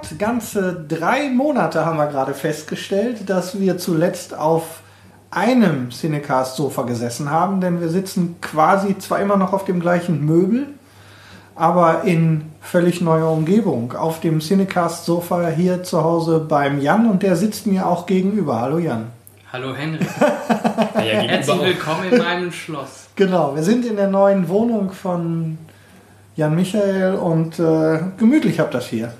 Gedauert. Ganze drei Monate haben wir gerade festgestellt, dass wir zuletzt auf einem Cinecast-Sofa gesessen haben, denn wir sitzen quasi zwar immer noch auf dem gleichen Möbel, aber in völlig neuer Umgebung. Auf dem Cinecast-Sofa hier zu Hause beim Jan und der sitzt mir auch gegenüber. Hallo Jan. Hallo Henry. ja, Herzlich willkommen in meinem Schloss. Genau, wir sind in der neuen Wohnung von Jan Michael und äh, gemütlich habt das hier.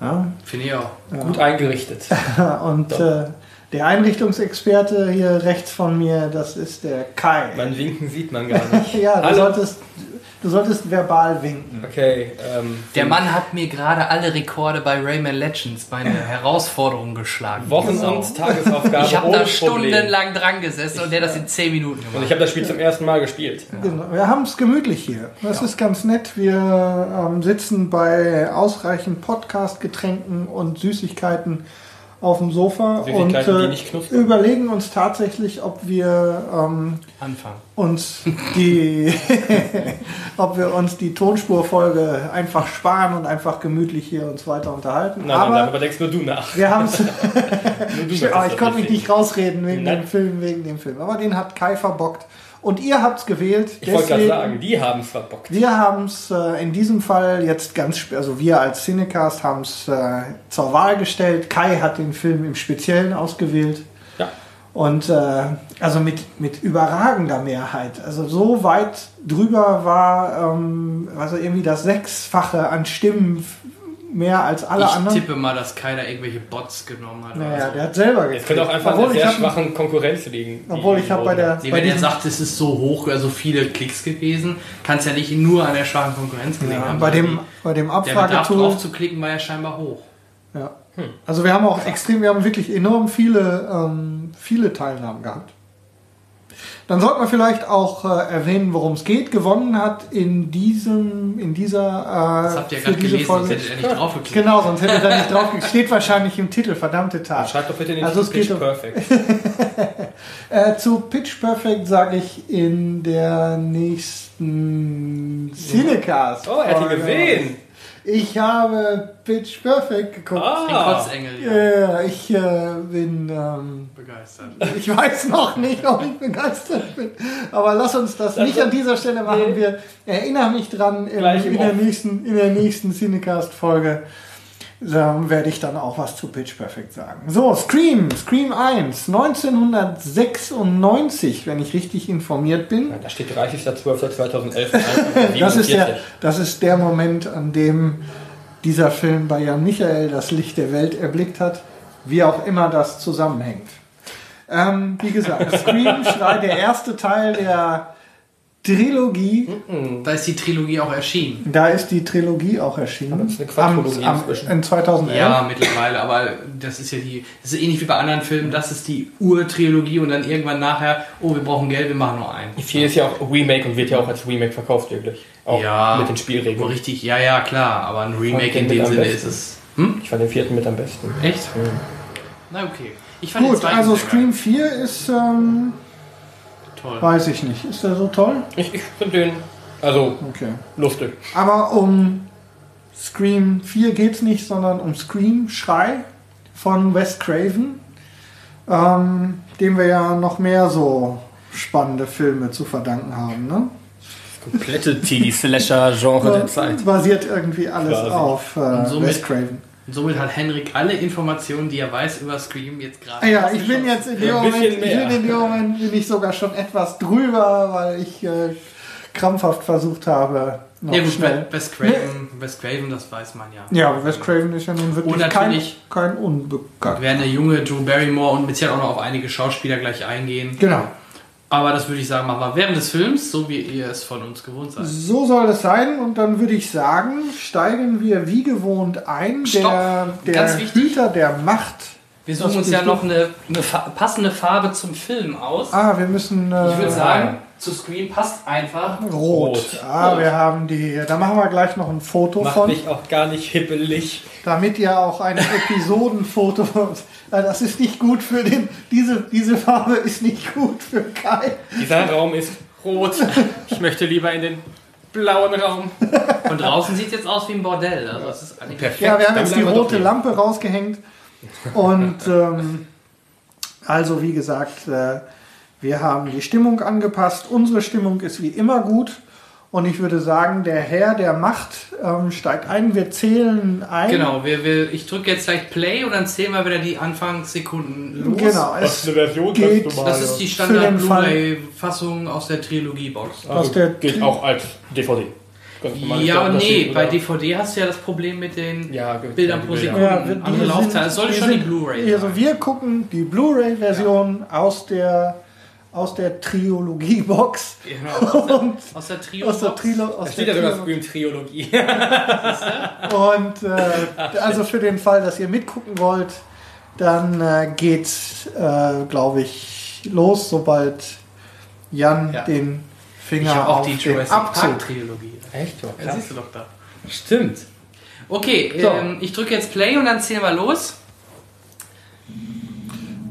Ja? Finde ich auch. Ja. Gut eingerichtet. Und äh, der Einrichtungsexperte hier rechts von mir, das ist der Kai. Mein Winken sieht man gar nicht. ja, du solltest, du solltest verbal winken. Okay. Ähm, der Mann hat mir gerade alle Rekorde bei Rayman Legends, meine Herausforderungen geschlagen. Wochen- genau. und Tagesaufgabe. Ich habe da stundenlang dran gesessen und der das in 10 Minuten gemacht. Und ich habe das Spiel zum ersten Mal gespielt. Ja. Genau. Wir haben es gemütlich hier. Das ja. ist ganz nett. Wir ähm, sitzen bei ausreichend Podcast-Getränken und Süßigkeiten auf dem Sofa und äh, überlegen uns tatsächlich, ob wir ähm, uns die ob wir uns die Tonspurfolge einfach sparen und einfach gemütlich hier uns weiter unterhalten. Nein, aber, nein, aber denkst nur du nach. Wir haben es. oh, ich konnte mich nicht rausreden wegen nein. dem Film, wegen dem Film. Aber den hat Kai verbockt. Und ihr habt es gewählt. Ich wollte gerade sagen, die haben es verbockt. Wir haben es äh, in diesem Fall jetzt ganz, also wir als Cinecast haben es äh, zur Wahl gestellt. Kai hat den Film im Speziellen ausgewählt. Ja. Und äh, also mit, mit überragender Mehrheit. Also so weit drüber war ähm, also irgendwie das Sechsfache an Stimmen mehr als alle ich anderen. Ich tippe mal, dass keiner irgendwelche Bots genommen hat. Naja, so. der hat selber gekriegt. Es könnte auch einfach obwohl an der sehr schwachen Konkurrenz liegen. Obwohl ich habe bei der... Nee, wenn er sagt, es ist so hoch, also viele Klicks gewesen, kann es ja nicht nur an der schwachen Konkurrenz gelegen ja, haben. Bei dem, bei dem Abfragetool... Der Bedarf drauf zu klicken war ja scheinbar hoch. Ja. Hm. Also wir haben auch extrem, wir haben wirklich enorm viele, ähm, viele Teilnahmen gehabt. Dann sollte man vielleicht auch äh, erwähnen, worum es geht. Gewonnen hat in diesem, in dieser. Äh, das habt ihr gerade gelesen, Folge. sonst hättet ihr nicht draufgeklickt. Genau, sonst hättet ihr nicht draufgeklickt. Steht wahrscheinlich im Titel, verdammte Tat. Schreibt doch bitte den also Pitch um Perfect. äh, zu Pitch Perfect sage ich in der nächsten Cinecast. Oh, er hat ihn gesehen. Ich habe Pitch Perfect geguckt. Ah, Kotzengel, ja. ja ich äh, bin ähm, begeistert. Ich weiß noch nicht, ob ich begeistert bin. Aber lass uns das, das nicht an dieser Stelle machen. Nee. Wir erinnern mich dran in, in der nächsten, in der nächsten Cinecast-Folge ähm, werde ich dann auch was zu Pitch Perfect sagen. So, Scream, Scream 1, 1996, wenn ich richtig informiert bin. Ja, da steht 30.12.2011. das, ist der, das ist der Moment, an dem dieser Film bei Jan Michael das Licht der Welt erblickt hat, wie auch immer das zusammenhängt. Ähm, wie gesagt, Scream, der erste Teil der Trilogie. Da ist die Trilogie auch erschienen. Da ist die Trilogie auch erschienen. Das ist eine Quadrilogie am, am, in 2011. Ja, mittlerweile, aber das ist ja die, das ist ähnlich wie bei anderen Filmen, das ist die Ur-Trilogie und dann irgendwann nachher, oh, wir brauchen Geld, wir machen nur einen. Die 4 ist ja auch Remake und wird ja auch als Remake verkauft, wirklich. Auch ja, mit den Spielregeln. Richtig, ja, ja, klar, aber ein Remake in dem Sinne ist es. Hm? Ich fand den vierten mit am besten. Echt? Hm. Na okay. Gut, also Scream 4 ist. Ähm, toll. Weiß ich nicht. Ist der so toll? Ich, ich finde den also okay. lustig. Aber um Scream 4 geht es nicht, sondern um Scream Schrei von Wes Craven, ähm, dem wir ja noch mehr so spannende Filme zu verdanken haben. Ne? Das komplette TV-Slasher-Genre der Zeit. Basiert irgendwie alles Quasi. auf äh, Wes Craven. Und somit hat Henrik alle Informationen, die er weiß über Scream jetzt gerade. Ja, ich bin jetzt in dem, Moment, ich bin in dem Moment bin ich sogar schon etwas drüber, weil ich äh, krampfhaft versucht habe. Ja gut, schnell. Wes Craven, Wes Craven, das weiß man ja. Ja, Wes Craven ist ja nun wirklich und natürlich kein, kein Unbekannt. werden der junge Drew Barrymore und mit auch noch auf einige Schauspieler gleich eingehen. Genau. Aber das würde ich sagen, machen wir während des Films, so wie ihr es von uns gewohnt seid. So soll es sein und dann würde ich sagen, steigen wir wie gewohnt ein. Stopp. Der, der Ganz Hüter der Macht. Wir suchen uns ja noch eine, eine passende Farbe zum Film aus. Ah, wir müssen. Äh, ich würde sagen, zu Screen passt einfach rot. rot. Ah, rot. wir haben die. Da machen wir gleich noch ein Foto Macht von. mich auch gar nicht hippelig. Damit ihr auch ein Episodenfoto. das ist nicht gut für den. Diese, diese Farbe ist nicht gut für Kai. Dieser Raum ist rot. Ich möchte lieber in den blauen Raum. Und draußen sieht es jetzt aus wie ein Bordell. Also das ist eigentlich perfekt. Ja, wir haben jetzt die rote Lampe rausgehängt. Und ähm, also wie gesagt, äh, wir haben die Stimmung angepasst. Unsere Stimmung ist wie immer gut. Und ich würde sagen, der Herr der Macht ähm, steigt ein. Wir zählen ein. Genau, wir, wir, ich drücke jetzt gleich Play und dann zählen wir wieder die Anfangssekunden los. Genau, es eine Version geht Das ist die Standard Blu-ray-Fassung aus der Trilogie-Box. Also der geht auch als DVD. Ja, nee, bei DVD hast du ja das Problem mit den ja, Bildern pro Sekunde. Ja, Andere Laufzeit. Es sollte schon die Blu-ray Also wir gucken die Blu-ray-Version ja. aus der aus der Triologie-Box. Genau, aus der, Trio aus der Trilo aus steht ja sogar Scream Triologie. und äh, also für den Fall, dass ihr mitgucken wollt, dann äh, geht's, äh, glaube ich, los, sobald Jan ja. den Finger ich auch auf die den Abzug. Trilogie. Echt? Ja, ja, siehst du doch da. Stimmt. Okay, so. ähm, ich drücke jetzt Play und dann zählen wir los.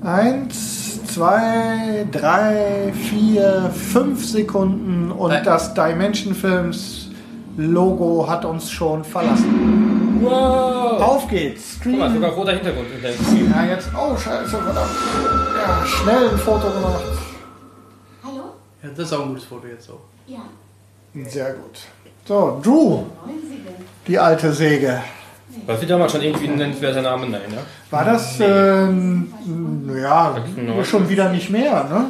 Eins, zwei, drei, vier, fünf Sekunden und Nein. das Dimension Films Logo hat uns schon verlassen. Wow! Auf geht's! Stream. Guck mal, sogar roter Hintergrund in der Ja, jetzt. Oh, Scheiße, verdammt. Ja, schnell ein Foto gemacht. Hallo? Ja, das ist auch ein gutes Foto jetzt so. Ja. Sehr gut. So, Drew. Die alte Säge. War sie damals schon irgendwie ein nennenswerter Name? Nein, ne? War das, nee. äh, ja, schon wieder nicht mehr, ne?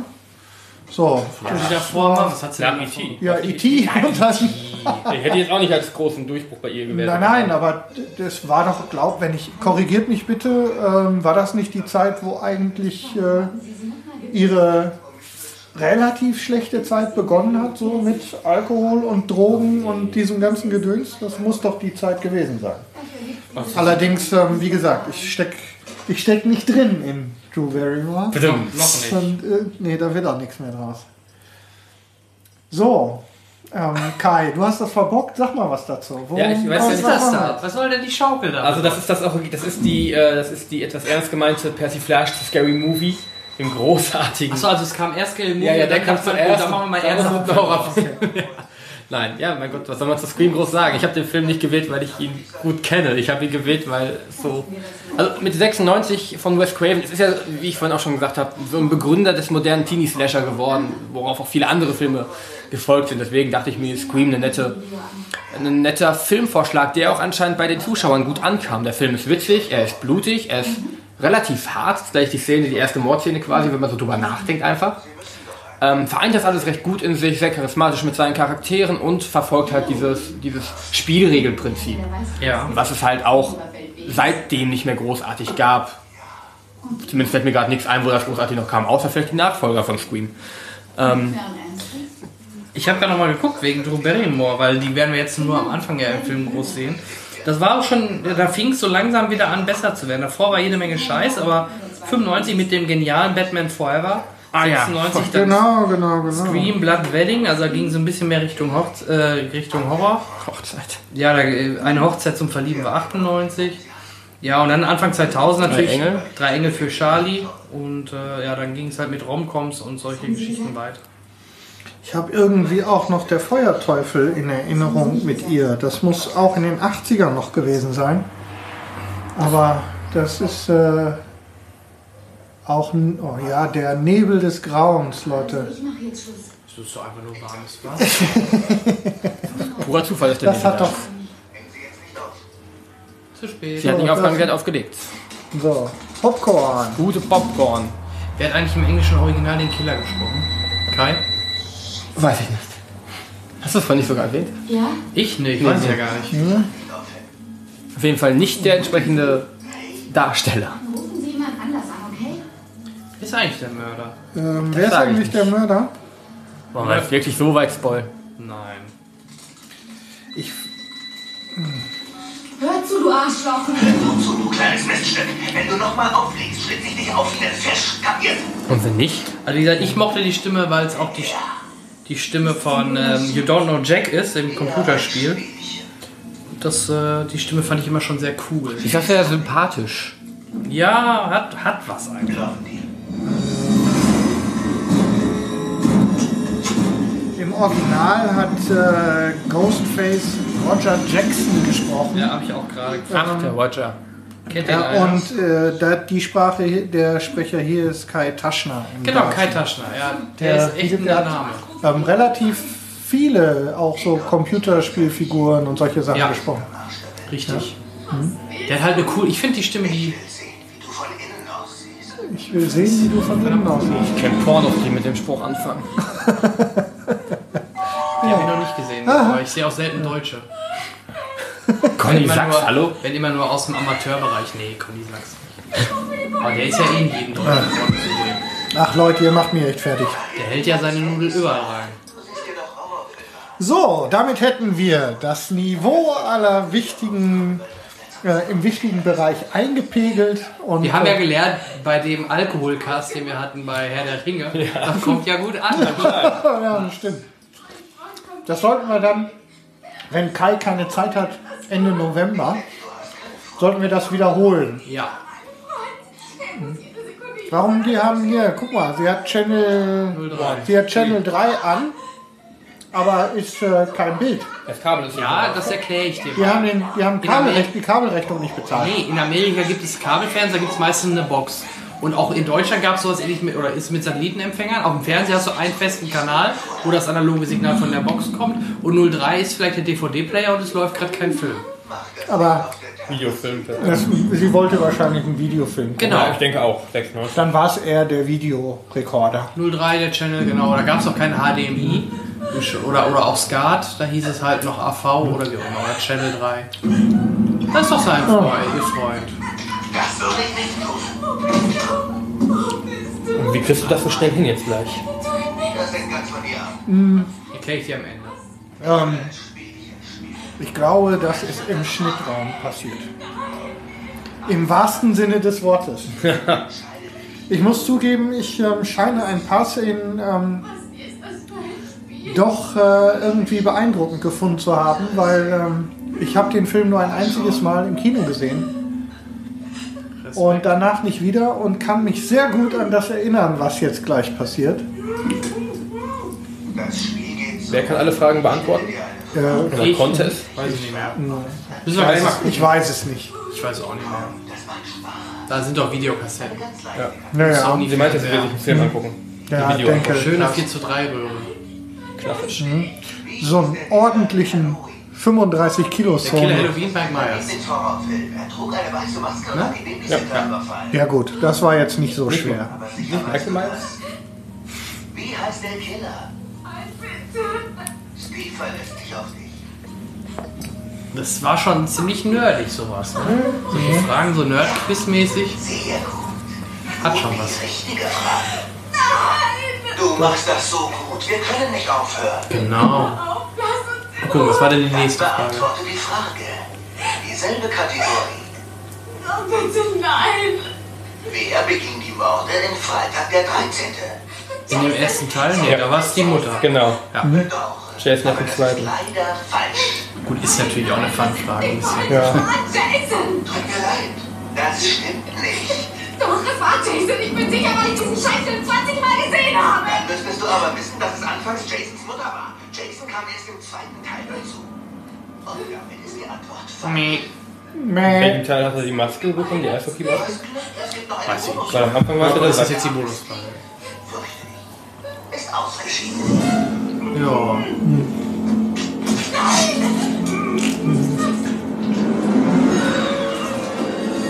So. Ja. davor, was hat sie ja, E.T. Ja, E.T. Und dann, ich hätte jetzt auch nicht als großen Durchbruch bei ihr gewählt. Nein, nein, aber das war doch, glaub, wenn ich, korrigiert mich bitte, ähm, war das nicht die Zeit, wo eigentlich äh, ihre relativ schlechte Zeit begonnen hat, so mit Alkohol und Drogen und diesem ganzen Gedöns. Das muss doch die Zeit gewesen sein. Allerdings, ähm, wie gesagt, ich steck, ich steck nicht drin in Drew Barrymore. Bitte, noch nicht. Und, äh, nee, da wird auch nichts mehr draus. So, ähm, Kai, du hast das verbockt. Sag mal was dazu. Wo, ja, ich weiß was ist das da? Was soll denn die Schaukel da? Also das ist das auch, das ist die, äh, das ist die etwas ernst gemeinte Persiflage zu Scary Movie im großartigen. Achso, also es kam erst Scary Movie, ja, ja, der kam zuerst. Dann machen wir mal ernsthaft Horrorfilm. Nein, ja, mein Gott, was soll man zu Scream groß sagen? Ich habe den Film nicht gewählt, weil ich ihn gut kenne. Ich habe ihn gewählt, weil so. Also mit 96 von Wes Craven, es ist ja, wie ich vorhin auch schon gesagt habe, so ein Begründer des modernen Teenie-Slasher geworden, worauf auch viele andere Filme gefolgt sind. Deswegen dachte ich mir, Scream eine nette, ein netter Filmvorschlag, der auch anscheinend bei den Zuschauern gut ankam. Der Film ist witzig, er ist blutig, er ist relativ hart, gleich die Szene, die erste Mordszene quasi, wenn man so drüber nachdenkt einfach. Ähm, vereint das alles recht gut in sich, sehr charismatisch mit seinen Charakteren und verfolgt halt dieses, dieses Spielregelprinzip. Ja. Was es halt auch seitdem nicht mehr großartig gab. Zumindest fällt mir gerade nichts ein, wo das großartig noch kam, außer vielleicht die Nachfolger von Scream. Ähm, ich habe gerade nochmal geguckt wegen Drew Barrymore, weil die werden wir jetzt nur am Anfang ja im Film groß sehen. Das war auch schon, da fing es so langsam wieder an, besser zu werden. Davor war jede Menge Scheiß, aber 95 mit dem genialen Batman Forever Ah, 96 ja. Genau, genau, genau. Scream, Blood Wedding, also da ging so ein bisschen mehr Richtung, Hochz äh, Richtung Horror. Hochzeit. Ja, da, eine Hochzeit zum Verlieben war 98. Ja, und dann Anfang 2000 natürlich Drei Engel, Drei Engel für Charlie. Und äh, ja, dann ging es halt mit Romcoms und solche Geschichten weiter. Ich habe irgendwie auch noch der Feuerteufel in Erinnerung mit ihr. Das muss auch in den 80ern noch gewesen sein. Aber das ist. Äh, auch, oh ja, der Nebel des Grauens, Leute. Ich mache jetzt Schluss. Das ist doch einfach nur warmes Wasser. Purer Zufall ist der Das hat doch. Zu spät. Sie hat nicht aufgegangen, sie hat aufgelegt. So, Popcorn. Gute Popcorn. Wer hat eigentlich im englischen Original den Killer gesprochen? Kai? Weiß ich nicht. Hast du das vorhin nicht sogar erwähnt? Ja. Ich nicht, ich weiß ja gar nicht. Ja. Auf jeden Fall nicht der entsprechende Darsteller. Rufen Sie jemand anders an, okay? Ist eigentlich der Mörder. Ähm, wer ist eigentlich der Mörder? Wollen wir jetzt wirklich so weit spoilern? Nein. Ich. Hör zu, du Arschloch! Hör zu, du kleines Miststück! Wenn du nochmal auflegst, schlitze ich dich auf wie ein Fisch. Kapiert? Und wenn nicht? Also wie gesagt, ich mochte die Stimme, weil es auch die, die Stimme von ähm, You Don't Know Jack ist im Computerspiel. Das, äh, die Stimme fand ich immer schon sehr cool. Ich dachte ja sympathisch. Ja, hat, hat was einfach. Im Original hat äh, Ghostface Roger Jackson gesprochen. Ja, habe ich auch gerade Ach, der Roger. Kennt ja, und äh, da, die Sprache der Sprecher hier ist Kai Taschner. Genau. Kai Taschner, ja. Der, der ist echt ein Name. Ähm, relativ viele auch so Computerspielfiguren und solche Sachen ja. gesprochen. Richtig. Ja. Hm? Der hat halt eine cool. Ich finde die Stimme, die. Ich will sehen, wie du von innen aussiehst. Ich kenne Pornos, die mit dem Spruch anfangen. Die habe ich noch nicht gesehen, Aha. aber ich sehe auch selten Deutsche. Conny Sachs, nur, hallo? Wenn immer nur aus dem Amateurbereich. Nee, Conny Sachs Aber der ist ja eh in jedem deutschen sehen. Ach Leute, ihr macht mich echt fertig. Der hält ja seine Nudel überall rein. So, damit hätten wir das Niveau aller wichtigen äh, im wichtigen Bereich eingepegelt. Und, wir haben ja gelernt, bei dem Alkoholcast, den wir hatten bei Herr der Ringe, ja. das kommt ja gut an. ja, das stimmt. Das sollten wir dann, wenn Kai keine Zeit hat, Ende November, sollten wir das wiederholen. Ja. Warum die haben hier, guck mal, sie hat Channel, 03. sie hat Channel 3 an, aber ist äh, kein Bild. Das Kabel ist Ja, das erkläre ich dir. Die haben, den, die haben Kabelrecht, die Kabelrechnung nicht bezahlt. Nee, in Amerika gibt es Kabelfernseher, da gibt es meistens eine Box. Und auch in Deutschland gab es sowas ähnlich mit, oder ist mit Satellitenempfängern. Auf dem Fernseher hast du einen festen Kanal, wo das analoge Signal von der Box kommt. Und 03 ist vielleicht der DVD-Player und es läuft gerade kein Film. Aber Videofilm. Das, sie wollte wahrscheinlich einen Videofilm. Genau. Ja, ich denke auch. 96. Dann war es eher der Videorekorder. 03 der Channel, genau. Da gab es auch kein HDMI oder, oder auch SCART. Da hieß es halt noch AV oder wie auch immer. Oder Channel 3. Das ist doch sein Freund, oh. ihr Freund. Das würde ich nicht und wie kriegst du das so schnell hin jetzt gleich? Das hängt ganz von dir ab. Mhm. Erkläre ich dir am Ende. Ähm, ich glaube, das ist im Schnittraum passiert. Im wahrsten Sinne des Wortes. ich muss zugeben, ich ähm, scheine ein paar Szenen ähm, doch äh, irgendwie beeindruckend gefunden zu haben, weil ähm, ich habe den Film nur ein einziges Mal im Kino gesehen und danach nicht wieder und kann mich sehr gut an das erinnern, was jetzt gleich passiert. Wer kann alle Fragen beantworten? Äh, Oder konnte es? Weiß ich nicht mehr. Ich weiß, ich weiß es nicht. Ich weiß auch nicht mehr. Da sind doch Videokassetten. Ja. Naja. Sie meinte, sie will sich einen Film angucken. Ja, Video denke, Schöne 4 zu 3 Röhre. Klassisch. Mhm. So einen ordentlichen 35 Kilo Song. Der Killer Halloween Mike Myers. Ne? Ja. ja gut, das war jetzt nicht so schwer. Nicht Michael Myers? Wie heißt der Killer? Steve verlässt sich auf dich. Das war schon ziemlich nerdig sowas. Ne? Solche mhm. Fragen so nerd-quiz-mäßig. Hat schon was. Du machst das so gut, wir können nicht aufhören. Genau. Guck, was war denn die nächste Frage? Beantworte die Frage. Dieselbe Kategorie. Oh, bitte nein. Wer beging die Morde in Freitag der 13.? In dem ersten Teil? Nee, da war es die Mutter. Genau. Ja. Mhm. Doch. Chef nach dem zweiten. Leider falsch. Gut, ist natürlich auch eine Fanfrage. Ein bisschen. Ja. Jason! Tut mir leid. Das stimmt nicht. Doch, es war Jason. Ich bin sicher, weil ich diesen Scheißfilm 20 Mal gesehen habe. Dann müsstest du aber wissen, dass es anfangs Jasons Mutter war. Jason kam erst im zweiten Teil dazu. Und damit ist die Antwort falsch. In welchem Teil hat er die Maske bekommen, die Eishockey-Maske? Weiß ich nicht. Weil am Anfang war Aber das ist jetzt die Bonusfrage. Ist ausgeschieden. Ja.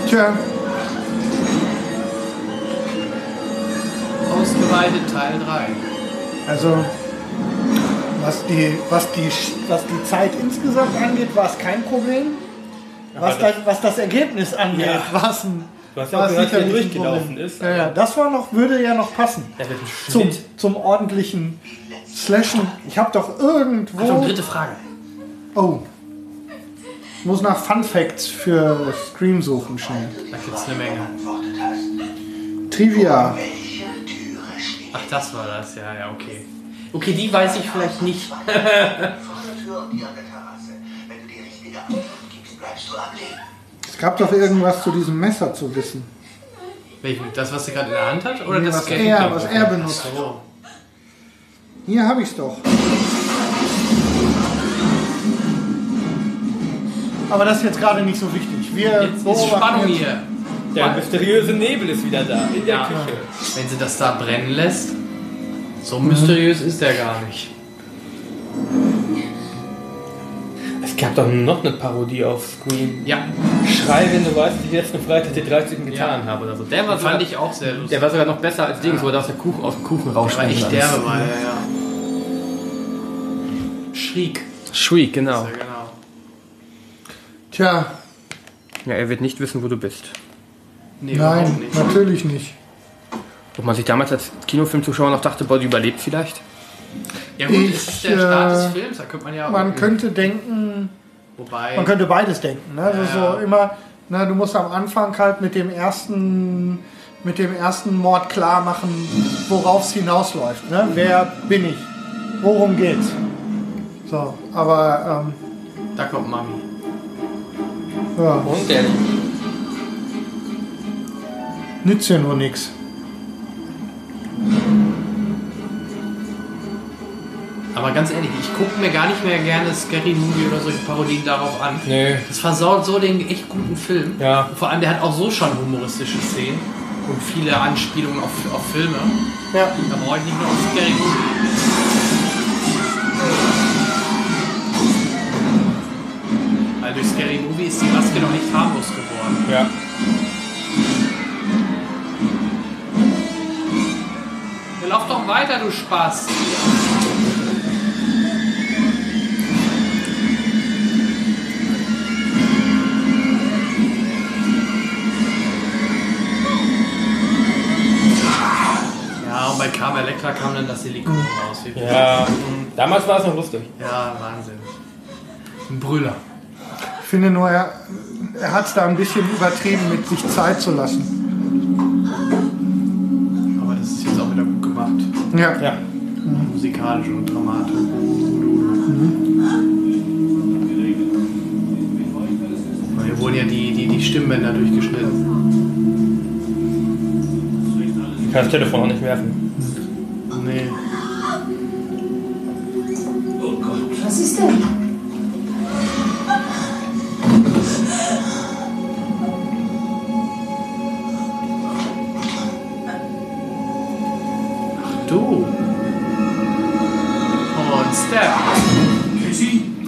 Tja, Ausgeweitet Teil 3. also Was die, was, die, was die Zeit insgesamt angeht, war es kein Problem. Was das, was das Ergebnis angeht, ja. war es ein Du hast ja auch gehört, wie durchgelaufen ist. Ja, ja, das war noch, würde ja noch passen. Zum, zum ordentlichen Slashen. Ich habe doch irgendwo. Achtung, dritte Frage. Oh. Ich muss nach Fun Facts für Scream suchen schnell. Da gibt's eine Menge. Trivia. Ach, das war das, ja, ja, okay. Okay, die weiß ich vielleicht nicht. Es gab doch irgendwas zu diesem Messer zu wissen. Welches? Das, was er gerade in der Hand hat? Oder nee, das was er, was er benutzt. So. Hier habe ich es doch. Aber das ist jetzt gerade nicht so wichtig. Wir jetzt ist Spannung hier. Der mysteriöse Nebel ist wieder da, in der ja. Küche. Wenn sie das da brennen lässt, so mysteriös ist der gar nicht. Es gab doch noch eine Parodie auf Scream. Ja. Schrei, wenn du weißt, die letzten Freitag die 30 getan ja. habe oder so. Der war fand ich auch sehr lustig. Der war sogar noch besser als Dings, ja. wo er aus, der Kuchen, aus dem Kuchen rausspringt. Der war echt derbe mal, ja, ja. Schriek. Schriek, genau. Ja, genau. Tja. Ja, er wird nicht wissen, wo du bist. Nee, Nein, nicht. natürlich nicht. Ob man sich damals als Kinofilmzuschauer noch dachte, boah, die überlebt vielleicht? Ja gut, ich, das ist der Start des äh, Films, da könnte man ja... Man könnte denken... Wobei... Man könnte beides denken. Ne? Also ja. so immer, ne, du musst am Anfang halt mit dem ersten mit dem ersten Mord klar machen, worauf es hinausläuft. Ne? Wer bin ich? Worum geht's? So, aber... Ähm, da kommt Mami. Ja. Und Daddy. Nützt ja nur nichts. Aber ganz ehrlich, ich gucke mir gar nicht mehr gerne Scary Movie oder solche Parodien darauf an. Nee. Das versaut so den echt guten Film. Ja. Vor allem, der hat auch so schon humoristische Szenen und viele Anspielungen auf, auf Filme. Ja. Da brauche ich nicht nur auf Scary Movie. Weil durch Scary Movie ist die Maske noch nicht harmlos geworden. Ja. Lauf doch weiter, du Spaß. Und bei Carmen Electra kam dann das Silikon raus. Ja, damals war es noch lustig. Ja, Wahnsinn. Ein Brüller. Ich finde nur, er, er hat es da ein bisschen übertrieben, mit sich Zeit zu lassen. Aber das ist jetzt auch wieder gut gemacht. Ja. ja. Musikalisch und dramatisch. Hier wurden ja die, die, die Stimmbänder durchgeschnitten. Ich kann das Telefon auch nicht werfen. Was ist denn? Du. Und Step.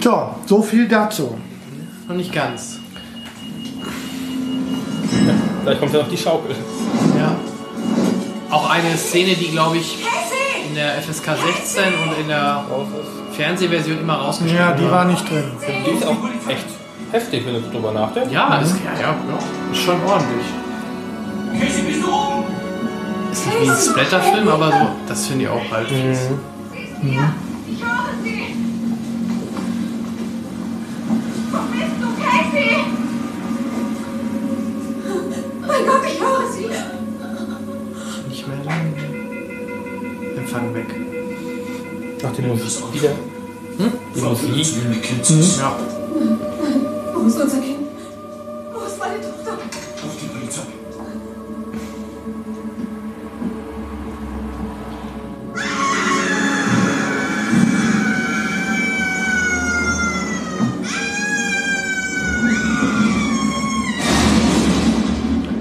So, so viel dazu. Noch nicht ganz. Vielleicht kommt ja noch die Schaukel. Ja. Auch eine Szene, die glaube ich in der FSK 16 und in der Fernsehversion immer rausgeschnitten Ja, die war nicht drin. Die ist auch echt heftig, wenn du drüber nachdenkst. Ja, ist, ja, ja, ja, ist schon ordentlich. Casey, bist du oben? Ist nicht wie ein Splatterfilm, aber so, das finde ich auch halt fies. Sie! Wo bist du, Casey? Mein Gott, ich höre Empfang weg. Ach, die Musik wieder. Hm? Die Musik. Mhm. Ja. Wo ist unser Kind? Wo ist meine Tochter? Auf die Polizei.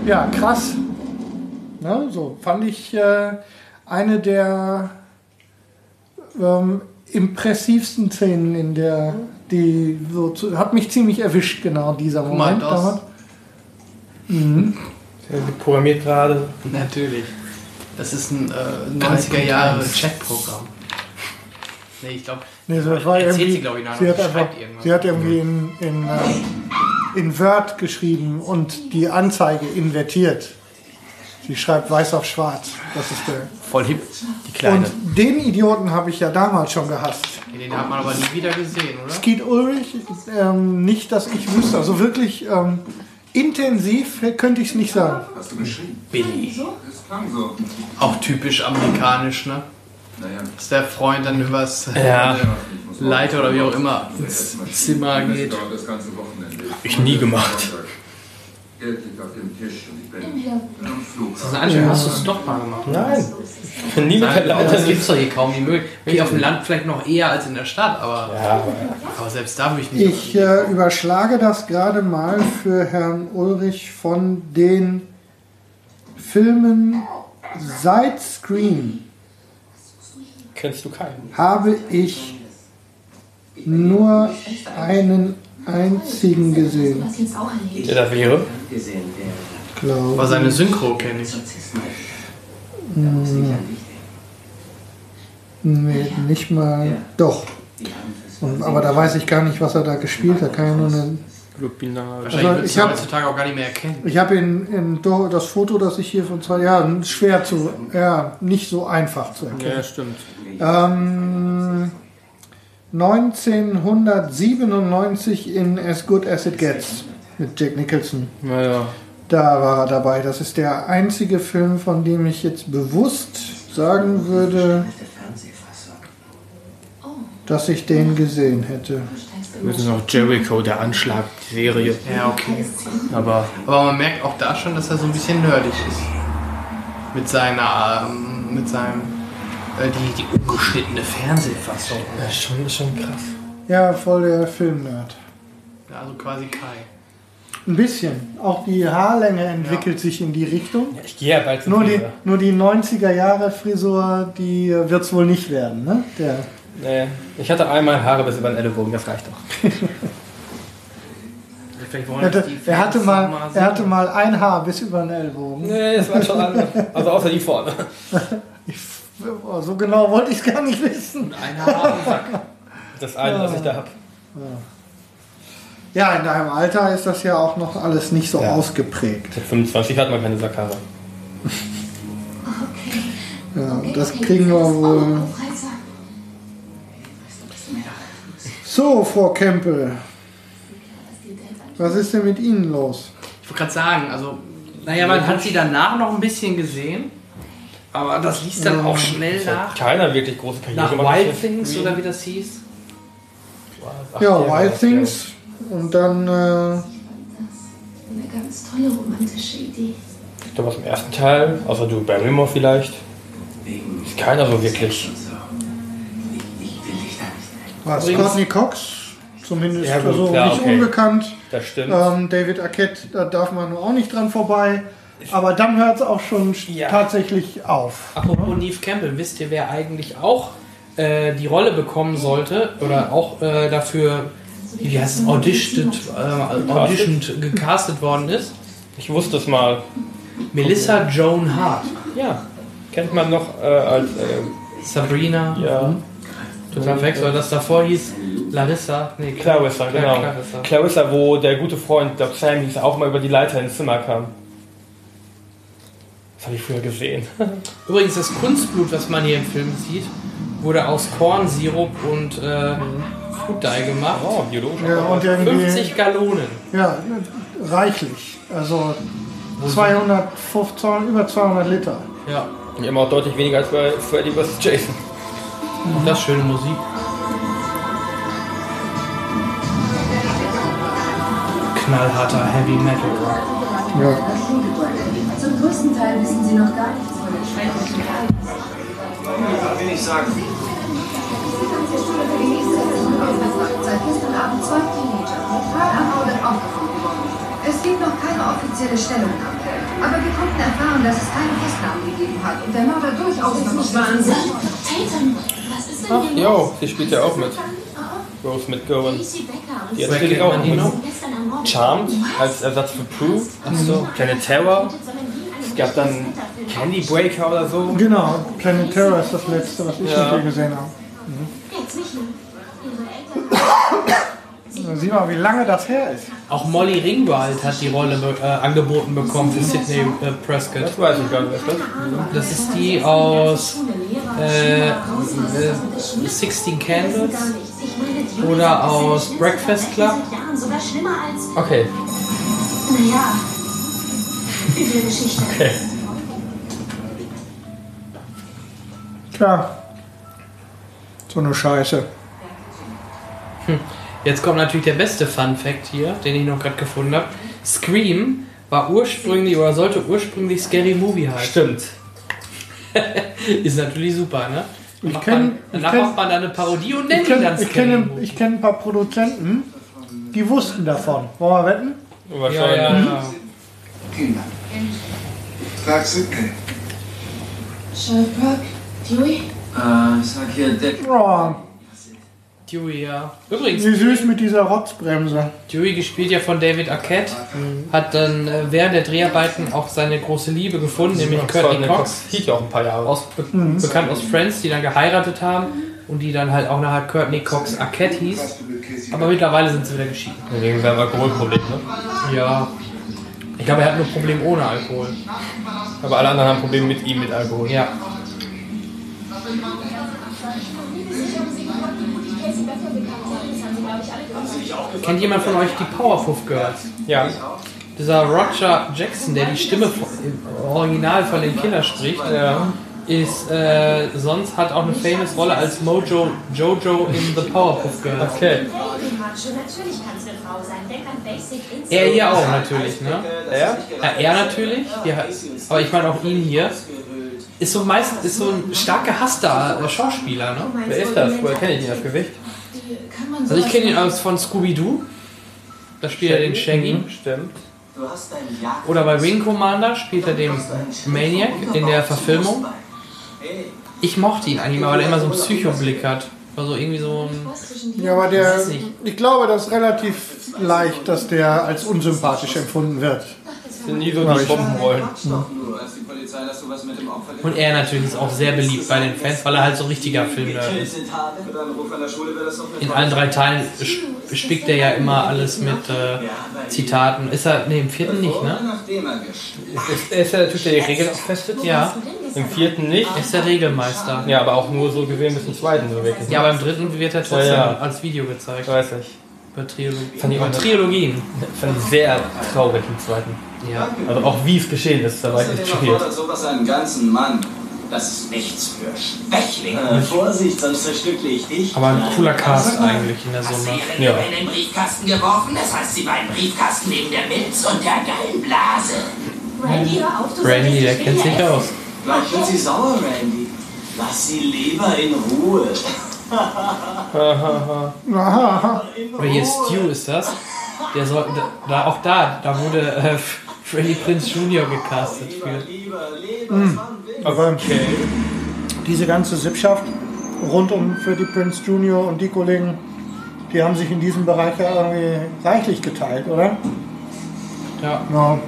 Ja, krass. Ne, so fand ich äh, eine der ähm, impressivsten Szenen in der, die so zu, hat mich ziemlich erwischt, genau dieser Moment. das- damals. Mhm. Der programmiert gerade. Natürlich. Das ist ein äh, 90er Jahre Chatprogramm. Nee, ich glaube, Nee, so, das war irgendwie, sie, glaube ich, sie, hat einfach, sie hat irgendwie in, in, äh, in Word geschrieben und die Anzeige invertiert. Sie schreibt weiß auf schwarz. Das ist der. Voll hip, die kleine. Und den Idioten habe ich ja damals schon gehasst. Den hat man aber nie wieder gesehen, oder? Skeet Ulrich, ähm, nicht, dass ich wüsste. Also wirklich ähm, intensiv könnte ich es nicht sagen. Hast du geschrieben? Billy. Das klang so. Auch typisch amerikanisch, ne? Naja. Dass der Freund dann übers ja. Leiter oder wie auch immer ins Zimmer geht. Ich nie gemacht. Geld liegt auf dem Tisch und ich bin am Flug. Das ist ein hast du es doch mal gemacht? Nein. Ich bin nie mit der Leiter. Das gibt es doch hier kaum die Möglichkeit. Hier auf dem Land vielleicht noch eher als in der Stadt, aber, ja. aber selbst da würde ich nicht. Ich äh, überschlage das gerade mal für Herrn Ulrich von den Filmen seit Scream Kennst du keinen? Habe ich nur einen einzigen gesehen. Der da wäre? Glaube. War seine Synchro, kenne ich. Hm. Nee, nicht mal. Doch. Und, aber da weiß ich gar nicht, was er da gespielt hat. Kann ja nur eine Wahrscheinlich also ich habe heutzutage auch gar nicht mehr erkennen. Ich habe in, in das Foto, das ich hier von zwei Jahren schwer zu, ja, nicht so einfach zu erkennen. Ja, stimmt. Ähm, 1997 in As Good As It Gets mit Jack Nicholson. Naja. Da war er dabei. Das ist der einzige Film, von dem ich jetzt bewusst sagen würde, dass ich den gesehen hätte. Das ist noch Jericho, der Anschlag, die Serie. Ja, okay. Aber, Aber man merkt auch da schon, dass er so ein bisschen nerdig ist. Mit seiner, ähm, mit seinem äh, die, die ungeschnittene Fernsehfassung. Ja, schon, schon krass. Ja, voll der Filmnerd. Ja, also quasi Kai. Ein bisschen. Auch die Haarlänge entwickelt ja. sich in die Richtung. Ja, ich gehe ja bald nur die, nur die 90er Jahre Frisur, die wird es wohl nicht werden, ne? Der nee, ich hatte einmal Haare bis über den Ellenbogen, das reicht doch. er, hatte, er, hatte mal, er hatte mal ein Haar bis über den Ellbogen. Nee, das war schon andere. Also außer die vorne. ich so genau wollte ich es gar nicht wissen. Ein Haar Das eine, was ich da habe. Ja. In deinem Alter ist das ja auch noch alles nicht so ja. ausgeprägt. Mit 25 hat man keine Sakara. ja, das kriegen wir wohl. So, Frau Kempel. Was ist denn mit Ihnen los? Ich wollte gerade sagen, also, naja, man hat sie danach noch ein bisschen gesehen. Aber das liest dann auch schnell nach. Keiner wirklich große Karriere Nach Wild Things oder wie das hieß. Ach, ja, Wild Things. Und dann. Äh, eine ganz tolle romantische Idee. Ich glaube, aus dem ersten Teil, außer du Barrymore vielleicht, ist keiner so wirklich. War Courtney Cox, zumindest ja, gut, so klar, nicht okay. unbekannt. Das stimmt. Ähm, David Arquette, da darf man auch nicht dran vorbei. Aber dann hört es auch schon ja. tatsächlich auf. Apropos ne? Neve Campbell, wisst ihr, wer eigentlich auch äh, die Rolle bekommen sollte oder auch äh, dafür, wie heißt es, auditioned, äh, auditioned gecastet worden ist? Ich wusste es mal. Melissa Joan Hart. Ja, kennt man noch äh, als äh, Sabrina. Ja. Total verwechselt, weil das davor hieß Larissa. Nee, Clarissa, genau. Clarissa. Clarissa, wo der gute Freund, der Sam hieß, auch mal über die Leiter ins Zimmer kam. Das habe ich früher gesehen. Übrigens, das Kunstblut, was man hier im Film sieht, wurde aus Kornsirup und äh, Food Dye gemacht. Oh, biologisch. Ja, und 50 Gallonen. Ja, reichlich. Also 250, über 200 Liter. Ja. Immer auch deutlich weniger als bei Freddy vs. Jason. Und das schöne Musik. Knallharter Heavy Metal Rock. Ja größten Teil wissen sie noch gar nichts von den schrecklichen Ereignissen. Was will ich sagen? Seit gestern Abend zwei Teenager mit frei ermordet aufgefunden worden. Es gibt noch keine offizielle Stellungnahme. Aber wir konnten erfahren, dass es keine Festnahmen gegeben hat und der Mörder durchaus noch nicht Wahnsinn. Ach, jo, die spielt ja auch mit. Rose McGowan. Die hat natürlich auch mit. Charmed als Ersatz für Prue. Achso. Planet Terror gab dann Candy Breaker oder so. Genau, Planet Terror ist das letzte, was ich ja. mit dir gesehen habe. Mhm. Sieh mal, wie lange das her ist. Auch Molly Ringwald hat die Rolle äh, angeboten bekommen für Sidney äh, Prescott. Das weiß ich gar nicht. Was das ist die aus äh, 16 Candles oder aus Breakfast Club. Okay. Naja, üble Geschichte. Okay. Tja. So eine Scheiße. Hm. Jetzt kommt natürlich der beste Fun Fact hier, den ich noch gerade gefunden habe. Scream war ursprünglich oder sollte ursprünglich Scary Movie heißen. Stimmt. ist natürlich super, ne? Dann ich kenn, danach macht man dann eine Parodie und nennt ihn dann Ich kenne kenn ein paar Produzenten, die wussten davon. Wollen wir wetten? Wahrscheinlich. Ja, ja, ja. Sheriff Brock, Dewey? Äh, sag hier, Deck. Oh. Dewey, ja. Übrigens. Wie süß mit dieser Rotzbremse. Dewey gespielt ja von David Arquette, mhm. hat dann äh, während der Dreharbeiten auch seine große Liebe gefunden, nämlich Courtney Cox. Hieß ja auch ein paar Jahre. Aus, be mhm. Bekannt aus Friends, die dann geheiratet haben und die dann halt auch nachher Courtney Cox Arquette hieß. Aber mittlerweile sind sie wieder geschieden. Wegen seinem Alkoholproblem, ne? Ja. Ich glaube, er hat nur ein Problem ohne Alkohol. Aber alle anderen haben Probleme mit ihm mit Alkohol. Ja. Kennt jemand von euch die Powerpuff Girls? Ja. Dieser Roger Jackson, der die Stimme im Original von den Kindern spricht, ja. ist äh, sonst hat auch eine famous Rolle als Mojo Jojo in The Powerpuff Girls. Okay. Er hier auch natürlich, ne? Er? Ja, er natürlich. Ja, aber ich meine auch ihn hier. Ist so meistens ist so ein stark gehasster Schauspieler, ne? Wer ist das? Woher kenne ich ihn das Gewicht? Also ich kenne ihn aus von Scooby-Doo. Da spielt er den Shaggy. Mhm, stimmt. Oder bei Wing Commander spielt er den Maniac in der Verfilmung. Ich mochte ihn eigentlich mal, weil er immer so einen Psychoblick hat. Also irgendwie so ein. Ja, aber der. Ich glaube, das ist relativ leicht, dass der als unsympathisch empfunden wird. Sind nie so die Bombenrollen. Mhm. Und er natürlich ist auch sehr beliebt bei den Fans, weil er halt so ein richtiger Filmnerd ist. In allen drei Teilen spickt er ja immer alles mit äh, Zitaten. Ist er, ne, im vierten nicht, ne? Ist, ist er der Typ, der die Regeln auch festet? Ja. Im vierten nicht? Er ist der Regelmeister. Ja, aber auch nur so gesehen bis zum zweiten so wirklich. Ja, aber im dritten wird er trotzdem ja, ja. als Video gezeigt. Weiß ich. Bei Triologien. Fand ich auch Trilogien. Fand ich sehr traurig im zweiten. Ja. Also auch wie es geschehen ist, da war ich echt schockiert. sowas einen ganzen Mann. Das ist nichts für Schwächlinge. Äh, Vorsicht, sonst zerstückle ich dich. Aber ein cooler Cast eigentlich in der Summe. Ja. in den Briefkasten geworfen, das heißt, sie war im Briefkasten neben der Milz und der Gallenblase. Randy, hör auf, du Randy, der kennt sich aus. Vielleicht wird sie sauer, Randy. Lass sie lieber in Ruhe. Oder hier Stu ist das. Der soll, da, auch da, da wurde äh, Freddy Prince Jr. gecastet für. Mhm. Aber okay. diese ganze Sippschaft rund um Freddy Prince Jr. und die Kollegen, die haben sich in diesem Bereich ja irgendwie reichlich geteilt, oder? Ja. ja.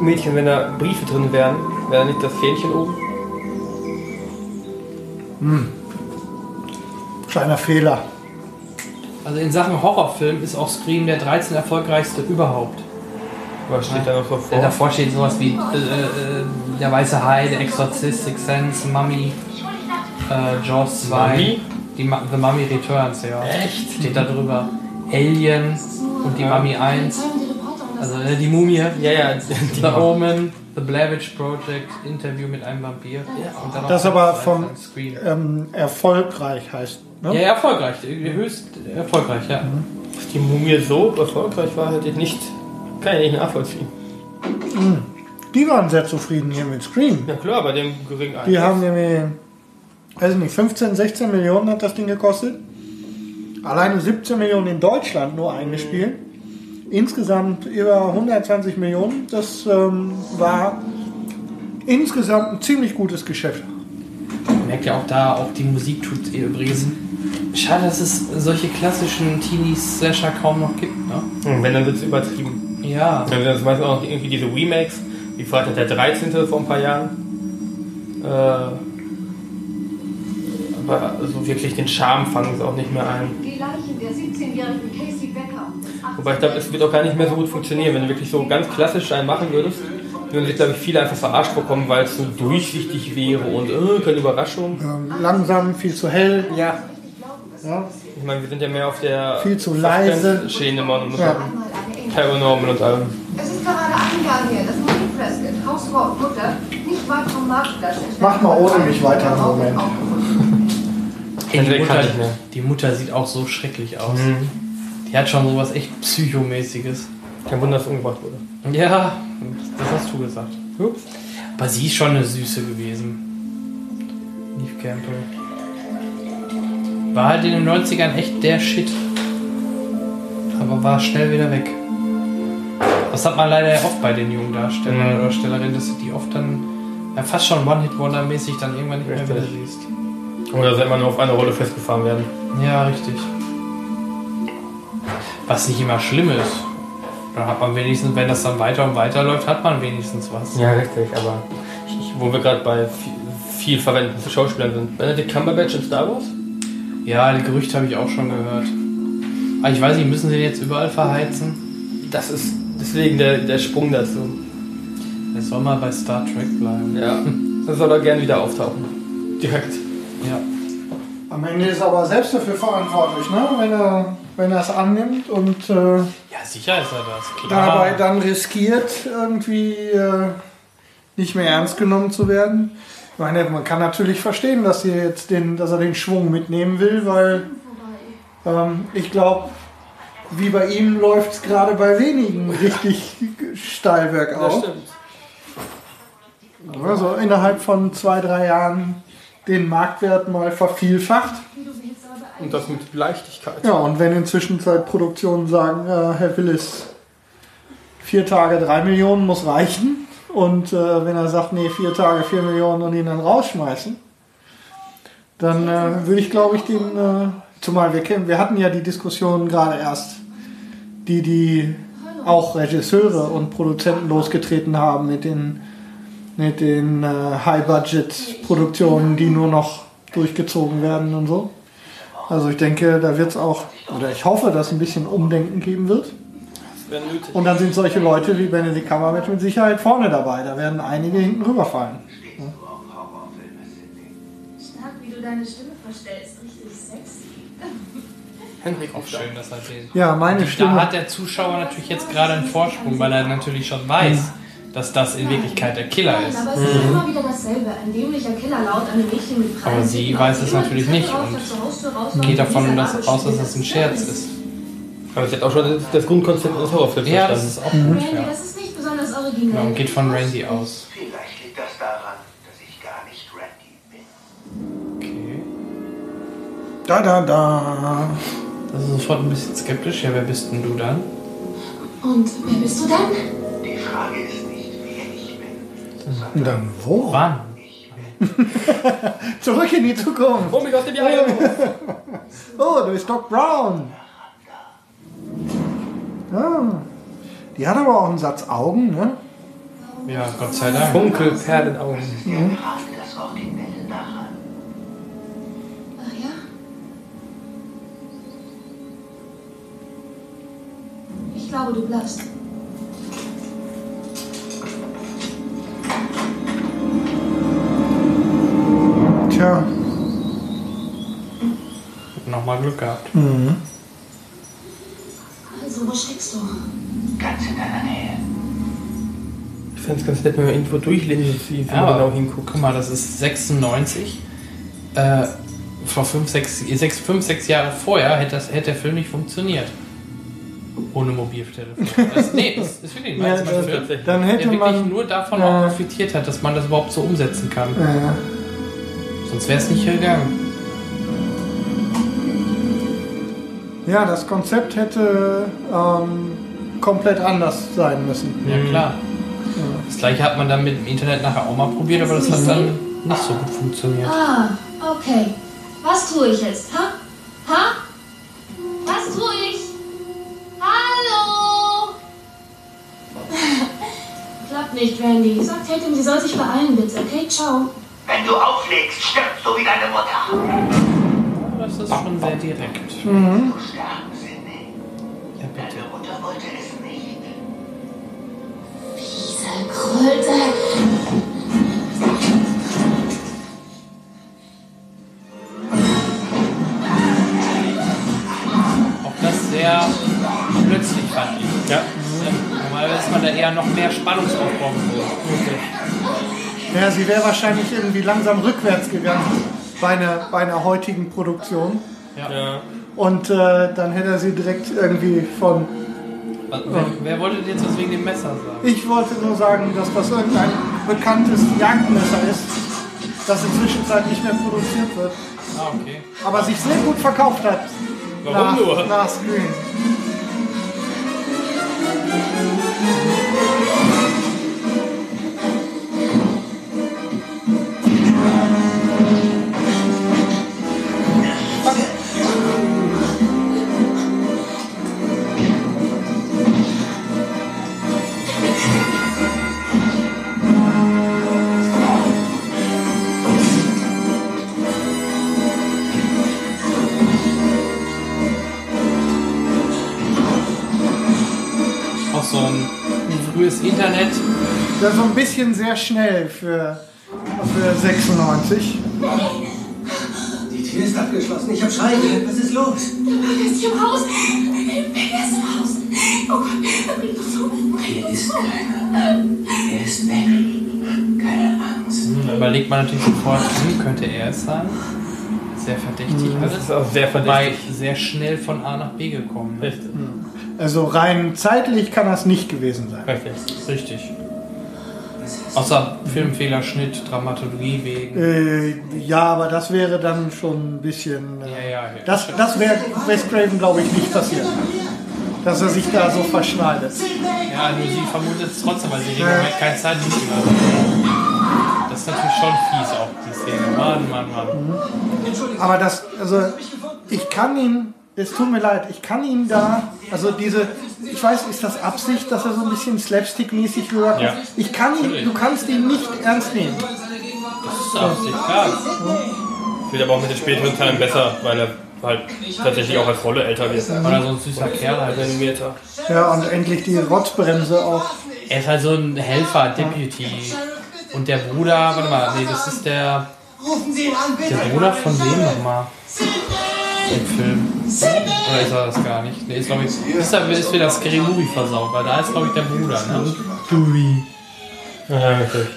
Mädchen, wenn da Briefe drin wären, wäre da nicht das Fähnchen oben? Hm. Kleiner Fehler. Also in Sachen Horrorfilm ist auch Scream der 13 erfolgreichste überhaupt. Was steht da noch so vor? Davor steht sowas wie äh, äh, Der Weiße Hai, Der Exorzist, Six Sense, Mummy, äh, Jaws 2. Mummy? Die Ma The Mummy Returns, ja. Echt? Steht da drüber. Alien und die ja. Mummy 1. Also äh, die Mumie. Ja, ja. Die The Omen, The Blair Witch Project, Interview mit einem Vampir. Ja. das aber vom ähm, erfolgreich heißt. Ne? Ja, erfolgreich. Höchst erfolgreich, ja. Mhm. Dass die Mumie so erfolgreich war, hätte ich nicht, kann ich nicht nachvollziehen. Mhm. Die waren sehr zufrieden hier mit Scream. Ja klar, bei dem geringen Einsatz. Die haben nämlich, weiß nicht, 15, 16 Millionen hat das Ding gekostet. Alleine 17 Millionen in Deutschland nur eingespielt. Insgesamt über 120 Millionen. Das ähm, war insgesamt ein ziemlich gutes Geschäft. Man merkt ja auch da, auch die Musik tut übrigens. Schade, dass es solche klassischen Teenie-Slasher kaum noch gibt. Ne? Und wenn, dann wird es übertrieben. Ja. Dann sind das meistens auch irgendwie diese Remakes, wie Freitag der 13. vor ein paar Jahren. Äh, Aber so wirklich den Charme fangen sie auch nicht mehr ein. Die Leichen der 17-jährigen Casey Becker und des Wobei ich glaube, es wird auch gar nicht mehr so gut funktionieren, wenn du wirklich so ganz klassisch einen machen würdest. Würden sich, glaube ich, viele einfach verarscht bekommen, weil es so durchsichtig wäre und äh, keine Überraschung. Ähm, langsam, viel zu hell. Ja. Ja. Ich meine, wir sind ja mehr auf der Viel zu leise. Schiene und Ja. einmal eine Engel. Paranormal und allem. Es ist gerade Eingang hier, das Marie Prescott, Hausfrau und Mutter, nicht weit vom Marktplatz. Mach mal ohne mich weiter einen Moment. Ey, die, Mutter, mehr. die Mutter sieht auch so schrecklich aus. Mhm. Die hat schon sowas echt Psychomäßiges. Kein Wunder, dass umgebracht wurde. Ja, das hast du gesagt. Ups. Aber sie ist schon eine Süße gewesen. Neve Campbell. War halt in den 90ern echt der Shit. Aber war schnell wieder weg. Das hat man leider oft bei den jungen Darstellern Mhm. oder Darstellerinnen, dass du die oft dann ja, fast schon One-Hit-Wonder-mäßig dann irgendwann nicht mehr Richtig. wieder siehst. Oder sie immer nur auf eine Rolle festgefahren werden. Ja, richtig. Was nicht immer schlimm ist. Da hat man wenigstens, wenn das dann weiter und weiter läuft, hat man wenigstens was. Ja, richtig, aber ich, wo wir gerade bei viel, viel verwendeten Schauspielern sind. Benedict Cumberbatch in Star Wars? Ja, die Gerüchte habe ich auch schon gehört. Aber ich weiß nicht, müssen sie den jetzt überall verheizen? Das ist deswegen der, der Sprung dazu. Er soll mal bei Star Trek bleiben. Ja, dann soll er gern wieder auftauchen. Direkt. Ja. Am Ende ist er aber selbst dafür verantwortlich, ne? wenn er wenn er es annimmt und äh, Ja, sicher ist er das. Klar. dabei dann riskiert, irgendwie äh, nicht mehr ernst genommen zu werden. Ich meine, man kann natürlich verstehen, dass, sie jetzt den, dass er den Schwung mitnehmen will, weil ähm, ich glaube, wie bei ihm läuft es gerade bei wenigen richtig steil Das bergauf. stimmt. Also innerhalb von zwei, drei Jahren den Marktwert mal vervielfacht. Und das mit Leichtigkeit. Ja, und wenn inzwischen Produktionen sagen, äh, Herr Willis, vier Tage drei Millionen muss reichen. Und äh, wenn er sagt, nee, vier Tage vier Millionen und ihn dann rausschmeißen, dann äh, würde ich, glaube ich, den, äh, zumal wir kennen, wir hatten ja die Diskussion gerade erst, die die auch Regisseure und Produzenten losgetreten haben mit den, mit den äh, High-Budget-Produktionen, die nur noch durchgezogen werden und so. Also ich denke, da wird es auch, oder ich hoffe, dass es ein bisschen Umdenken geben wird. Und dann sind solche Leute wie Benedict Cumberbatch mit Sicherheit vorne dabei. Da werden einige hinten rüberfallen. Stark, wie du deine Stimme verstellst. Richtig sexy. Henrik Auch schön, dass er den. Ja, meine Da Stimme. hat der Zuschauer natürlich jetzt gerade einen Vorsprung, weil er natürlich schon weiß, dass das in Wirklichkeit der Killer Nein, ist. aber es ist immer wieder dasselbe. Ein dämlicher Killer laut an einem Mädchen mit Aber sie weiß es natürlich nicht und Geht davon dass, aus, dass das ein Scherz ist. Aber sie hat auch schon das, das Grundkonzept des Horrorfilms Ja, das ist auch gut, Randy, ja. das ist nicht besonders originell. ja. Und geht von Randy aus. Vielleicht liegt das daran, dass ich gar nicht Randy bin. Okay. Da, da, da. Das ist sofort ein bisschen skeptisch. Ja, wer bist denn du dann? Und wer bist du dann? Die Frage ist dann wo? Wann? Zurück in die Zukunft. Mich aus dem Jahr hier. Oh, du bist Doc Brown. Ja. Die hat aber auch einen Satz Augen, ne? Ja, Gott sei Dank. Funkelperlenaugen. Gerade das Originelle daran. Ach ja? Ich glaube, du bleibst. Tja. Nochmal Glück gehabt. Also, wo steckst du? Ganz in deiner Nähe. Ich fände es ganz nett, wenn man irgendwo durchlinsen, wie wie Ja, genau hinguckt. Guck mal, das ist 96. Äh, vor 5, 6, 6, 5, 6 Jahre vorher hätte, das, hätte der Film nicht funktioniert. Ohne Mobiltelefon. Das, nee, das ist wirklich ein Ja, Weizenmann das- Film. dann Der hätte wirklich man. nur davon Ja. auch profitiert hat, dass man das überhaupt so umsetzen kann. Äh, Sonst wäre es nicht gegangen. ja, das Konzept hätte ähm, komplett anders sein müssen. Ja, klar. Das gleiche hat man dann mit dem Internet nachher auch mal probiert, aber das hat dann nicht so gut funktioniert. Ah, okay. Was tue ich jetzt, ha? Ha? Was tue ich? Hallo? Klappt nicht, Randy. Sag Tatum, sie soll sich beeilen, bitte. Okay, ciao. Wenn du auflegst, stirbst du wie deine Mutter. das ist schon sehr direkt. Mhm. Ja, bitte. Mutter wollte es nicht. Diese Kröte. Auch das sehr plötzlich fand ich. Ja. Normalerweise ist man da eher noch mehr Spannungsaufbau gewohnt. Ja, sie wäre wahrscheinlich irgendwie langsam rückwärts gegangen bei einer, bei einer heutigen Produktion. ja. Und äh, dann hätte er sie direkt irgendwie von. Was- Wer, wer wollte jetzt was wegen dem Messer sagen? Ich wollte nur sagen, dass das irgendein bekanntes Jagdmesser ist, das inzwischen Zeit nicht mehr produziert wird, Ah, okay. aber sich sehr gut verkauft hat. Warum nach, nur? Nach Screen. Das ist so ein bisschen sehr schnell für, für 96. Die Tür ist abgeschlossen. Ich hab Schreien gehört. Was ist los? Er ist hier im Haus. Er ist im Haus. Oh Gott, er bringt uns um. Hier ist keiner. Er ist weg. Keine Angst. Da überlegt man natürlich sofort, hm, könnte er es sein? Sehr verdächtig. Das ist auch sehr verdächtig. sehr schnell von A nach B gekommen. Ne? Richtig. Also rein zeitlich kann das nicht gewesen sein. Richtig. Richtig. Außer Filmfehler, Schnitt, Dramaturgie wegen. Äh, ja, aber das wäre dann schon ein bisschen. Äh, Ja, ja, ja. Das, das wäre Wes Craven, glaube ich, nicht passiert. Dass er sich da so verschneidet. Ja, nur sie vermutet es trotzdem, weil sie in dem Moment kein Zeitgefühl hat. Das ist natürlich schon fies, auch die Szene. Mann, Mann, Mann. Aber das, also ich kann ihn, es tut mir leid, ich kann ihn da, also diese, ich weiß, ist das Absicht, dass er so ein bisschen slapstick-mäßig rüberkommt? Ja. Ich kann ihn, du kannst ihn nicht ernst nehmen. Das ist Absicht, klar. Wird aber auch mit den späteren Teilen besser, weil er halt tatsächlich auch als Rolle älter wird. Weil er so ein süßer Kerl halt. Animierter. Ja, und endlich die Rotzbremse auch. Er ist halt so ein Helfer, Deputy. Und der Bruder, warte mal, nee, das ist der. Rufen Sie ihn an, bitte! Der Bruder von wem nochmal? Im Film. Oder ist er das gar nicht? Nee, ist glaube ich. Ist, er, ist wieder Scary Movie versaut, weil da ist glaube ich der Bruder, ne? Dewey. Ja, richtig.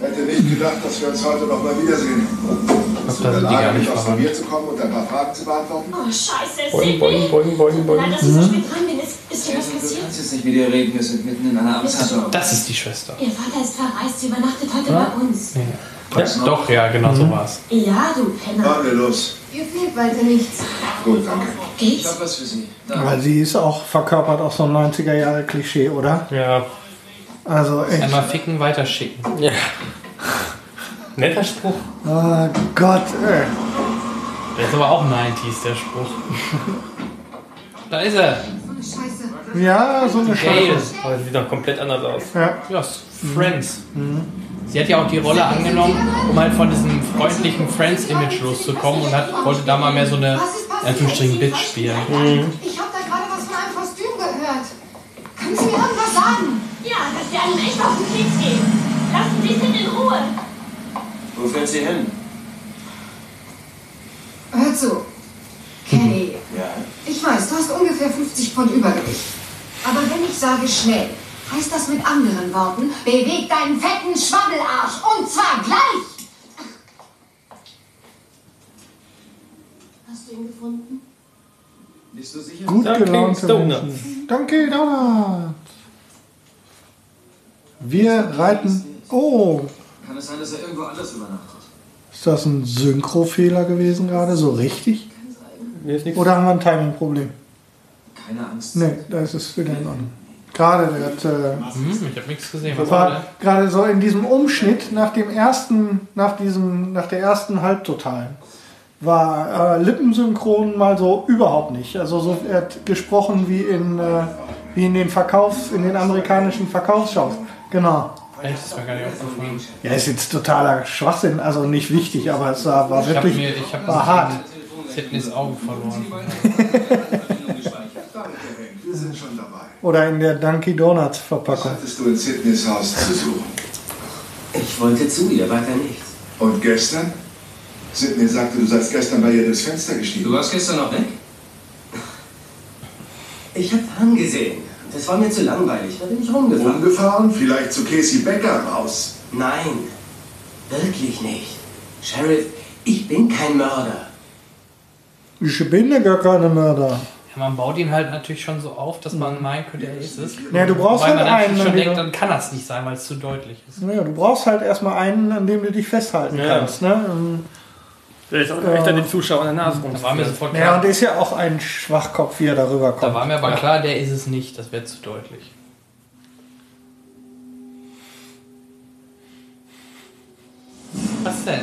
Hätte nicht gedacht, dass wir uns heute noch mal wiedersehen. Ich da sind die gar nicht aus verwandt. mir zu kommen und ein paar Fragen zu beantworten? Oh, scheiße. Boing, boing, boing, boing, boing. Nein, dass ich so spät dran bin. Ist, ist dir was Du passiert? kannst jetzt nicht mit ihr reden. Wir sind mitten in einer Amtshandlung. Das ist die Schwester. Ihr Vater ist verreist. Sie übernachtet heute bei uns. Ja, doch, ja, genau so war's. Ja, du Penner. Fahren wir los. Ihr fehlt weiter nichts. Gut, danke. Ich Geht's? hab was für Sie. Aber sie ist auch verkörpert auch so ein 90er-Jahre-Klischee, oder? Ja. Also echt. Einmal ficken, weiterschicken. ja. Netter Spruch. Oh Gott, ey. Der ist aber auch 90s, der Spruch. Da ist er. So eine Scheiße. Ja, so eine. Scheiße. Aber sie sieht doch komplett anders aus. Ja. Ja, Friends. Sie hat ja auch die Rolle angenommen, um halt von diesem freundlichen Friends-Image loszukommen und hat, wollte da mal mehr so eine, in Anführungsstrichen, Bitch spielen. Ich habe da gerade was von einem Kostüm gehört. Können Sie mir irgendwas sagen? Ja, dass wir einem echt auf den Keks gehen. Lassen Sie es in Ruhe. Wo fährt sie hin? Hör zu. Kenny, Ja. ich weiß, du hast ungefähr 50 Pfund Übergewicht. Aber wenn ich sage schnell, heißt das mit anderen Worten, beweg deinen fetten Schwammelarsch und zwar gleich. Hast du ihn gefunden? Bist du sicher? Gut Danke, gelaunte Donuts. Menschen. Danke, Donuts. Wir reiten. Oh, Kann es sein, dass er irgendwo anders übernachtet? ist das ein Synchrofehler gewesen gerade? So richtig? Oder haben wir ein Timing-Problem? Keine Angst. Nee, da ist es wieder in Ordnung. Gerade, der hat, äh, Hm, ich habe nichts gesehen. War gerade so in diesem Umschnitt nach dem ersten, nach diesem, nach der ersten Halbtotalen war äh, Lippensynchron mal so überhaupt nicht. Also so er hat gesprochen wie in äh, wie in den Verkaufs, in den amerikanischen Verkaufsshows. Genau. Echt, das war gar nicht aufgefallen. Ja, ist jetzt totaler Schwachsinn, also nicht wichtig, aber es war, war Ich hab wirklich mir, ich hab war hart. Sydneys Augen verloren. Wir sind schon dabei. Oder in der Dunkin' Donuts Verpackung. Was hattest du in Sydneys Haus zu suchen? Ich wollte zu ihr, weiter nichts. Und gestern? Sydney sagte, du seist gestern bei ihr durchs Fenster gestiegen. Du warst gestern noch weg? Ich hab angesehen. Das war mir zu langweilig. Da bin ich rumgefahren. Umgefahren? Vielleicht zu Casey Becker raus. Nein, wirklich nicht. Sheriff, ich bin kein Mörder. Ich bin ja gar keine Mörder. Ja, man baut ihn halt natürlich schon so auf, dass man meinen könnte, er ist es. Ja, du brauchst Weil halt man einen, schon denkt, dann kann das nicht sein, weil es zu deutlich ist. du, naja, du brauchst halt erstmal einen, an dem du dich festhalten Ja. kannst. Ne? Der ist auch echt an den Zuschauern der Nase Da war mir rum. sofort Ja, klar, und ist ja auch ein Schwachkopf, wie er darüber da kommt. war mir aber klar, der ist es nicht. Das wäre zu deutlich. Was denn?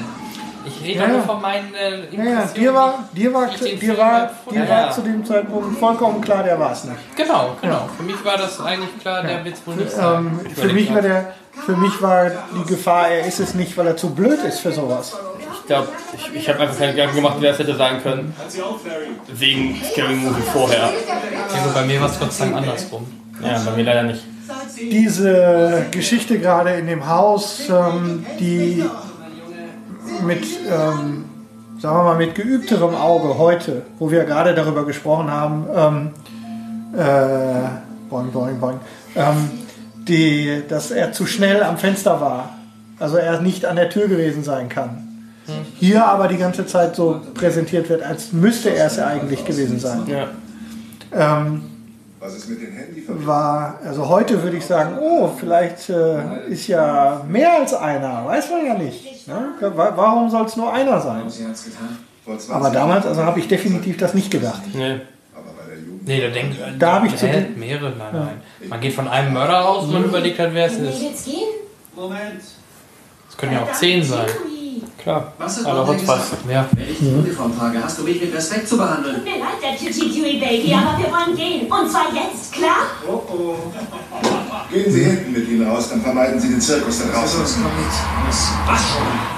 Ich rede Ja, nur ja. von meinen äh, Ja, ja, Impressionen. dir war, dir war, dir war, dir war zu dem Zeitpunkt vollkommen klar, der war es nicht. Genau, genau. Für mich war das eigentlich klar, der wird es wohl nicht sein. Ähm, für, mich war der, für mich war die Gefahr, er ist es nicht, weil er zu blöd ist für sowas. Ich glaube, ich, ich habe einfach keine Gedanken gemacht, wer es hätte sein können. Wegen Scary Movie vorher. Gut, bei mir war es Gott sei Dank andersrum. Ja, bei mir leider nicht. Diese Geschichte gerade in dem Haus, ähm, die mit, ähm, sagen wir mal, mit geübterem Auge heute, wo wir gerade darüber gesprochen haben, ähm, äh, boing, boing, boing, ähm, die, dass er zu schnell am Fenster war. Also er nicht an der Tür gewesen sein kann. Hier aber die ganze Zeit so präsentiert wird, als müsste er es ja eigentlich gewesen sein. Ja. Ähm, Was ist mit den Handyverbindungen? war, also heute würde ich sagen, oh, vielleicht äh, ist ja mehr als einer, weiß man ja nicht. Ne? Wa- Warum soll es nur einer sein? Sie hat's getan. Vor 20 Aber damals, also habe ich definitiv das nicht gedacht. Nee. Aber bei der Jugend. Nee, da denkt Da hab ich zu mehrere, nein, nein. Man geht von einem Mörder aus und man überlegt halt, wer es ist. Es können ja auch zehn sein. Klar. Was hat Hotzpass. gesagt? Ja. Wenn ich die Uniform trage, hast du mich mit Respekt zu behandeln. Tut mir leid, der Dewey Baby, aber wir wollen gehen. Und zwar jetzt, klar? Oh oh. Gehen Sie hinten mit ihnen raus, dann vermeiden Sie den Zirkus da draußen. es kommt was. Was schon?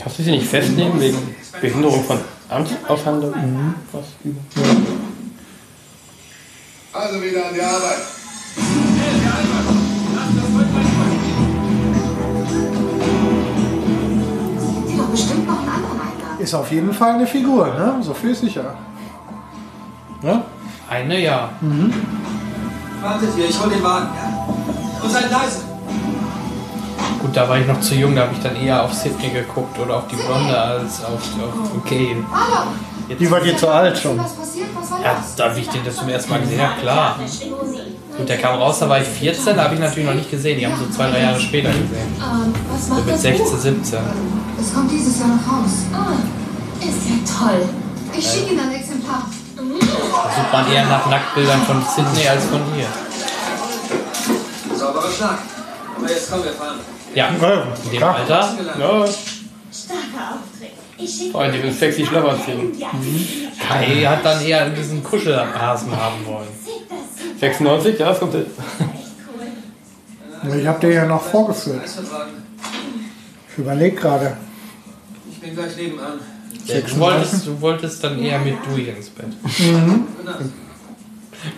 Kannst du sie nicht festnehmen wegen Behinderung von Amtsaushandlung? Was über. Also wieder an die Arbeit. Ist auf jeden Fall eine Figur, ne? So viel ist sicher. Ne? Eine ja. Wartet hier, ich hol den Wagen. Ja? Und seid leise. Gut, da war ich noch zu jung, da habe ich dann eher auf Sydney geguckt oder auf die Blonde als auf, auf Gail. Hallo, Die war dir zu alt schon. was passiert? Was war Ja, da wie ich den das zum ersten Mal gesehen habe, klar. Gut, der kam raus, da war ich 14, da habe ich natürlich noch nicht gesehen. Die haben so zwei, drei Jahre später gesehen. Ähm, was macht Mit das 16, Buch? 17. Es kommt dieses Jahr noch raus. Ah, ist ja toll. Ich schicke Ihnen ein Exemplar. Da sucht man eher nach Nacktbildern von Sydney als von ihr. Sauberer Schlag. Aber jetzt komm, wir fahren. Ja, in dem klar. Alter. Ja, Starker Auftritt. Ich schicke vor allem die mit sexy Schlafanzügen. Ja, Kai hat dann eher diesen Kuschelhasen haben wollen. Sieht das 96, ja, das kommt hin. cool. Ich habe dir ja noch vorgeführt. Ich überlege gerade. Ich bin gleich nebenan. Du wolltest, du wolltest dann eher mit Dewey ins Bett. Nacht.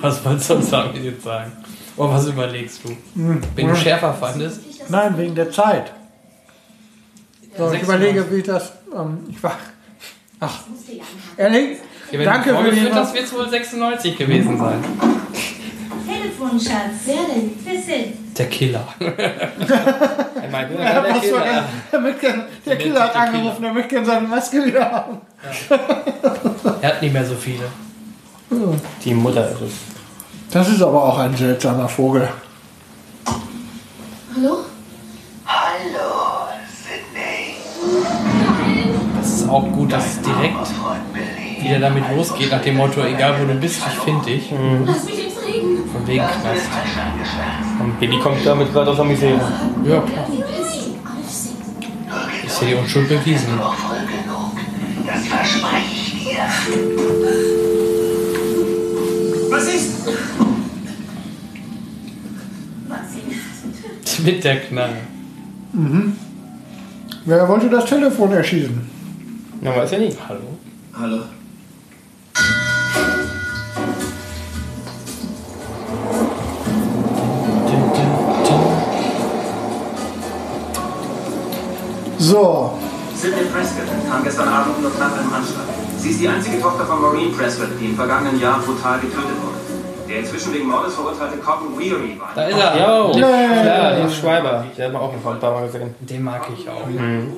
Was wolltest du sonst damit jetzt sagen? Oh, was überlegst du? Wenn du schärfer fandest? Nein, wegen der Zeit. So, ich 96. überlege, wie das. Ähm, ich war. Ach, ehrlich? Ja, Danke du für vorgeführt hast, wird es wohl 96 gewesen sein. Telefon, Schatz. Wer denn? Wer sind? Der Killer. Er meinte, ja, der Killer. Der, gern- der Killer hat Der angerufen, er möchte gerne seine Maske wieder haben. Er hat nicht mehr so viele. Die Mutter ist es. Das ist aber auch ein seltsamer Vogel. Hallo? Hallo, Sydney. Das ist auch gut, dass es direkt wieder damit losgeht, nach dem Motto, egal wo du bist, ich finde dich. Lass mich. Von wegen Knast. Und Billy kommt damit gerade aus der Misere. Ja, klar. Ist ja die Unschuld bewiesen. Das verspreche ich dir. Was ist? Mit der Knarre. Wer wollte das Telefon erschießen? Na, weiß ja nie. Hallo? Hallo. So. Sidney Prescott kam gestern Abend nur knapp im Anschlag. Sie ist die einzige Tochter von Maureen Prescott, die im vergangenen Jahr brutal getötet wurde. Der inzwischen wegen Mordes verurteilte Cotton Weary war. Da ist er. Yeah. klar, den Schreiber. Der hat man auch ein paar Mal gesehen. Den mag ich auch. Mhm.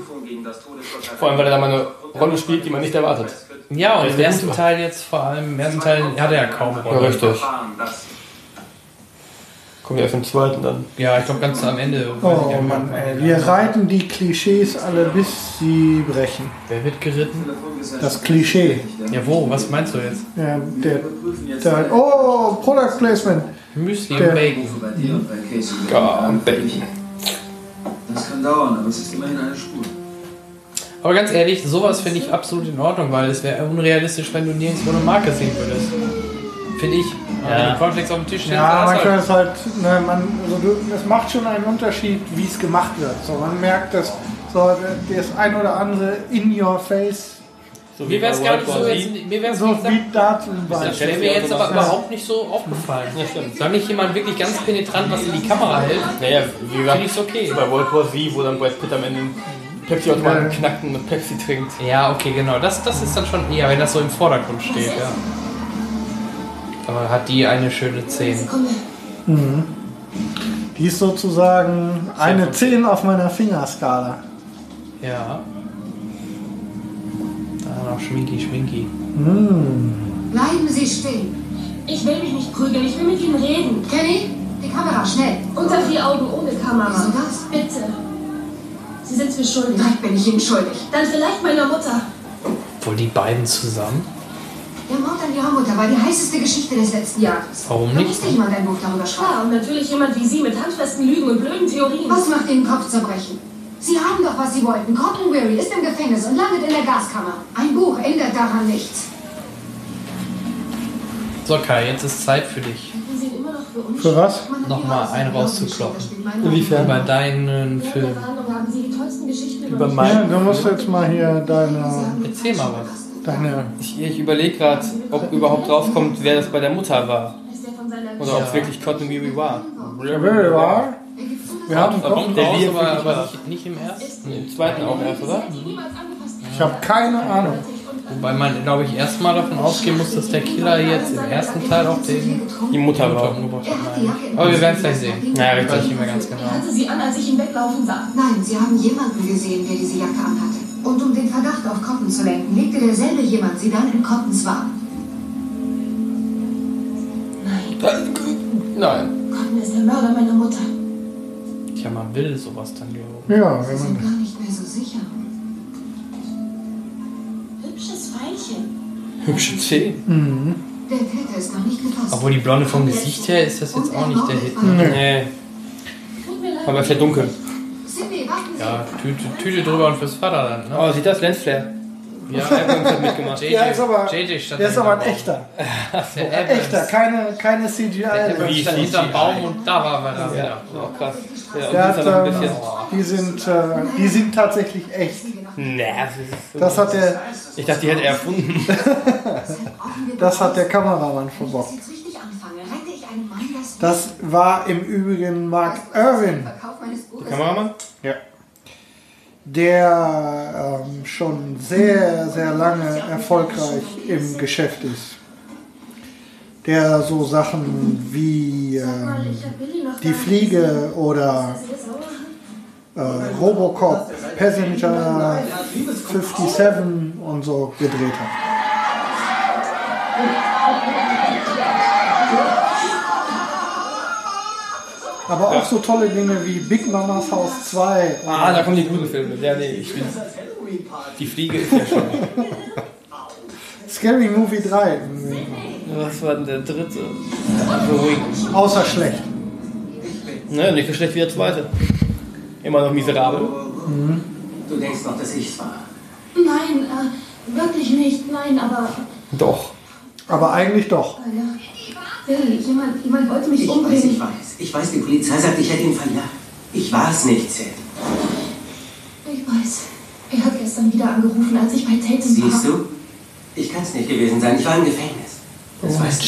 Vor allem, weil er da mal eine Rolle spielt, die man nicht erwartet. Ja, und im ersten Teil jetzt vor allem, im ersten Teil hat er ja kaum Rolle. Ja, richtig. Kommt erst im zweiten dann. Ja, ich glaube ganz am Ende. Oh Mann, ey. Wir reiten die Klischees alle, bis sie brechen. Wer wird geritten? Das Klischee. Ja, wo? Was meinst du jetzt? Ja, der, der oh, Product Placement. Müsli und Bacon. Ja, und Bacon. Das kann dauern, aber es ist immerhin eine Spur. Aber ganz ehrlich, sowas finde ich absolut in Ordnung, weil es wäre unrealistisch, wenn du nirgendwo eine Marke sehen würdest. Finde ich. Ja. Wenn du Cornflakes auf dem Tisch stehen Ja, manchmal ist halt, ne, man, also du, es macht schon einen Unterschied, wie es gemacht wird. So, man merkt, dass so das ein oder andere in your face. So mir wäre es gar nicht so, jetzt, mir wär's so wie dazu Das wäre mir jetzt aber überhaupt nicht so aufgefallen. Ja. Soll nicht jemand wirklich ganz penetrant was in die Kamera hält? Naja, wie gesagt, Finde ich okay. bei World War Z, wo dann Brad Pitt am Ende Pepsi-Automaten knackt und Pepsi trinkt. Ja, okay, genau. Das, das ist dann schon eher, wenn das so im Vordergrund steht, ja. Aber hat die eine schöne 10. Mhm. Die ist sozusagen eine 10 auf meiner Fingerskala. Ja. Da noch Schminki, Schminki. Mhm. Bleiben Sie stehen. Ich will mich nicht prügeln, ich will mit Ihnen reden. Kenny, die Kamera, schnell. Unter vier Augen ohne Kamera. Wieso das? Bitte. Sie sind mir schuldig. Vielleicht bin ich Ihnen schuldig. Dann vielleicht meiner Mutter. Wohl die beiden zusammen? Der Mord an Ihrer Mutter war die heißeste Geschichte des letzten Jahres. Warum Da nicht? musste jemand ein Buch darüber schreiben. Ja, und natürlich jemand wie Sie mit handfesten Lügen und blöden Theorien. Was macht Ihnen Kopf zerbrechen? Sie haben doch, was Sie wollten. Cotton Weary ist im Gefängnis und landet in der Gaskammer. Ein Buch ändert daran nichts. So Kai, jetzt ist Zeit für dich. Sie sind immer noch für was? Nochmal einen rauszukloppen. Inwiefern? Über deinen Film. Die über, Über mich mein- Ja, du musst jetzt mal hier deine, Erzähl mal was. Deine Ich, ich überlege gerade, ob überhaupt draufkommt, wer das bei der Mutter war. Oder ob es wirklich Cotton Weary war. Very wahr. Wir haben Da kommt Der raus, Lied aber, war. nicht, im ersten. Im zweiten auch erst, oder? niemals angefasst Ich habe keine Ahnung. Wobei man, glaube ich, erstmal davon ausgehen muss, dass der Killer jetzt im ersten Teil auch den Die Mutter Mutter war. umgebracht hat. Aber wir werden es gleich sehen. Tasche. Ja, richtig. Nicht mehr ganz genau. Ich hatte sie an, als ich ihn weglaufen sah. Nein, Sie haben jemanden gesehen, der diese Jacke anhatte. Und um den Verdacht auf Cotton zu lenken, legte derselbe jemand sie dann in Cottons Wagen. Nein, Nein. Cotton ist der Mörder meiner Mutter. Tja, man will sowas dann glauben. Ja, Sie wenn sind man, gar nicht mehr so sicher. Hübsches Pfeilchen. Hübsche Zehen. Der Täter ist noch nicht gefasst. Obwohl die Blonde vom Gesicht her ist das jetzt auch nicht der Hit. ne? Nee, aber ist ja dunkel. Ja, Tüte, Tüte drüber und fürs Vaterland. Ne? Oh, sieht das Lensflare? Ja, Abrams hat mitgemacht. JJ, Ja, ist aber- JJ stand der ist aber ein echter. Der Abrams- Echter, keine, keine CGI. Der CGI? hinterm Baum und da war er da Ja, wieder. auch krass. Ja, Der und hat, ist ein ähm, bisschen. die, sind, äh, die sind tatsächlich echt. Nee, das ist so. Das hat der, Ich dachte, die hätte er erfunden. das hat der Kameramann verbockt. Das... War im Übrigen Mark Irwin, Buches. Kameramann? ja. Der ähm, schon sehr, sehr lange erfolgreich im Geschäft ist. Der so Sachen wie ähm, Die Fliege oder er äh, Robocop, Passenger 57 und so gedreht hat. Aber auch so tolle Dinge wie Big Mamas Haus 2. Ah, da kommen die guten Filme. Ja, nee, ich bin. Die Fliege ist ja schon. Scary Movie 3. Was war denn der dritte? Wing. Außer schlecht. Naja, nicht so schlecht wie der zweite. Immer noch miserabel. Du denkst noch, dass ich's war. Nein, äh, wirklich nicht. Nein, aber. Doch. Aber eigentlich doch. Billy, jemand, jemand wollte mich Ich weiß, umbringen. ich weiß. Ich weiß, die Polizei sagt, ich hätte ihn verjagt. Ich war es nicht, Sid. Ich weiß. Er hat gestern wieder angerufen, als ich bei Tatum war. Siehst du? Ich kann es nicht gewesen sein. Ich war im Gefängnis. Das oh, weißt du.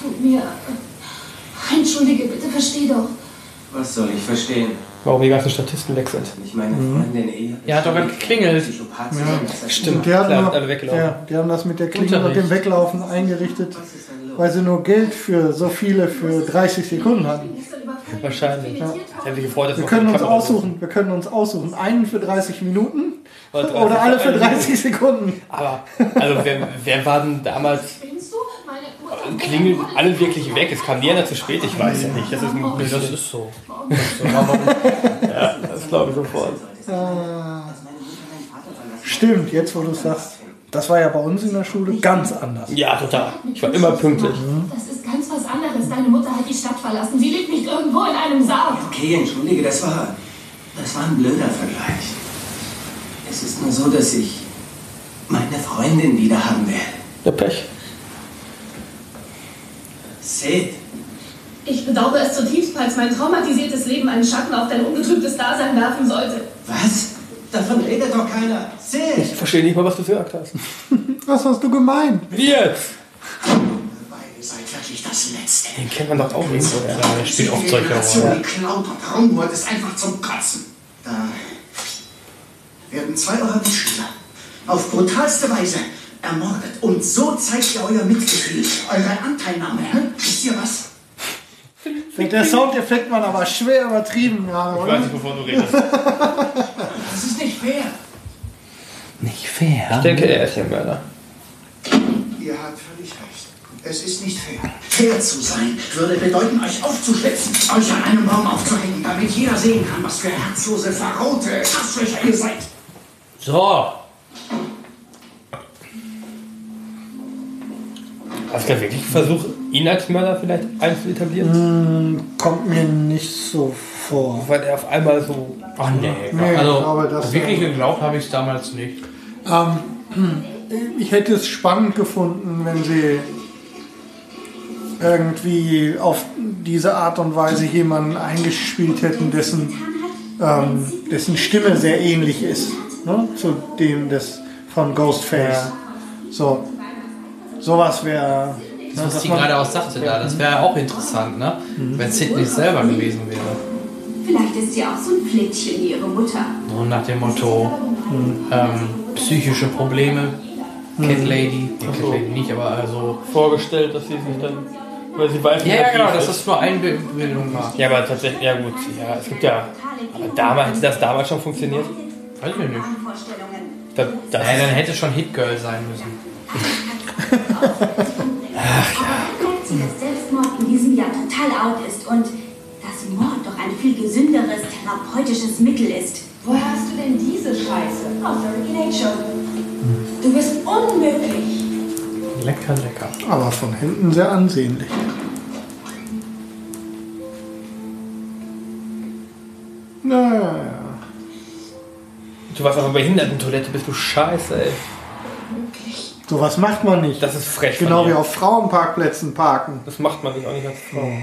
Tut mir. Entschuldige, bitte versteh doch. Was soll ich verstehen? Warum die ganzen Statisten weg sind. Ich meine mhm. Freundin eher. Ja, hat doch gerade geklingelt. Ja, stimmt. Die, alle weglaufen. Ja, die haben das mit der Klingel und dem Weglaufen eingerichtet, weil sie nur Geld für so viele für 30 Sekunden hatten. Wahrscheinlich. Ja. Gefreut, wir können uns aussuchen, wir können uns aussuchen, einen für 30 Minuten oder, oder alle für 30 Sekunden. Aber also wer, wer war denn damals klingeln alle wirklich weg. Es kam nie einer zu spät, ich weiß ja nicht. Das ist, ein, das ist so. ja, das glaube ich sofort. Stimmt, jetzt wo du es sagst. Das war ja bei uns in der Schule ganz anders. Ja, total. Ich war immer pünktlich. Das ist ganz was anderes. Deine Mutter hat die Stadt verlassen. Sie lebt nicht irgendwo in einem Sarg. Okay, entschuldige, das war, das war ein blöder Vergleich. Es ist nur so, dass ich meine Freundin wieder haben werde. Ja, Pech. Sid. Ich bedauere es zutiefst, falls mein traumatisiertes Leben einen Schatten auf dein ungetrübtes Dasein werfen sollte. Was? Davon redet doch keiner. Sid! Ich verstehe nicht mal, was du gesagt hast. was hast du gemeint? Wie jetzt? Beide seid wirklich das Letzte. Den kennt man doch auch irgendwo. Ja, der spielt oft solche Rollen. Die Cloud und Raumwort ist einfach zum Kotzen. Da werden zwei eurer Mitschüler auf brutalste Weise ermordet. Und so zeigt ihr euer Mitgefühl, eure Anteilnahme. Hm? Wisst ihr was? Der Soundeffekt war aber schwer übertrieben gerade, Ich weiß nicht, wovon du redest. das ist nicht fair. Nicht fair? Ich denke, er ist der Mörder. Ihr habt völlig recht. Es ist nicht fair. Fair zu sein würde bedeuten, euch aufzuschlitzen, euch an einem Baum aufzuhängen, damit jeder sehen kann, was für herzlose, verraute Arschlöcher ihr seid. So, Hast du wirklich versucht, ihn als Mörder vielleicht einzuetablieren? Hm, kommt mir nicht so vor. Weil er auf einmal so. Ach nee. nee also aber wirklich geglaubt habe ich es damals nicht. Ähm, ich hätte es spannend gefunden, wenn sie irgendwie auf diese Art und Weise jemanden eingespielt hätten, dessen, ähm, dessen Stimme sehr ähnlich ist ne? zu dem des von Ghostface. Ja. So, Sowas wäre. Das, was sie gerade auch sagte da, das wäre auch interessant, ne? Mhm. Wenn Sidney selber gewesen wäre. Vielleicht ist sie auch so ein Flittchen wie ihre Mutter. So nach dem Motto, mhm. ähm, psychische Probleme, Cat Lady, nee, Cat Lady nicht, aber also. Vorgestellt, dass sie sich dann. Weil sie weiß, ja, ja, genau, dass das nur Einbildung war. Ja, aber tatsächlich, ja gut, ja, es gibt ja. Aber damals, hätte das damals schon funktioniert? Weiß ich nicht. Da, das ja, dann hätte schon Hit Girl sein müssen. Ach ja. dass Selbstmord in diesem Jahr total out ist und dass Mord doch ein viel gesünderes therapeutisches Mittel ist. Woher hast du denn diese Scheiße? Aus der Ricky Lake Show. Du bist unmöglich. Lecker, lecker. Aber von hinten sehr ansehnlich. Naja. Du warst auf einer Behindertentoilette, bist du scheiße, ey. Sowas macht man nicht. Das ist frech. Genau wie auf Frauenparkplätzen parken. Das macht man nicht auch nicht als Frau. Hm.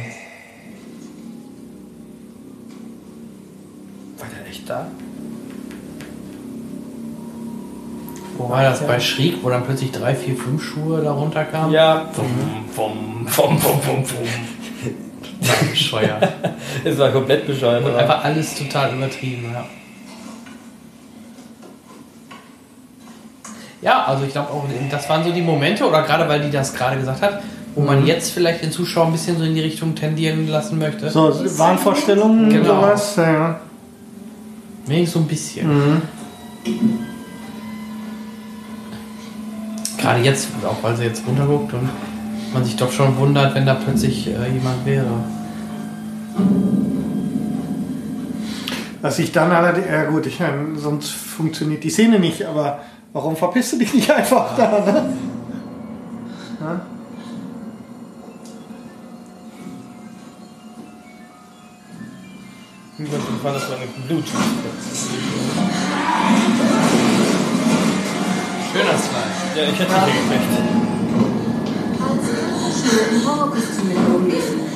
War der echt da? Wo war das bei Schräg, wo dann plötzlich drei, vier, fünf Schuhe da runterkamen? Ja. Vom, vom, vom, vom, vom, vom. War bescheuert. es war komplett bescheuert. Und einfach alles total übertrieben, ja. Ja, also ich glaube auch, das waren so die Momente, oder gerade weil die das gerade gesagt hat, wo man mhm. jetzt vielleicht den Zuschauer ein bisschen so in die Richtung tendieren lassen möchte. So, Wahnvorstellungen, genau. sowas, ja. Wenigstens so ein bisschen. Mhm. Gerade jetzt, auch weil sie jetzt runterguckt und man sich doch schon wundert, wenn da plötzlich äh, jemand wäre. Was ich dann allerdings, ja gut, ich meine, sonst funktioniert die Szene nicht, aber Warum verpisst du dich nicht einfach da? Ne? Ja? Niemand war das meine Blut. Schöner Slide. Ja, ich hätte dich hier gekriegt.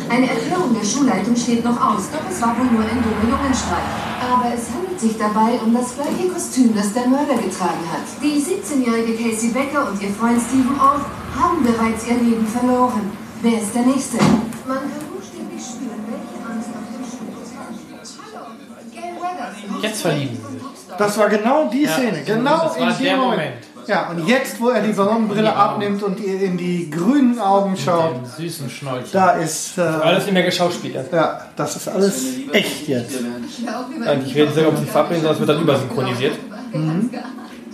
Eine Erklärung der Schulleitung steht noch aus, doch es war wohl nur ein dummer Jungenstreich. Aber es handelt sich dabei um das gleiche Kostüm, das der Mörder getragen hat. Die 17-jährige Casey Becker und ihr Freund Stephen Orth haben bereits ihr Leben verloren. Wer ist der Nächste? Man kann buchstäblich spüren, welche Angst auf dem Schulhof Hallo, Jetzt verlieben. Das war genau die Ja, Szene, genau in dem Moment. Moment. Ja, und jetzt, wo er die Sonnenbrille abnimmt und ihr in die grünen Augen schaut, süßen da ist. Äh, Alles nicht mehr geschauspielert. ja, das ist alles echt jetzt. Eigentlich reden sie, ob sie verabreden, sondern es wird dann übersynchronisiert.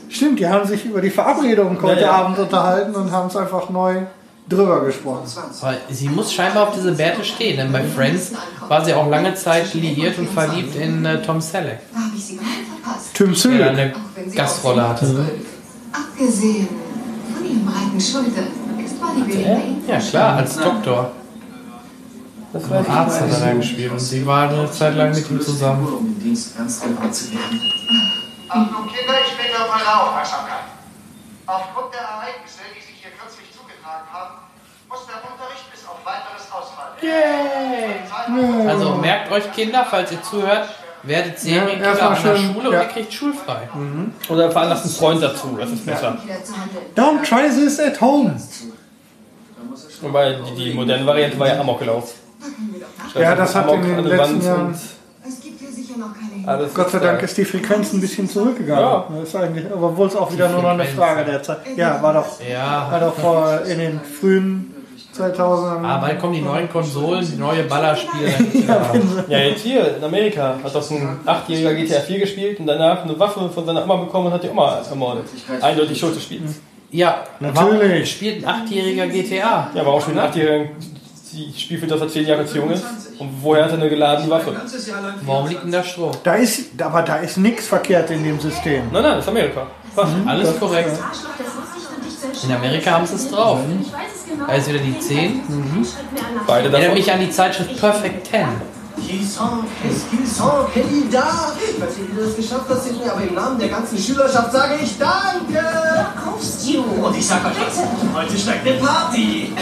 Stimmt, die haben sich über die Verabredung heute Ja, ja. Abend unterhalten und haben es einfach neu drüber gesprochen. Aber sie muss scheinbar auf diese Bärte stehen, denn bei Friends war sie auch lange Zeit liiert und verliebt in äh, Tom Selleck, ich verpasst. Tim der Sylt. eine Gastrolle hatte. Abgesehen von ihren breiten Schultern ist Bodybuilding Ja klar, als Doktor. Das war Als Arzt hat er da gespielt und sie war eine Zeit lang mit ihm zusammen. um den Dienst ernst genommen zu werden. Achtung Kinder, ich bitte um eure Aufmerksamkeit. Aufgrund der Ereignisse, die sich hier kürzlich zugetragen haben, muss der Unterricht bis auf weiteres ausfallen. Yay! Also merkt euch Kinder, falls ihr zuhört, werdet Serienkiller erstmal an der schön, Schule ja. und ihr kriegt schulfrei. Oder veranlasst einen Freund dazu, das ist besser. Don't try this at home. Wobei die, die moderne Variante war ja Amoklauf. Ja, das hat in den letzten Jahren- und Es gibt hier sicher noch keine Alles Gott sei Dank ist die Frequenz ein bisschen zurückgegangen. Ja. Das ist eigentlich, aber obwohl es auch wieder nur noch eine. Frage der Zeit. Ja, war doch, war Ja, doch vor in den frühen 2000ern. aber bald kommen die neuen Konsolen, die neue Ballerspiele. Ja, jetzt hier in Amerika hat doch so ein achtjähriger GTA 4 gespielt und danach eine Waffe von seiner Oma bekommen und hat die Oma ermordet. Eindeutig Schuld des Spiels. Ja, Natürlich. spielt ein achtjähriger GTA. Ja, aber auch schon ein achtjähriger die spielt für das er zehn Jahre zu jung ist. Und woher hat er eine geladene Waffe? Warum liegt denn da Stroh? Da ist, aber da ist nichts verkehrt in dem System. Nein, nein, das ist Amerika. Was? Alles korrekt. Arschloch, In. Amerika haben sie es drauf. Genau. Da ist wieder die 10. Schreibt mir an nach Beide Erinnert davon. mich an die Zeitschrift Perfect 10. Kisson, Kisson, Kelly da! Ich weiß nicht, wie du das geschafft hast, aber im Namen der ganzen Schülerschaft sage ich Danke! Du? Und ich sag euch was, heute steigt eine Party!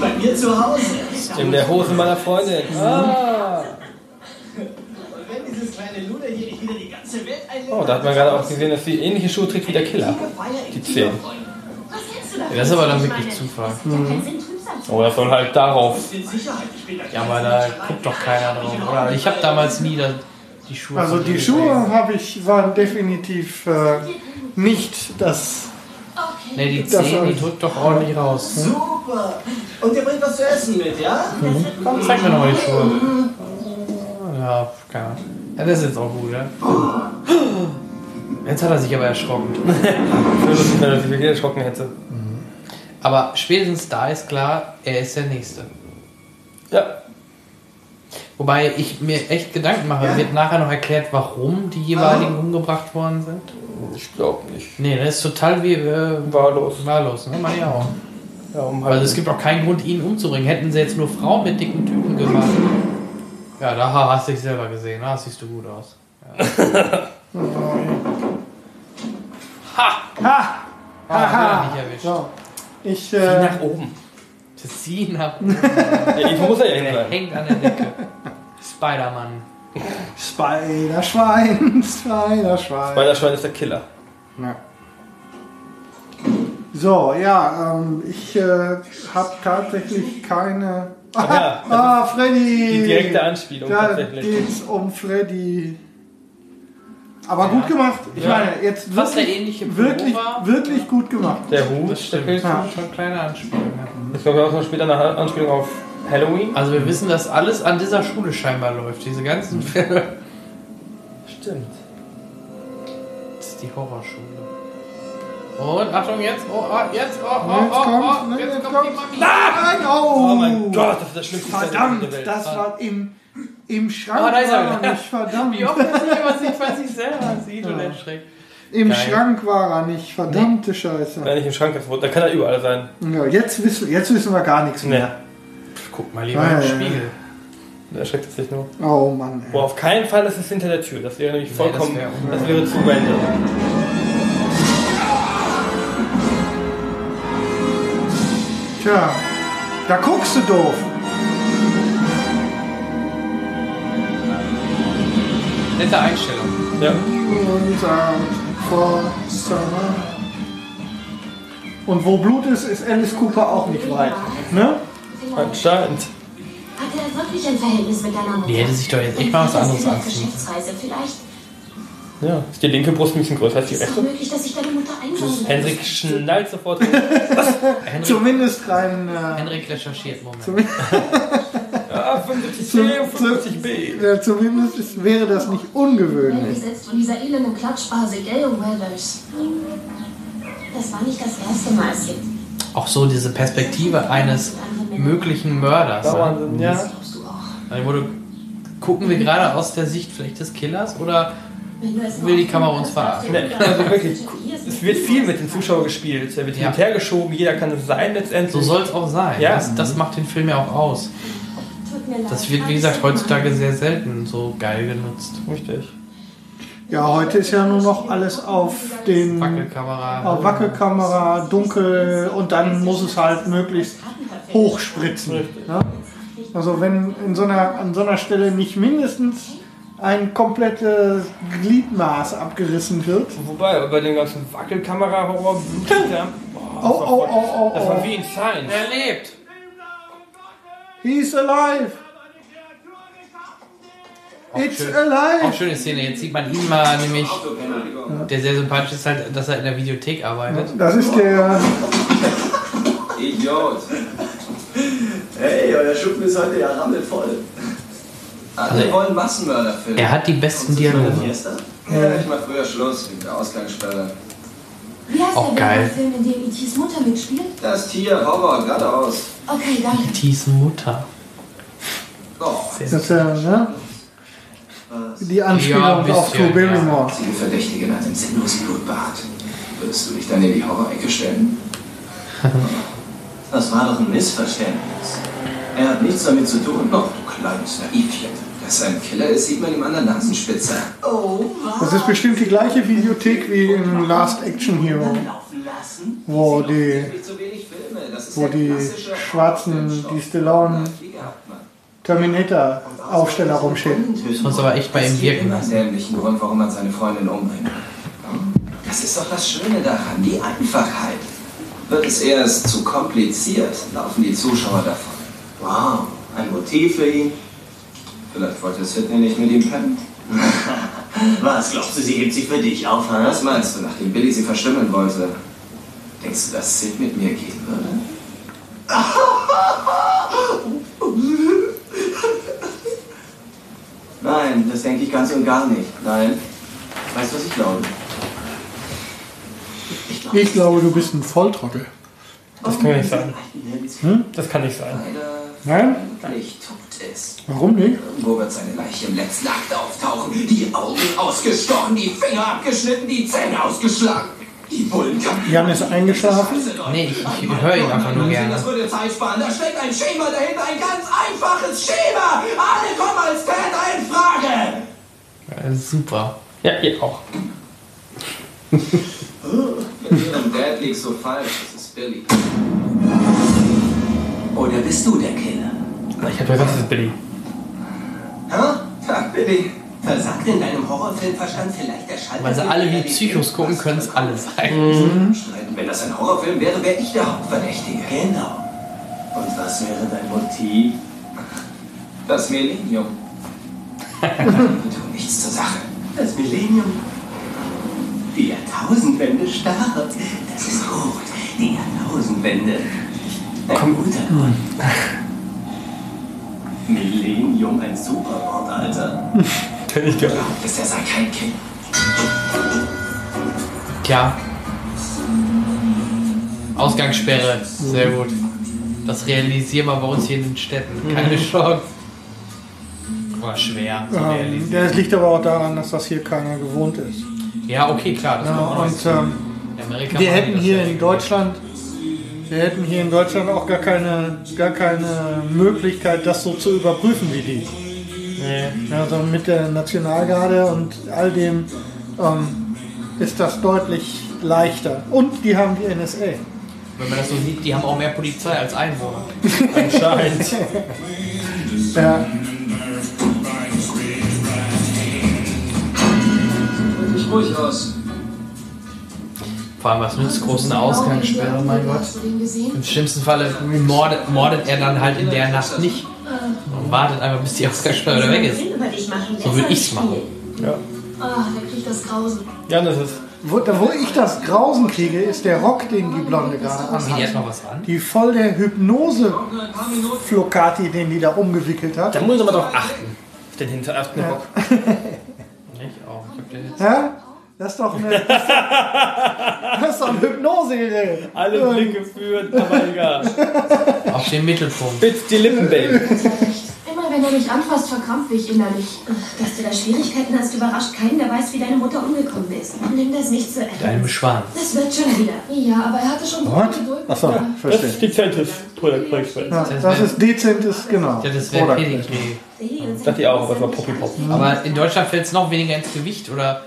Bei mir zu Hause! In der Hose meiner Freundin. Ah. Und wenn dieses kleine Luder hier nicht wieder die ganze Welt einlädt... Oh, da hat man gerade auch gesehen, dass sie ähnliche Schuhe trägt wie der Killer. Die 10. Was hältst du davon? Das ist aber dann Ich wirklich Zufall. Oh, das soll halt darauf. Ich Ja, aber da guckt doch keiner drauf. Oder ich habe damals nie da die Schuhe. Also von die Schuhe habe ich, waren definitiv äh, nicht das. Ne, die Das 10, die drückt doch ordentlich raus. Super! Und ihr bringt was zu essen mit, ja? Komm, zeig mir noch mal die Schuhe. Ja, keine Ahnung. Ja, das ist jetzt auch gut, ja. Jetzt hat er sich aber erschrocken. Nur, dass ich wirklich erschrocken hätte. Aber spätestens da ist klar, er ist der Nächste. Ja. Wobei ich mir echt Gedanken mache, wird nachher noch erklärt, warum die jeweiligen umgebracht worden sind? Ich glaube nicht. Nee, das ist total wie äh, Wahllos. wahllos, ne? Meine ich auch. Ja, um halt Also es gibt auch keinen Grund, ihn umzubringen. Hätten sie jetzt nur Frauen mit dicken Typen gemacht. Ja, da hast du dich selber gesehen. Da siehst du gut aus. Ha! Ha! Ah, wieder nicht erwischt. So. Ich, Sieh äh, nach oben. Das Sie nach oben. Ja, irgendwo muss er ja Der hängt an der Decke. Spider-Man. Spiderschwein, Spiderschwein. Spider-Schwein ist der Killer. Ja. So, ja, ähm, ich äh, habe tatsächlich keine. Ach ja, ah, Freddy! Die direkte Anspielung Da tatsächlich. geht's um Freddy. Aber gut gemacht. Ich Ja. meine, jetzt Fast der wirklich, ähnliche wirklich, wirklich gut gemacht. Der Hut, Das stimmt. der Das Pilz. ist schon eine kleine Anspielung. Ja. Ich glaube, auch noch später eine Anspielung auf Halloween. Also wir wissen, dass alles an dieser Schule scheinbar läuft. Diese ganzen Filme. Stimmt. Das ist die Horrorschule. Und Achtung jetzt, oh, oh jetzt, oh, oh, Jetzt oh, kommt, oh, jetzt jetzt kommt kommt. die Mami. Nein, oh, Oh mein Gott, das ist der schlimmste Verdammt, der Welt. das war im, im Schrank. Oh, da ist er war wieder. nicht, verdammt. Wie oft er sich immer sieht, weil sich selber sieht und erschreckt. Im Geil. Schrank war er nicht, verdammte Scheiße. Wenn nicht im Schrank da kann er überall sein. Ja, jetzt, wissen, jetzt wissen wir gar nichts mehr. Guck mal lieber Ja, im ja, ja. Spiegel. Der erschreckt es sich nur. Oh Mann. Ey. Boah, auf keinen Fall ist es hinter der Tür. Das wäre nämlich vollkommen. das wäre das, wäre zu random. Tja, da guckst du doof. Nette Einstellung. Ja. Und, wo Blut ist, ist Alice Cooper auch nicht weit. Ne? Anscheinend. Hat er wirklich ein Verhältnis mit deiner Mutter? Die hätte sich doch jetzt echt mal was anderes anziehen. Ja, ist die linke Brust ein bisschen größer als die Ist doch rechte? möglich, dass sich deine Mutter einladen Henrik schnallt sofort. Henrik, Zumindest rein. Äh, Henrik recherchiert, Moment. Ja, 75C und 75B. ja, zumindest ist, wäre das nicht ungewöhnlich. Gesetzt von dieser elenden Klatschbase Gale Weathers. Das war nicht das erste Mal. Es gibt Auch so diese Perspektive eines möglichen Mörders. Ne? Wahnsinn, ja. glaubst du auch. Also wurde, gucken wir gerade aus der Sicht vielleicht des Killers oder Will die Kamera uns verarschen? Nee, also wirklich, es wird viel mit dem Zuschauer gespielt. Er wird Ja. her geschoben, jeder kann es sein letztendlich. so soll es auch sein. Ja. Das, das macht den Film ja auch aus. Das wird, wie gesagt, heutzutage sehr selten so geil genutzt. Richtig. Ja, heute ist ja nur noch alles auf den Wackelkamera. auf Wackelkamera, dunkel und dann muss es halt möglichst hochspritzen. Ne? Also wenn in so einer, an so einer Stelle nicht mindestens ein komplettes Gliedmaß abgerissen wird. Wobei, bei dem ganzen Wackelkamera-Horror blutet der. Oh, oh, oh, oh, Das war oh. wie in Science. Er lebt! He's alive! It's schön. alive! Auch schöne Szene. Jetzt sieht man ihn mal nämlich, der sehr sympathisch ist halt, dass er in der Videothek arbeitet. Das ist der. Idiot. Hey, euer Schuppen ist heute ja rammelvoll. Alle Also- wollen Massenmörderfilme. Er hat die besten Dialoge. Ja, ich mach früher Schluss wegen der Ausgangssperre. Wie heißt Auch der geil. Film, in dem E.T.s Mutter mitspielt? Das Tier, Horror, geradeaus. Okay, danke. Tis Mutter. Oh, Das ist ja, ne? Die Anspielung Ja, auf Drew Barrymore. einzige Verdächtige nach dem sinnlosen Blutbad. Würdest du dich dann in die Horror-Ecke stellen? Das war doch ein Missverständnis. Er hat nichts damit zu tun. Noch, du kleines Naivchen. Dass er ein Killer ist, sieht man ihm an der Nasenspitze. Oh, Das ist bestimmt die gleiche Videothek wie in Last Action Hero, wo die, wo ja die schwarzen, die Stallone Wie gehabt, Mann. Terminator Aufsteller rumstehen. Das muss aber echt bei ihm wirken lassen. dämlichen Grund, warum man seine Freundin umbringt. Das ist doch das Schöne daran, die Einfachheit. Wird es erst zu kompliziert, laufen die Zuschauer davon. Wow, ein Motiv für ihn. Vielleicht wollte Sidney nicht mit ihm pennen. Was, glaubst du, sie hebt sich für dich auf, ha? Was meinst du, nachdem Billy sie verstümmeln wollte? Denkst du, dass Sid mit mir gehen würde? Nein, das denke ich ganz und gar nicht. Nein. Weißt du, was ich glaube? Ich glaube, du bist ein Volltrottel. Das kann nicht sein. Hm? Das kann nicht sein. Nein? Warum nicht? Irgendwo wird seine Leiche im Letztakt auftauchen. Die Augen ausgestochen, die Finger abgeschnitten, die Zähne ausgeschlagen. Die. Jan ist eingeschlafen. Nee, ich, ich höre ihn einfach nur gerne. Das würde Zeit sparen. Da steckt ein Schema dahinter, ein ganz einfaches Schema. Alle kommen als Täter in Frage. Ja, super. Ja, ihr auch. Mit ihrem Dad liegt so falsch. Das ist Billy. Oder bist du der Killer? Ich hab gesagt, das ist Billy. Hä? Tag, Billy. Versagt in deinem Horrorfilmverstand vielleicht der Schalter? Weil sie alle wie Psychos gucken, können es alle sein. Streiten, wenn das ein Horrorfilm wäre, wäre ich der Hauptverdächtige. Genau. Und was wäre dein Motiv? Das Millennium. tu nichts zur Sache. Das Millennium. Die Jahrtausendwende starrt. Das ist gut. Die Jahrtausendwende. Ein guter Grund. Millennium, ein super Wort, Alter. Kenn ich gar nicht. Ist sei kein Kind. Tja. Ausgangssperre. Sehr gut. Das realisieren wir bei uns hier in den Städten. Keine Chance. War schwer zu Ähm, realisieren. das liegt aber auch daran, dass das hier keiner gewohnt ist. Ja, okay, klar. Das Ja, und ähm, Amerika wir hätten hier in. Deutschland, wir hätten hier in Deutschland auch gar keine, gar keine Möglichkeit, das so zu überprüfen wie die. Nee. Also mit der Nationalgarde und all dem ähm, ist das deutlich leichter. Und die haben die NSA. Wenn man das so sieht, die haben auch mehr Polizei als Einwohner. Anscheinend. Ja, ruhig aus. Vor allem, was nützt großen Ausgangssperre, mein Gott. Im schlimmsten Falle mordet, mordet er dann halt in der Nacht nicht. Und wartet einfach, bis die Ausgangssperre weg ist. So würde ich's machen. Ja. Ah, der kriegt das Grausen. Ja, das ist. Wo, da, wo ich das Grausen kriege, ist der Rock, den die Blonde gerade Zieh die anhat. erstmal was an. Die voll der Hypnose-Flocati, den die da umgewickelt hat. Da muss man drauf achten. Auf den hinterersten Rock. Ich auch. Ich hab den jetzt. Ja? Das ist doch eine, das ist doch, das ist doch ein Hypnosegerät. Alle Blicke führen, aber egal. Auf den Mittelpunkt. Bitte die Lippen, Baby. Immer wenn er mich anfasst, verkrampfe ich innerlich. Dass du da Schwierigkeiten hast, überrascht keinen, der weiß, wie deine Mutter umgekommen ist. Nimm das nicht Deinem ernst. Schwanz. Das wird schon wieder. Ja, aber er hatte schon gute What? Geduld. Achso. Das verstehe. ist dezentes Product Placement. Ja, das ist dezentes, genau. Ja, das wäre Product Pedigree. Dachte ich auch, aber es war Poppy Pop. Aber in Deutschland fällt es noch weniger ins Gewicht oder.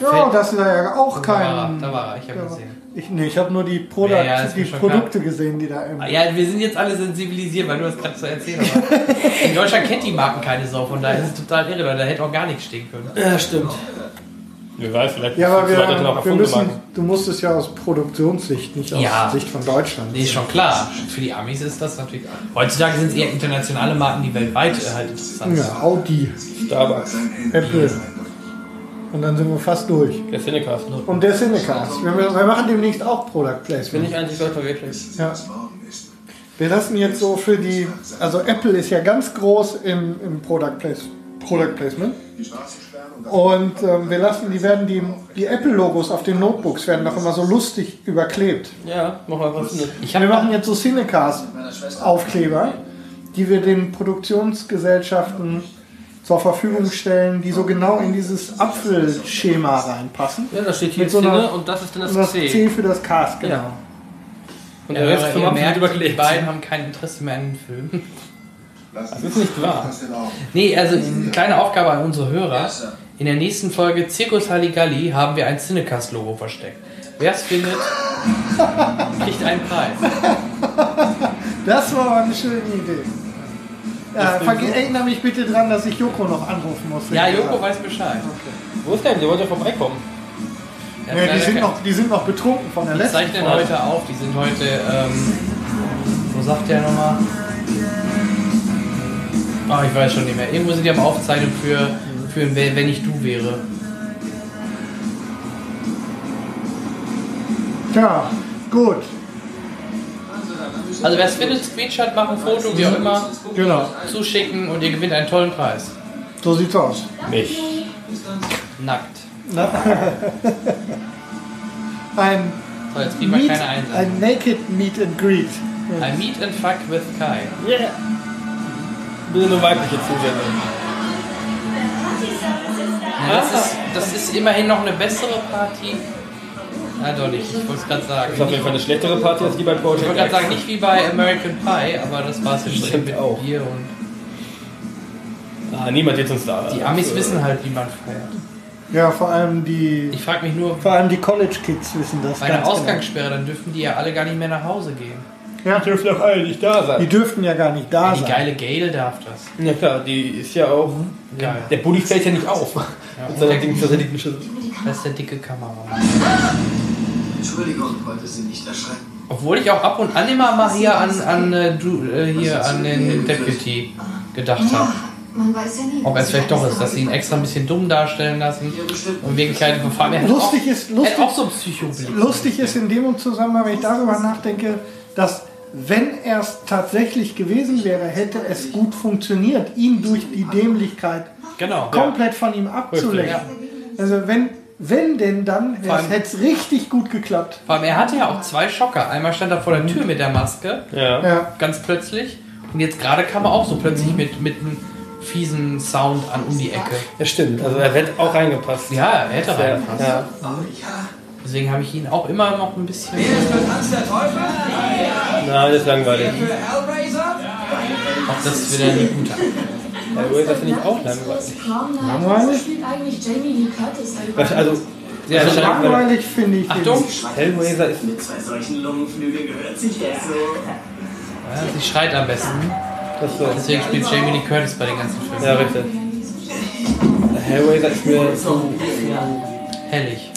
Ja, das ist ja auch Da war kein. da war er, ich habe gesehen. Ich, nee, ich habe nur die, Product, Ja, ja, die Produkte gesehen, die da im. Ja, wir sind jetzt alle sensibilisiert, weil du das gerade so erzählt hast. aber In Deutschland kennt die Marken keine Sau, von daher ist es total irre, weil da hätte auch gar nichts stehen können. Ja, stimmt. Wer weiß, vielleicht Ja, aber wir, wir erfunden, müssen, du musst es ja aus Produktionssicht, nicht aus Ja. Sicht von Deutschland. Nee, ist schon klar. Für die Amis ist das natürlich. Heutzutage sind es eher internationale Marken, die weltweit äh, halt interessant sind. Ja, Audi, Starbucks. Apple. Und dann sind wir fast durch. Der Cinecast. Und der Cinecast. Wir, wir machen demnächst auch Product Bin Placement. ich eigentlich Leute wirklich. Ja. Wir lassen jetzt so für die, also Apple ist ja ganz groß im, im Product, Place, Product Placement. Und ähm, wir lassen, die werden die, die Apple-Logos auf den Notebooks werden doch immer so lustig überklebt. Ja, mach mal was. mit. Wir machen jetzt so Cinecast-Aufkleber, die wir den Produktionsgesellschaften zur Verfügung stellen, die so genau in dieses Apfelschema reinpassen. Ja, da steht hier Mit so einer- und das ist dann das, das C. C für das Cast, genau. Ja. Und der Rest vom Apfel merkt, die überklebt. beiden haben kein Interesse mehr an den Film. Das ist nicht wahr. Nee, also eine kleine Aufgabe an unsere Hörer. In der nächsten Folge Zirkus Halligalli haben wir ein Cinecast-Logo versteckt. Wer es findet, kriegt einen Preis. Das war aber eine schöne Idee. Ja, verge- erinnere mich bitte dran, dass ich Joko noch anrufen muss. Ja, Joko weiß Bescheid. Wo ist der? Der wollte ja vorbeikommen. Er hat Nee, die, leider sind noch, die sind noch betrunken von der Die letzten zeichnen Folge. heute auf, die sind heute, ähm, wo sagt der nochmal? Ah, ich weiß schon nicht mehr. Irgendwo sind die am Aufzeichnen für, für Wenn ich du wäre. Tja, gut. Also wer es findet, Screenshot machen, Foto, wie auch immer, Genau, zuschicken und ihr gewinnt einen tollen Preis. so sieht's aus. Mich. Nackt. Ein, So, jetzt kriegen wir keine Einsatz. ein Naked Meet and Greet. Ein Meet and Fuck with Kai. Yeah. Bitte nur weibliche Zusendung. Ja, das, ist, das ist immerhin noch eine bessere Party. Ja, doch nicht. Ich wollte es gerade sagen. Das ist auf jeden Fall eine schlechtere Party als die bei Ich Project wollte gerade sagen, nicht wie bei American Pie, aber das war es ja schon mit auch. Bier und Ah, niemand jetzt uns da. die Amis wissen halt, wie man feiert. Ja, vor allem die, Ich frage mich nur, vor allem die College Kids wissen das. bei einer genau. Ausgangssperre, dann dürfen die ja alle gar nicht mehr nach Hause gehen. Ja, dürfen auch alle nicht da die sein. dürften ja gar nicht da Die sein. geile Gail darf das. Ja klar, die ist ja auch. Geil. Der Bulli fällt ja nicht auf. Mit seiner Ding Schüssel. Das ist der dicke Kameramann. Entschuldigung, ich wollte Sie nicht erschrecken. Obwohl ich auch ab und an immer mal hier an, an, äh, du, äh, hier an den Deputy gedacht habe. Man weiß ja nie. Ob er es vielleicht doch ist, dass sie ihn extra ein bisschen dumm darstellen lassen. Und allem, er hat Lustig auch, ist- lustig- auch so Psychoblick. Lustig ist in dem Zusammenhang, wenn ich darüber nachdenke, dass wenn er es tatsächlich gewesen wäre, hätte es gut funktioniert, ihn durch die Dämlichkeit Genau. komplett von ihm abzulenken. Also wenn, wenn denn dann, hätte es richtig gut geklappt. Vor allem, er hatte ja auch zwei Schocker. Einmal stand er vor der Tür mit der Maske, Ja. Ja, ganz plötzlich. Und jetzt gerade kam er auch so plötzlich mit, mit einem fiesen Sound an um die Ecke. Ja, stimmt. Also er hätte auch reingepasst. Ja, er hätte Ja. reingepasst. ja. Deswegen habe ich ihn auch immer noch ein bisschen. Tanz der Teufel? Nein, das ist langweilig. Für Hellraiser? Auch das ist wieder eine gute. Hellraiser finde ich auch langweilig. Langweilig? spielt eigentlich Jamie Lee Curtis da Was, also, Ja, also langweilig finde ich. Achtung! Hellraiser ist. Mit zwei solchen Lungenflügeln gehört sich das so. Ja, sie schreit am besten. Das so. Deswegen spielt Jamie Lee Curtis bei den ganzen Filmen. Ja, richtig. Hellraiser ist mir zu. Hellig.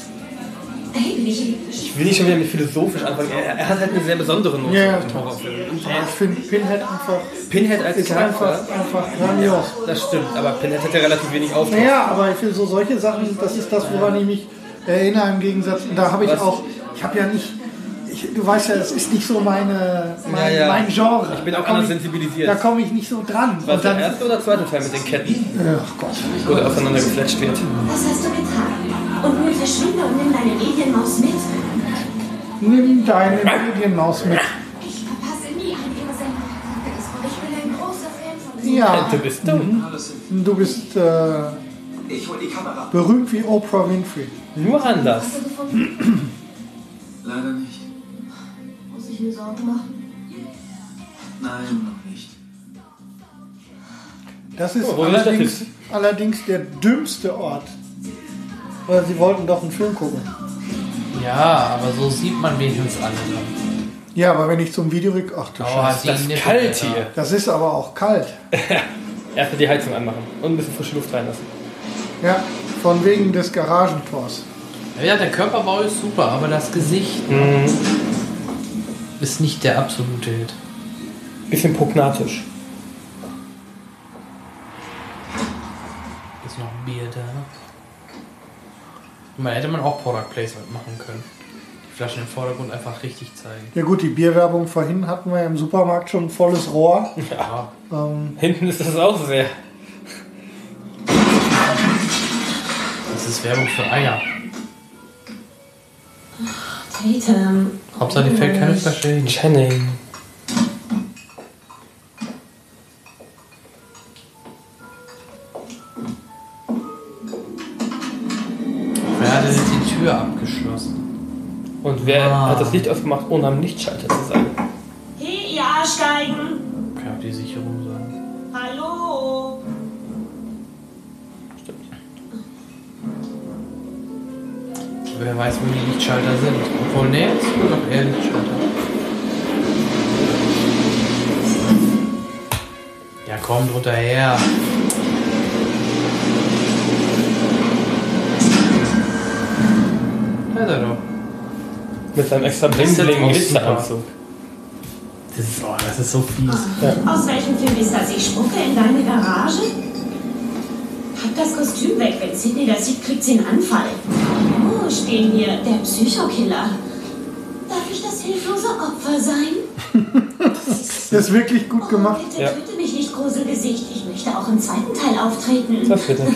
Ich will nicht schon wieder mit philosophisch anfangen. Er, er hat halt eine sehr besondere Note Ja, ja. im Horrorfilm. Ich finde Pinhead einfach, Pinhead als ist Charakter. einfach, einfach grandios. Das stimmt, aber Pinhead hat ja relativ wenig Auftritt. Naja, aber für so solche Sachen, das ist das, woran ich mich erinnere im Gegensatz. Und da habe ich Was? auch, ich habe ja nicht, ich, du weißt ja, das ist nicht so meine, mein, Ja, ja. mein Genre. Ich bin Da auch anders ich- sensibilisiert. Da komme ich nicht so dran. War es der dann, erste oder zweite Teil mit den Ketten, ach Gott. wo der aufeinander gefletscht wird? Was hast du getragen? Und nun verschwinde und nimm deine Medienmaus mit. Nimm deine Medienmaus mit. Ich verpasse nie Sendung. Und ich bin ein großer Fan von dir. Ja, Du bist dumm. du bist äh, Ich hol die Kamera. berühmt wie Oprah Winfrey. Nur anders. Hast du gefunden? Leider nicht. Ich mir Sorgen machen? Nein, noch nicht. Das ist Oh, ist der allerdings, allerdings der dümmste Ort. Weil sie wollten doch einen Film gucken. Ja, aber so sieht man wenigstens alle. Ja, aber wenn ich zum Video rück, ach du Oh, Scheiße. Das ist kalt hier. Das ist aber auch kalt. Erstmal die Heizung anmachen und ein bisschen frische Luft reinlassen. Ja, von wegen des Garagentors. Ja, der Körperbau ist super, aber das Gesicht ist nicht der absolute Hit. Bisschen prognatisch. Ist noch ein Bier da. Meine, hätte man auch Product Placement machen können. Die Flaschen im Vordergrund einfach richtig zeigen. Ja gut, die Bierwerbung vorhin hatten wir im Supermarkt schon ein volles Rohr. Ja. Ähm, Hinten ist das auch sehr. Das ist Werbung für Eier. Tatum. Hauptsache, die fällt keine Flasche hin. Channing. Wer hat denn jetzt die Tür abgeschlossen? Und wer Ah. hat das Licht ausgemacht, ohne am Lichtschalter zu sein? Hey, ihr Arschgeigen. Kann auch die Sicherung sein. Hallo. Wer weiß, wo die Lichtschalter sind. Obwohl, ne, es sind doch eher Lichtschalter. Ja, komm, drunter her. Da ist er doch. Mit seinem extra Das ist bling bling auch Glitzeranzug. Das ist, oh, das ist so fies. Aus welchem Film ist das? Ich spucke in deine Garage? Pack das Kostüm weg. Wenn Sidney das sieht, kriegt sie einen Anfall. Oh, stehen hier. Der Psychokiller. Darf ich das hilflose Opfer sein? das ist wirklich gut gemacht. Bitte Ja. töte mich nicht, Gruselgesicht. Ich möchte auch im zweiten Teil auftreten. Das bitte.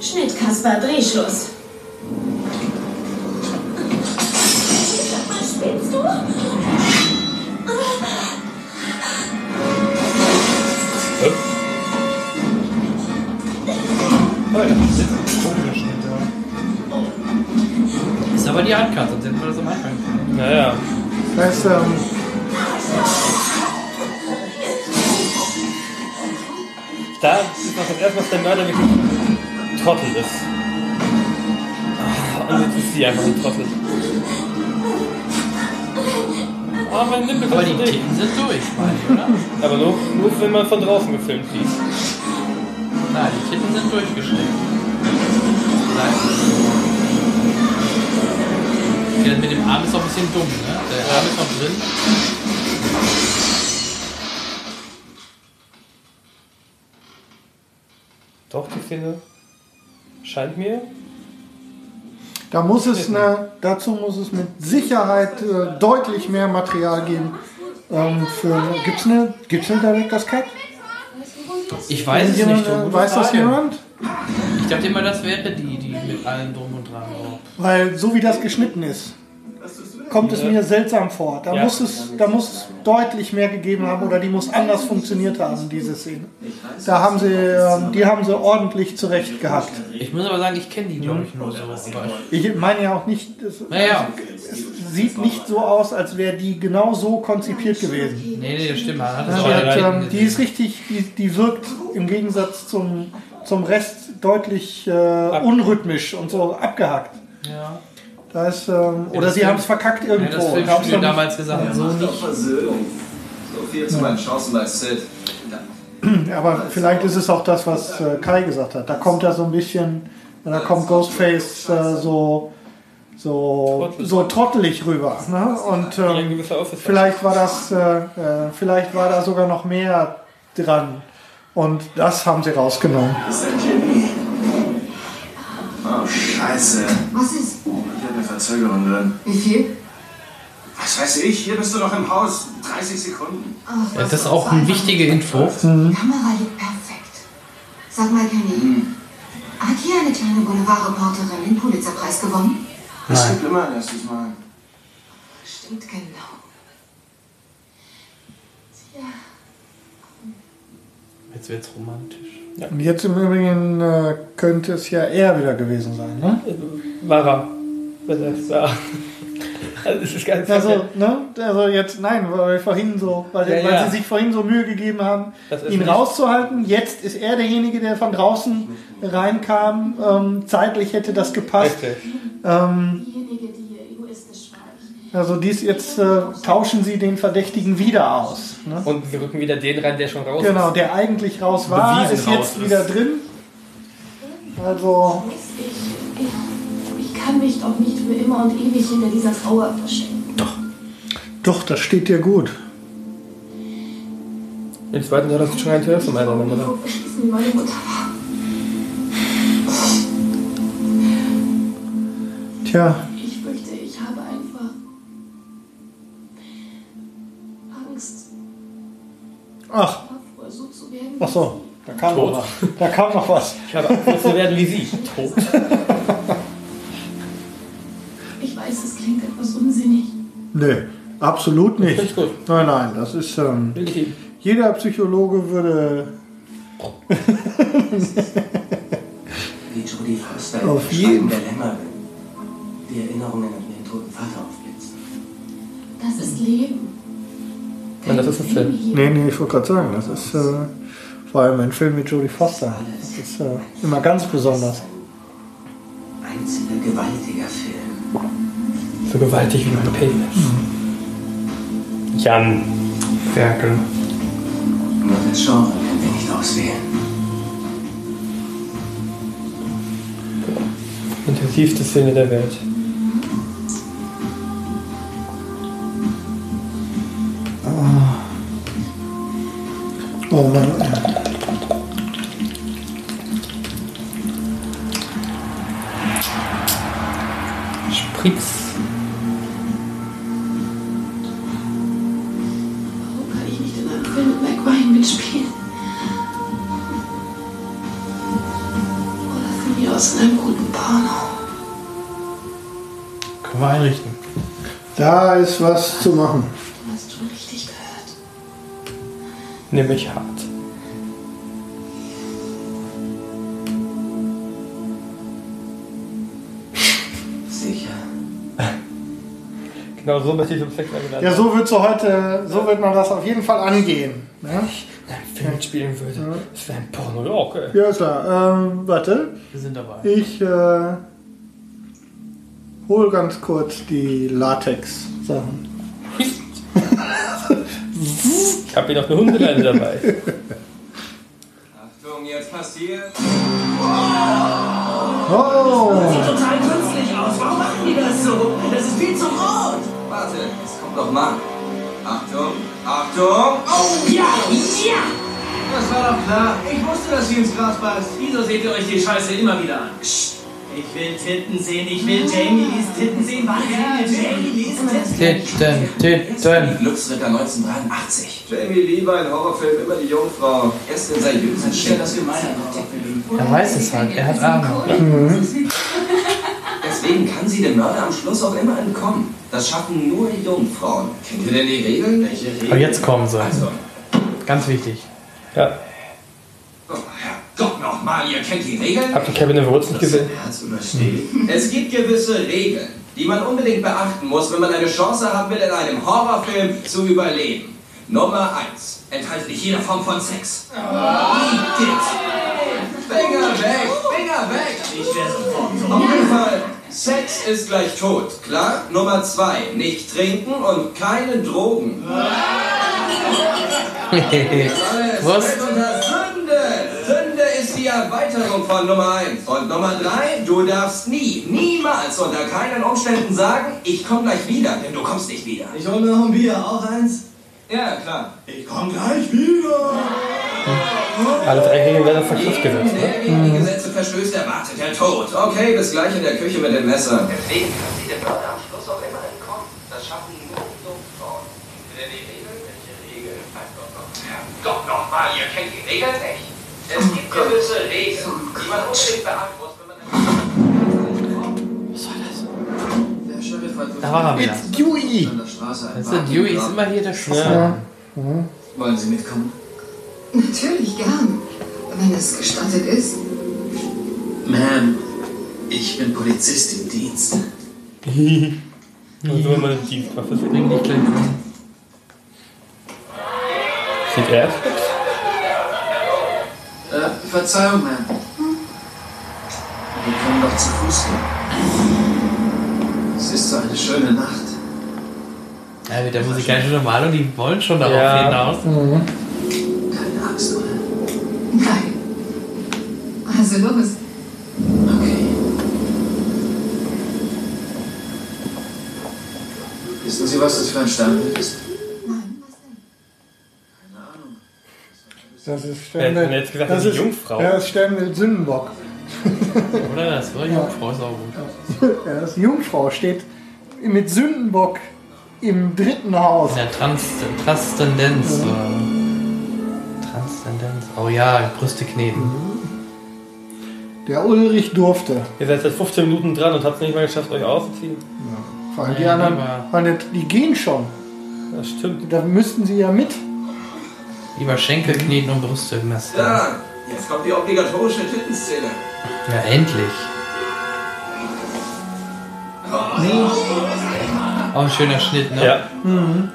Schnitt, Kasper, Drehschluss. Was spinnst du? Oh ja. Ist aber die Handkarte, sonst hätten wir das am Anfang können. Naja. Das ist, ähm, Da ist noch das erste Mal, dass der Mörder wirklich ein Trottel ist. Ah, Und jetzt ist sie einfach ein Trottel. Ah, mein Nippel Aber wird die. Titten sind durch, meine ich, oder? Aber nur, nur wenn man von draußen gefilmt sieht. Nein, die Titten sind durchgesteckt. Nein. Das mit dem Arm ist auch ein bisschen dumm, ne? Der Arm ist noch drin. Doch, die Szene scheint mir. da muss es eine, dazu muss es mit Sicherheit äh, deutlich mehr Material geben. Ähm, für, gibt's eine, gibt's eine Director's Cut? Ich weiß es Jemand, nicht. du, äh, weiß das jemand? Ich dachte immer, das wäre die, die mit allem drum und dran. Weil so wie das geschnitten ist, kommt es mir seltsam vor. Da, Ja. muss es, da muss es deutlich mehr gegeben haben oder die muss anders funktioniert haben, diese Szene. Da haben sie, ähm, die haben sie ordentlich zurecht gehackt. Ich muss aber sagen, ich kenne die, glaube ich, nur so. Ich meine ja auch nicht, es, naja, es sieht nicht so aus, als wäre die genau so konzipiert gewesen. nee, nee, das stimmt. Man hat ähm, die ist richtig, die, die wirkt im Gegensatz zum, zum Rest deutlich äh, unrhythmisch und so abgehackt. Ja. Da ist, ähm, oder das sie haben es verkackt Ja, irgendwo. das haben's Filmstudio noch nicht- damals gesagt, so Macht doch nicht. Versöhnung. So viel zu meinen Chancen bei Sid. Da- Aber vielleicht ist es auch das, was äh, Kai gesagt hat. Da kommt ja so ein bisschen da kommt Ghostface äh, so so, so trottelig rüber. Ne? Und ähm, vielleicht war das, äh, äh, vielleicht war da sogar noch mehr dran. Und das haben sie rausgenommen. Ist denn Jimmy? Oh, Scheiße. Was ist? Ich habe eine Verzögerung drin. Wie viel? Was weiß ich? Hier bist du noch im Haus. 30 Sekunden. Ach, das ist auch eine wichtige Info. Mhm. Die Kamera liegt perfekt. Sag mal, Kenny, hat hier eine kleine Boulevardreporterin den Pulitzerpreis gewonnen? Das Nein. gibt immer ein erstes Mal. Stimmt genau. Jetzt wird's romantisch. Und jetzt im Übrigen äh, könnte es ja er wieder gewesen sein. Ne? War er. Das war. Also, es ist ganz Also, ne? also jetzt, nein, weil vorhin so, weil, Ja, weil ja. sie sich vorhin so Mühe gegeben haben, ihn rauszuhalten. Jetzt ist er derjenige, der von draußen reinkam. Ähm, zeitlich hätte das gepasst. Ähm, Diejenige, die hier egoistisch war. Also dies jetzt äh, tauschen sie den Verdächtigen wieder aus. Ne? Und wir rücken wieder den rein, der schon raus Genau, ist. der eigentlich raus war, Bewiesen ist jetzt ist. wieder drin. Also, Ich, ich, ich kann mich doch nicht für immer und ewig hinter dieser Trauer verstecken. doch, das steht dir gut. Im zweiten Jahr hast du schon ein Telefon meiner Mutter. Meine Mutter war. Tja, ach, davor, so zu werden. ach so, da kam Tot. noch was. Da kam noch was. Ich habe Angst, zu werden wie sie. Tot. Ich weiß, es klingt etwas unsinnig. Nee, absolut nicht. Ich gut. Nein, nein, das ist. Ähm, jeder Psychologe würde Wie Jodie Foster Auf im jeden der. Die Erinnerungen an ihren toten Vater aufblitzen. Das ist Leben. Nein, das ist ein Film. Nee, nee, ich wollte gerade sagen, das ist äh, vor allem ein Film mit Jodie Foster. Das ist äh, immer ganz besonders. Einzelner gewaltiger Film. So gewaltig wie mein Penis. Jan. Ferkel. Nur das Genre können wir nicht auswählen. Intensivste Szene der Welt. Oh Mann. Spritz. Warum kann ich nicht in einem Film mit Ryan mitspielen? Oder von mir aus in einem guten Porno. Können wir einrichten. Da ist was zu machen. Nämlich hart. Sicher. Genau so möchte ich zum Sex eingeladen Ja, so wird so heute, so wird man das auf jeden Fall angehen. Ne? Wenn Film spielen würde. Das wäre ein Porno, ja, okay. Ja, ist klar. Ähm, warte, Wir sind dabei. ich äh, hol ganz kurz die Latex-Sachen. Ich habe hier noch eine Hundeleine dabei. Achtung, jetzt passiert. Oh! Total künstlich aus. Warum machen die das so? Das ist viel zu rot. Warte, es kommt noch mal. Achtung, Achtung. Oh! Ja, ja. Das war doch klar. Ich wusste, dass sie ins Gras beißt. Wieso seht ihr euch die Scheiße immer wieder an? Ich will Titten sehen. Ich will Jamie Lees Titten sehen. Wann ja, Jamie Lees Titten? Titten, Titten. Glücksritter 1983. Jamie Lee war in Horrorfilmen immer die Jungfrau. Erst in seriösen Shit. Das gemeine Horrorfilm. Er weiß es halt. Er hat Ahnung. Deswegen kann sie dem Mörder am Schluss auch immer entkommen. Das schaffen nur die Jungfrauen. Kennt ihr denn die Regeln? Welche Regeln? Aber jetzt kommen sie. Also, Ganz wichtig. Ja. Oh, Herrgott nochmal, ihr kennt die Regeln? Habt ihr Kevin in nicht gesehen? Herz übersteht. Es gibt gewisse Regeln, die man unbedingt beachten muss, wenn man eine Chance haben will, in einem Horrorfilm zu überleben. Nummer 1. Enthalte nicht jede Form von Sex. Eat it. Finger weg, Finger weg. Ich wäre sofort Auf jeden Fall, Sex ist gleich tot, klar? Nummer 2. Nicht trinken und keine Drogen. Was? Erweiterung von Nummer 1. Und Nummer 3, du darfst nie, niemals unter keinen Umständen sagen, ich komme gleich wieder, denn du kommst nicht wieder. Ich hole mir noch ein Bier, auch eins? Ja, klar. Ich komme gleich wieder. Alle drei Regeln werden auf Vergriff gesetzt. Der Ne? gegen die Gesetze verstößt, erwartet der Tod. Okay, bis gleich in der Küche mit dem Messer. Deswegen kann sie der Mörder am Schluss auch immer entkommen. Das schaffen nur die Suchtfrauen. Wer die Regeln? Welche Regeln? Doch nochmal, ihr kennt die Regeln nicht. Es gibt gewisse Regeln, die man unbedingt beachten muss, wenn man... Der Sheriff hat Da war er wieder. It's Dewey. Weißt du, Dewey ist immer hier der Schlüssel. Ja. Wollen Sie mitkommen? Natürlich gern, wenn es gestattet ist. Ma'am, ich bin Polizist im Dienst. Und so immer eine Dienstwaffe sehen. Bring dich gleich. Sieht er es? Äh, Verzeihung, Ma'am. Wir können doch zu Fuß gehen. Es ist so eine schöne Nacht. Ja, mit der musikalischen Normalung, die wollen schon darauf Ja. hinaus. Keine Angst, oder? Nein. Also los. Okay. Wissen Sie, was das für ein Sternbild ist? Nein, was denn? Keine Ahnung. Das ist Sternbild. jetzt gesagt, das das ist Jungfrau? Ja, das ist Sternbild Sündenbock. Oder das war Jungfrau, ist auch gut. Ja, das Jungfrau steht mit Sündenbock im dritten Haus. In der Trans Transzendenz. äh, Transzendenz. Oh ja, Brüste kneten. Der Ulrich durfte. Ihr seid seit 15 Minuten dran und habt es nicht mal geschafft, euch auszuziehen. Vor allem die Ja, anderen, die gehen schon. Das stimmt. Da müssten sie ja mit. Lieber Schenkel kneten und Brüste messen. Da, jetzt kommt die obligatorische Tittenszene. Ja, endlich. Oh, ein schöner Schnitt, ne? Ja. Oh mein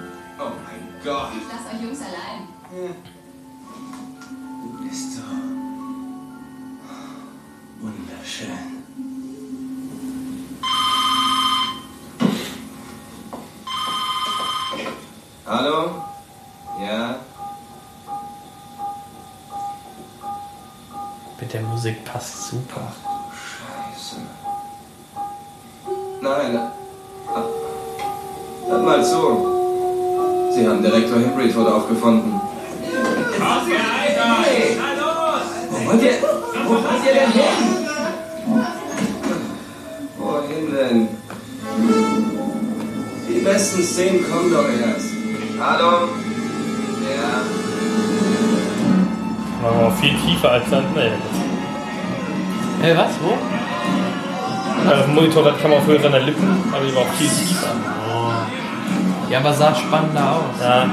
Gott. Lasst euch Jungs allein. Ist so wunderschön. Hallo? Musik passt super. Scheiße. Nein. ah, Hört mal zu. Sie haben Direktor Henry tot aufgefunden. Hey, Wo wollt ihr, wo wollt ihr denn hin? Wohin denn? Die besten Szenen kommen doch erst. Hallo? Ja? Aber viel tiefer als dann. Nee. Hey, was? Wo? Also auf dem Monitor hat Kameraführer seiner Lippen, aber die war auch viel tiefer. Ja, aber sah spannender aus. Ja.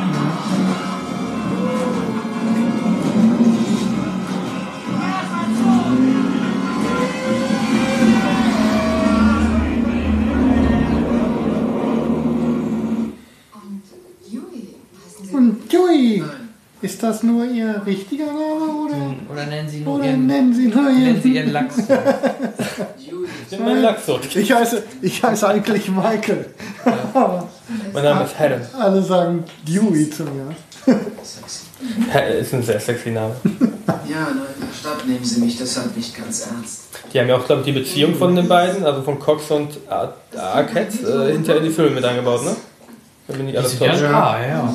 Und Dewey. Ist das nur ihr richtiger oder, nennen sie nur ihren, nennen sie nur nennen sie ihren? ihren Lachs. Ich bin mein. Ich heiße, ich heiße eigentlich Michael. Mein Name ist Helen. Alle sagen Dewey zu mir. Sexy. Helen ist ein sehr sexy Name. Ja, in der Stadt nehmen Sie mich deshalb nicht ganz ernst. Die haben ja auch, glaube ich, die Beziehung von den beiden, also von Cox und Ar- Arquette, äh, hinterher in die Filme mit eingebaut, ne? Da bin ich alles sind ja täuscht. klar, ja.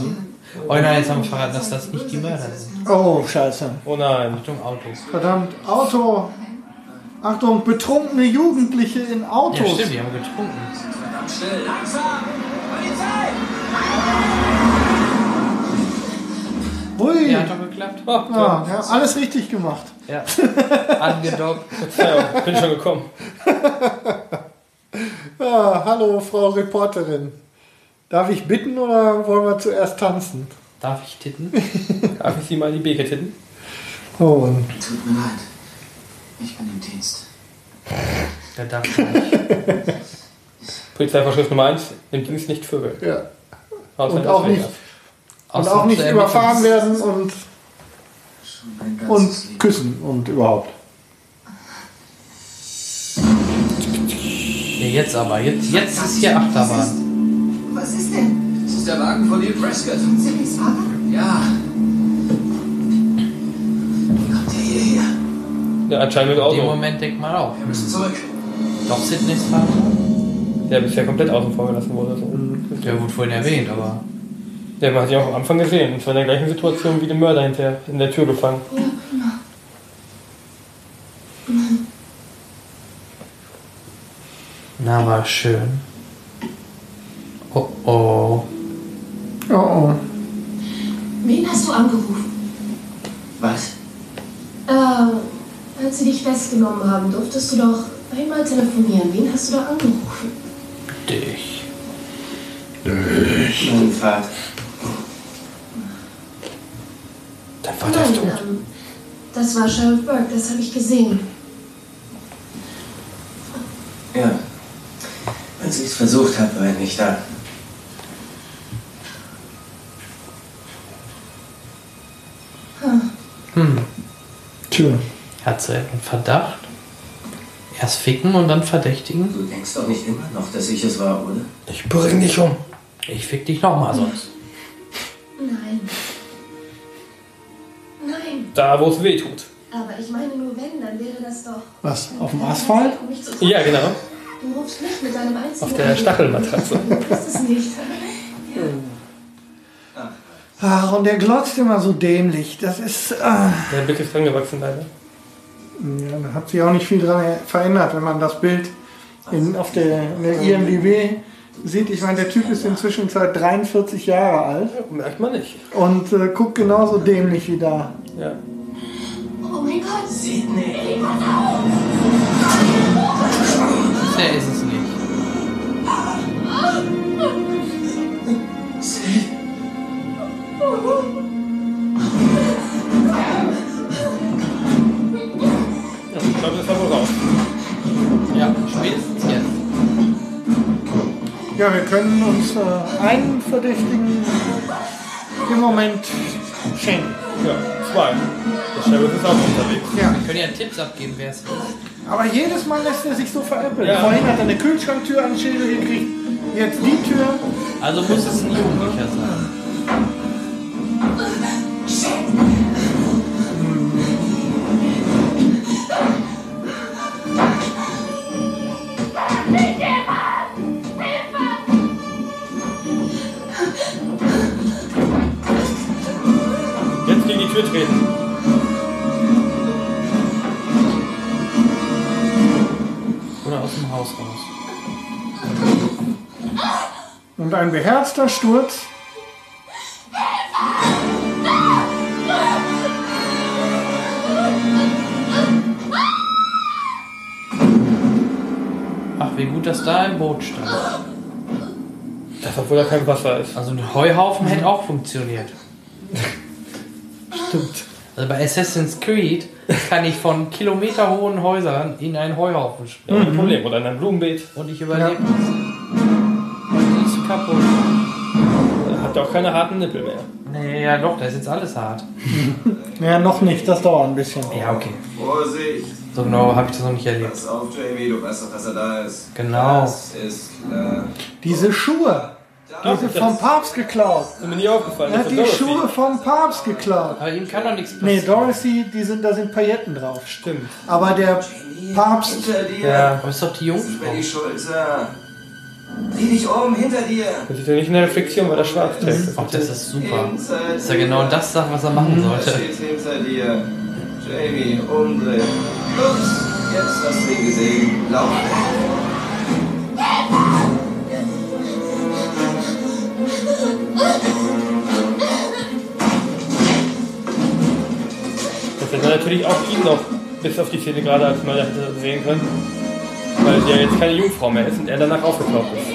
Oh nein, jetzt haben wir verraten, dass das nicht die Mörder sind. Oh, scheiße. Oh nein. Achtung, Auto. Verdammt, Auto. Achtung, betrunkene Jugendliche in Ja, Autos. stimmt, die haben getrunken. Verdammt schnell. Ui. Ja, hat doch geklappt. Oh, Ja, ja, alles richtig gemacht. Ja. Angedockt. Verzeihung, bin schon gekommen. Ja, hallo, Frau Reporterin. Darf ich bitten oder wollen wir zuerst tanzen? Darf ich titten? Darf ich Sie mal in die Beke titten? Oh, Tut mir leid. Ich bin im Dienst. Der darf ich nicht. Polizeivorschrift Nummer 1, im Dienst nicht Vögel. ja. Außer Und auch nicht, und auch nicht überfahren werden und, und küssen und überhaupt. Ja, jetzt aber. Jetzt, jetzt ist hier Achterbahn. Was ist denn? Das ist der Wagen von Neil Prescott. Sillys Vater? Ja. Wie kommt der hierher? Ja, anscheinend mit Auto. In dem Moment denkt man auch. Wir müssen zurück. Doch Sydneys Vater? Der bisher komplett außen vor gelassen wurde. So. Der wurde vorhin erwähnt, aber. Der man hat ja auch am Anfang gesehen. Und zwar in der gleichen Situation wie der Mörder hinterher in der Tür gefangen. Ja, prima. Na, war schön. Oh oh. Oh oh. Wen hast du angerufen? Was? Äh, als sie dich festgenommen haben, durftest du doch einmal telefonieren. Wen hast du da angerufen? Dich. Mein Vater. Dein Vater ist tot. ähm, das war Sheriff Burke, das habe ich gesehen. Ja. Als ich es versucht habe, war er nicht da. Hm. Tja. Hat sie einen Verdacht? Erst ficken und dann verdächtigen? Du denkst doch nicht immer noch, dass ich es war, oder? Ich bring dich um. Ich fick dich nochmal sonst. Nein. Nein. Da, wo es weh tut. Aber ich meine nur, wenn, dann wäre das doch. Was? Auf dem Asphalt? Um Ja, genau. Du rufst mich mit deinem einzigen. Auf der Stachelmatratze. Du bist es nicht. Ach, und der glotzt immer so dämlich. Das ist. Ah. Der Blick ist dran gewachsen, leider. Ja, da hat sich auch nicht viel dran verändert, wenn man das Bild in, auf der, in der IMDb sieht. Ich meine, der Typ ist inzwischen seit 43 Jahre alt Merkt man nicht. und äh, guckt genauso dämlich wie da. Ja. Oh mein Gott. Sydney! Der ist es nicht. Ja ich glaube, das war wohl raus. Ja, spätestens jetzt. Ja, wir können uns äh, einen Verdächtigen im Moment schenken. Ja, zwei. Der Sheriff ist auch unterwegs. Ja. Wir können ja Tipps abgeben, wer es ist. Aber jedes Mal lässt er sich so veräppeln. Ja. Vorhin hat er eine Kühlschranktür an Schädel gekriegt, jetzt die Tür. Also muss es ein Jugendlicher sein. Jetzt gegen die Tür treten. Oder aus dem Haus raus. Und ein beherzter Sturz. Wie gut, dass da ein Boot stand. Das, obwohl da kein Wasser ist. Also ein Heuhaufen hätte auch funktioniert. Stimmt. Also bei Assassin's Creed kann ich von kilometerhohen Häusern in einen Heuhaufen springen. Ja, ohne Problem. Oder in einem Blumenbeet. Und ich überlebe es. Und die ist kaputt. Hat er auch keine harten Nippel mehr. Nee, ja doch, da ist jetzt alles hart. Ja, noch nicht, das dauert ein bisschen. Ja, okay. Vorsicht! So genau habe ich das noch nicht erlebt. Pass auf, Jamie, du weißt doch, dass er da ist. Genau. Das ist klar. Diese Schuhe, die sind vom Papst geklaut. Ist mir nie aufgefallen. Er hat die Dorothy. Schuhe vom Papst geklaut. Aber ihm kann doch nichts Nee, passieren. Dorothy, die sind, da sind Pailletten drauf. Stimmt. Aber der Papst! Ja. Aber ist doch die Das ist Jungfrau. die Schulter. Dreh dich um, hinter dir! Das sieht ja nicht in der Reflexion, weil er schwarz trägt. Ach, das ist super. Das ist ja genau das, Sache, was er machen Er sollte. steht hinter dir. Jamie, umdrehen. Ups, jetzt hast du ihn gesehen. Lauf. Das hätte natürlich auch ihn noch bis auf die Szene gerade als Mörder sehen können. Weil sie ja jetzt keine Jungfrau mehr ist und er danach aufgetaucht ist.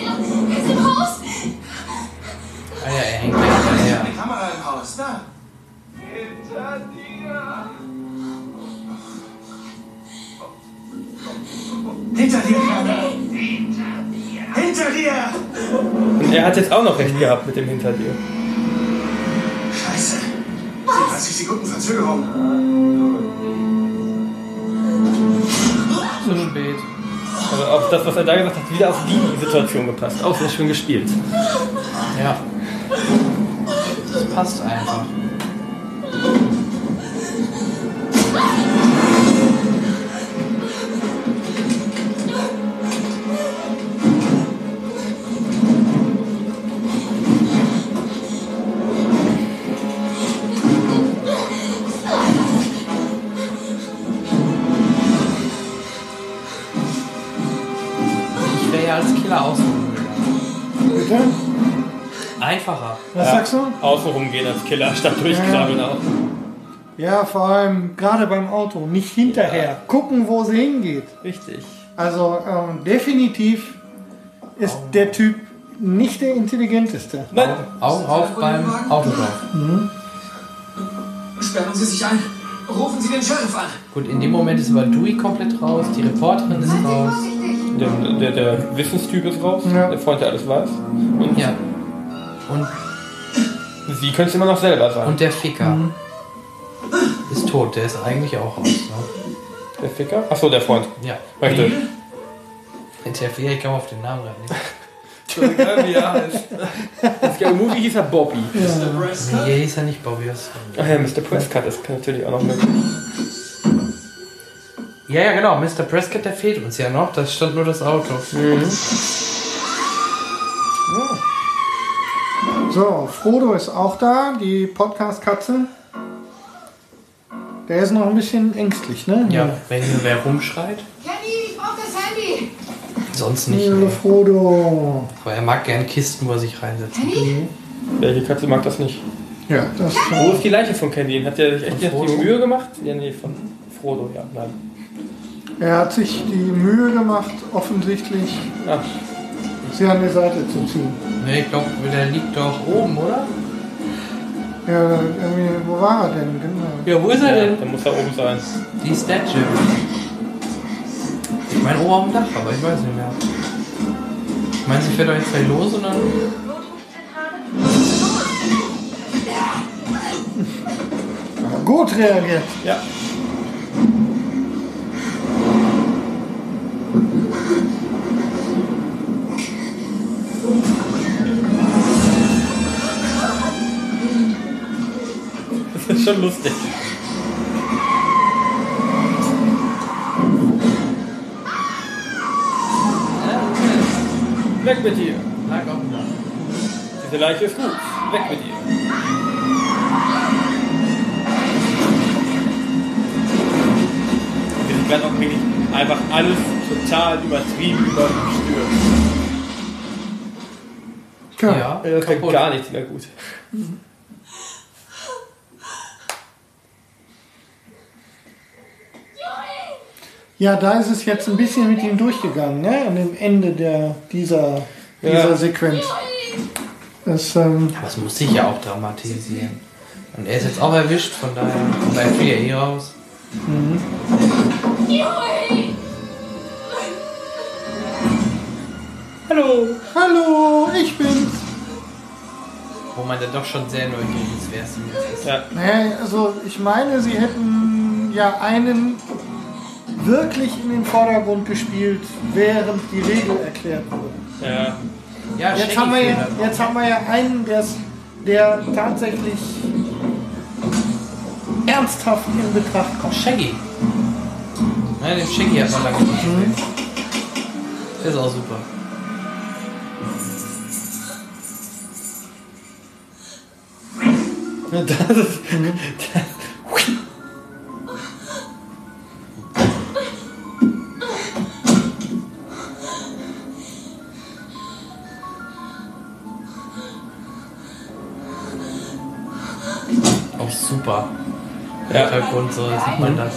Ah ja, er hängt ja hinterher. Die Kamera im Haus, da. Hinter dir! Hinter dir. Hinter dir. Und er hat jetzt auch noch recht gehabt mit dem hinter dir. Scheiße. 30 Sekunden Verzögerung. Zu spät. Aber auch das, was er da gesagt hat, wieder auf die Situation gepasst. Auch sehr schön gespielt. Ja. Das passt einfach. Bitte? Einfacher. Was ja. sagst du? Außenrum gehen als Killer statt durchkrabbeln ja. auch. Ja, vor allem gerade beim Auto, nicht hinterher. Ja. Gucken, wo sie hingeht. Richtig. Also ähm, definitiv ist Augen. der Typ nicht der intelligenteste. Nein. Augen auf beim Autolauf. Mhm. Sperren Sie sich ein. Rufen Sie den Sheriff an. Gut, in dem Moment ist aber Dewey komplett raus, die Reporterin ist raus. Der, der, der Wissenstyp ist raus, ja. der Freund, der alles weiß. Und ja. Und sie können es immer noch selber sein. Und der Ficker mhm. ist tot, der ist eigentlich auch raus. Ne? Der Ficker? Achso, der Freund. Ja. Möchte. Der Ficker, ich komme auf den Namen rein. Egal wie er heißt. Das Movie hieß er Bobby. Ja. Nee, hieß er nicht Bobby. Ach ja, Mr. Prescott ist natürlich auch noch möglich. Ja, ja, genau. Mr. Prescott, der fehlt uns ja noch. Das stand nur das Auto. Mhm. So, Frodo ist auch da, die Podcast-Katze. Der ist noch ein bisschen ängstlich, ne? Ja, wenn hier wer rumschreit. Kenny, ich brauch das Handy! Sonst nicht. Ja, Frodo. Aber er mag gern Kisten, wo er sich reinsetzt. Welche Katze mag das nicht? Ja, das Wo ist die Leiche von Candy? Hat der sich echt die Mühe gemacht? Ja, nee, von Frodo, ja, nein. Er hat sich die Mühe gemacht, offensichtlich ja. sie an die Seite zu ziehen. Ne, ich glaube, der liegt doch oben, oder? Ja, irgendwie, wo war er denn? Genau. Ja, wo ist er denn? Dann muss er oben sein. Die Statue. Ich meine oben auf dem Dach, aber ich weiß nicht mehr. Ich meine, sie fährt doch jetzt gleich los und dann. Gut reagiert. Ja. Das ist schon lustig. Weg mit dir. Na komm. Diese Leiche ist gut. Weg mit ihr. Wir werden auch wirklich einfach alles total übertrieben überstürzt. Ja, ja wird gar nichts mehr gut. Ja, da ist es jetzt ein bisschen mit ihm durchgegangen, ne? An dem Ende der, dieser, dieser ja. Sequenz. Das, ähm das muss sich ja auch dramatisieren. Und er ist jetzt auch erwischt, von daher kommt er eh raus. Mhm. Hallo, hallo, ich bin's. Wo man dann doch schon sehr neugierig ist, wer es jetzt ist. Ja. Naja, also ich meine, sie hätten ja einen wirklich in den Vordergrund gespielt, während die Regel erklärt wurde. Ja. ja jetzt, haben wir ja, jetzt haben wir ja einen, der tatsächlich ernsthaft in Betracht kommt. Shaggy. Nein, den Shaggy hat man lange nicht mhm. Der ist auch super. Das ist, das, super. Ja. Hintergrund, so sieht man das.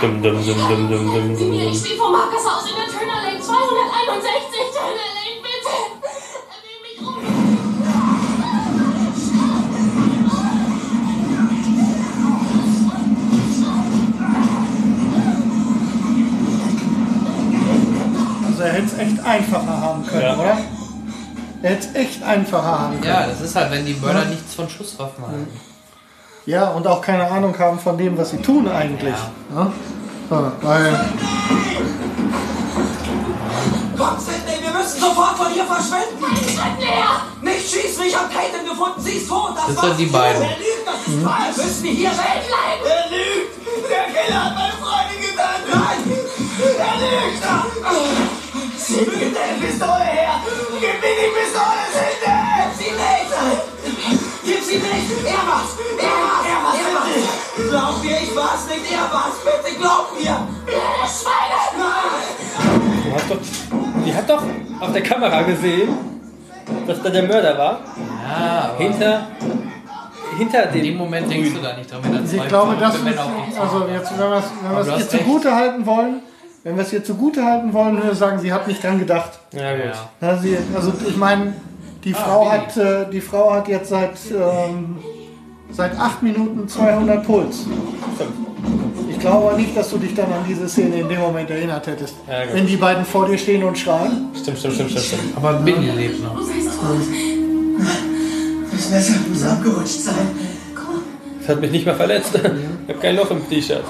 Dum, dum, dum, dum, dum, dum, dum, Ich stehe vor Marcus Haus in der Turner Lane 261 Turner Lane, bitte! Nimm mich um! Also er hätte es echt einfacher haben können, ja. oder? Er hätte es echt einfacher haben können. Ja, das ist halt, wenn die Mörder ja. nichts von Schusswaffen haben. Ja, und auch keine Ahnung haben von dem, was sie tun eigentlich. Ja. Ja? So, weil Komm, Sidney, wir müssen sofort von hier verschwinden! Nein, näher! Nicht schießen, ich hab Caitlin gefunden, sie ist tot! Das, das sind die beiden. Er lügt, das ist mhm. falsch! Wir müssen hier wegbleiben! Er lügt! Der Killer hat meine Freundin getötet! Nein! Er lügt! Gib mir die Pistole her! Gib mir die Pistole, Sidney! Gib sie nicht! Gib sie nicht! Er war's! Er war's! Er war's! Er war's! Glaub mir, ich war's nicht! Er war's! Bitte glaub mir! Schweine! Du hast doch die hat doch auf der Kamera gesehen, dass da der Mörder war. Ja, aber Hinter, hinter dem. in dem Moment denkst du da nicht dran, wenn da zwei Ich glaube, das ist, also jetzt, wenn wir es zugute halten wollen, wenn wir es ihr zugute halten wollen, würde ich sagen, sie hat nicht dran gedacht. Ja, gut. Ja. Ja, sie, also ich meine, die Frau Billy. hat, äh, die Frau hat jetzt seit ähm, seit acht Minuten 200 Puls. Ich glaube aber nicht, dass du dich dann an diese Szene in dem Moment erinnert hättest. Ja, gut. wenn die beiden vor dir stehen und schreien. Stimmt, stimmt, stimmt, stimmt. stimmt. Aber Billy lebt noch. Das Messer muss abgerutscht sein. Das hat mich nicht mal verletzt. Ich habe kein Loch im T-Shirt.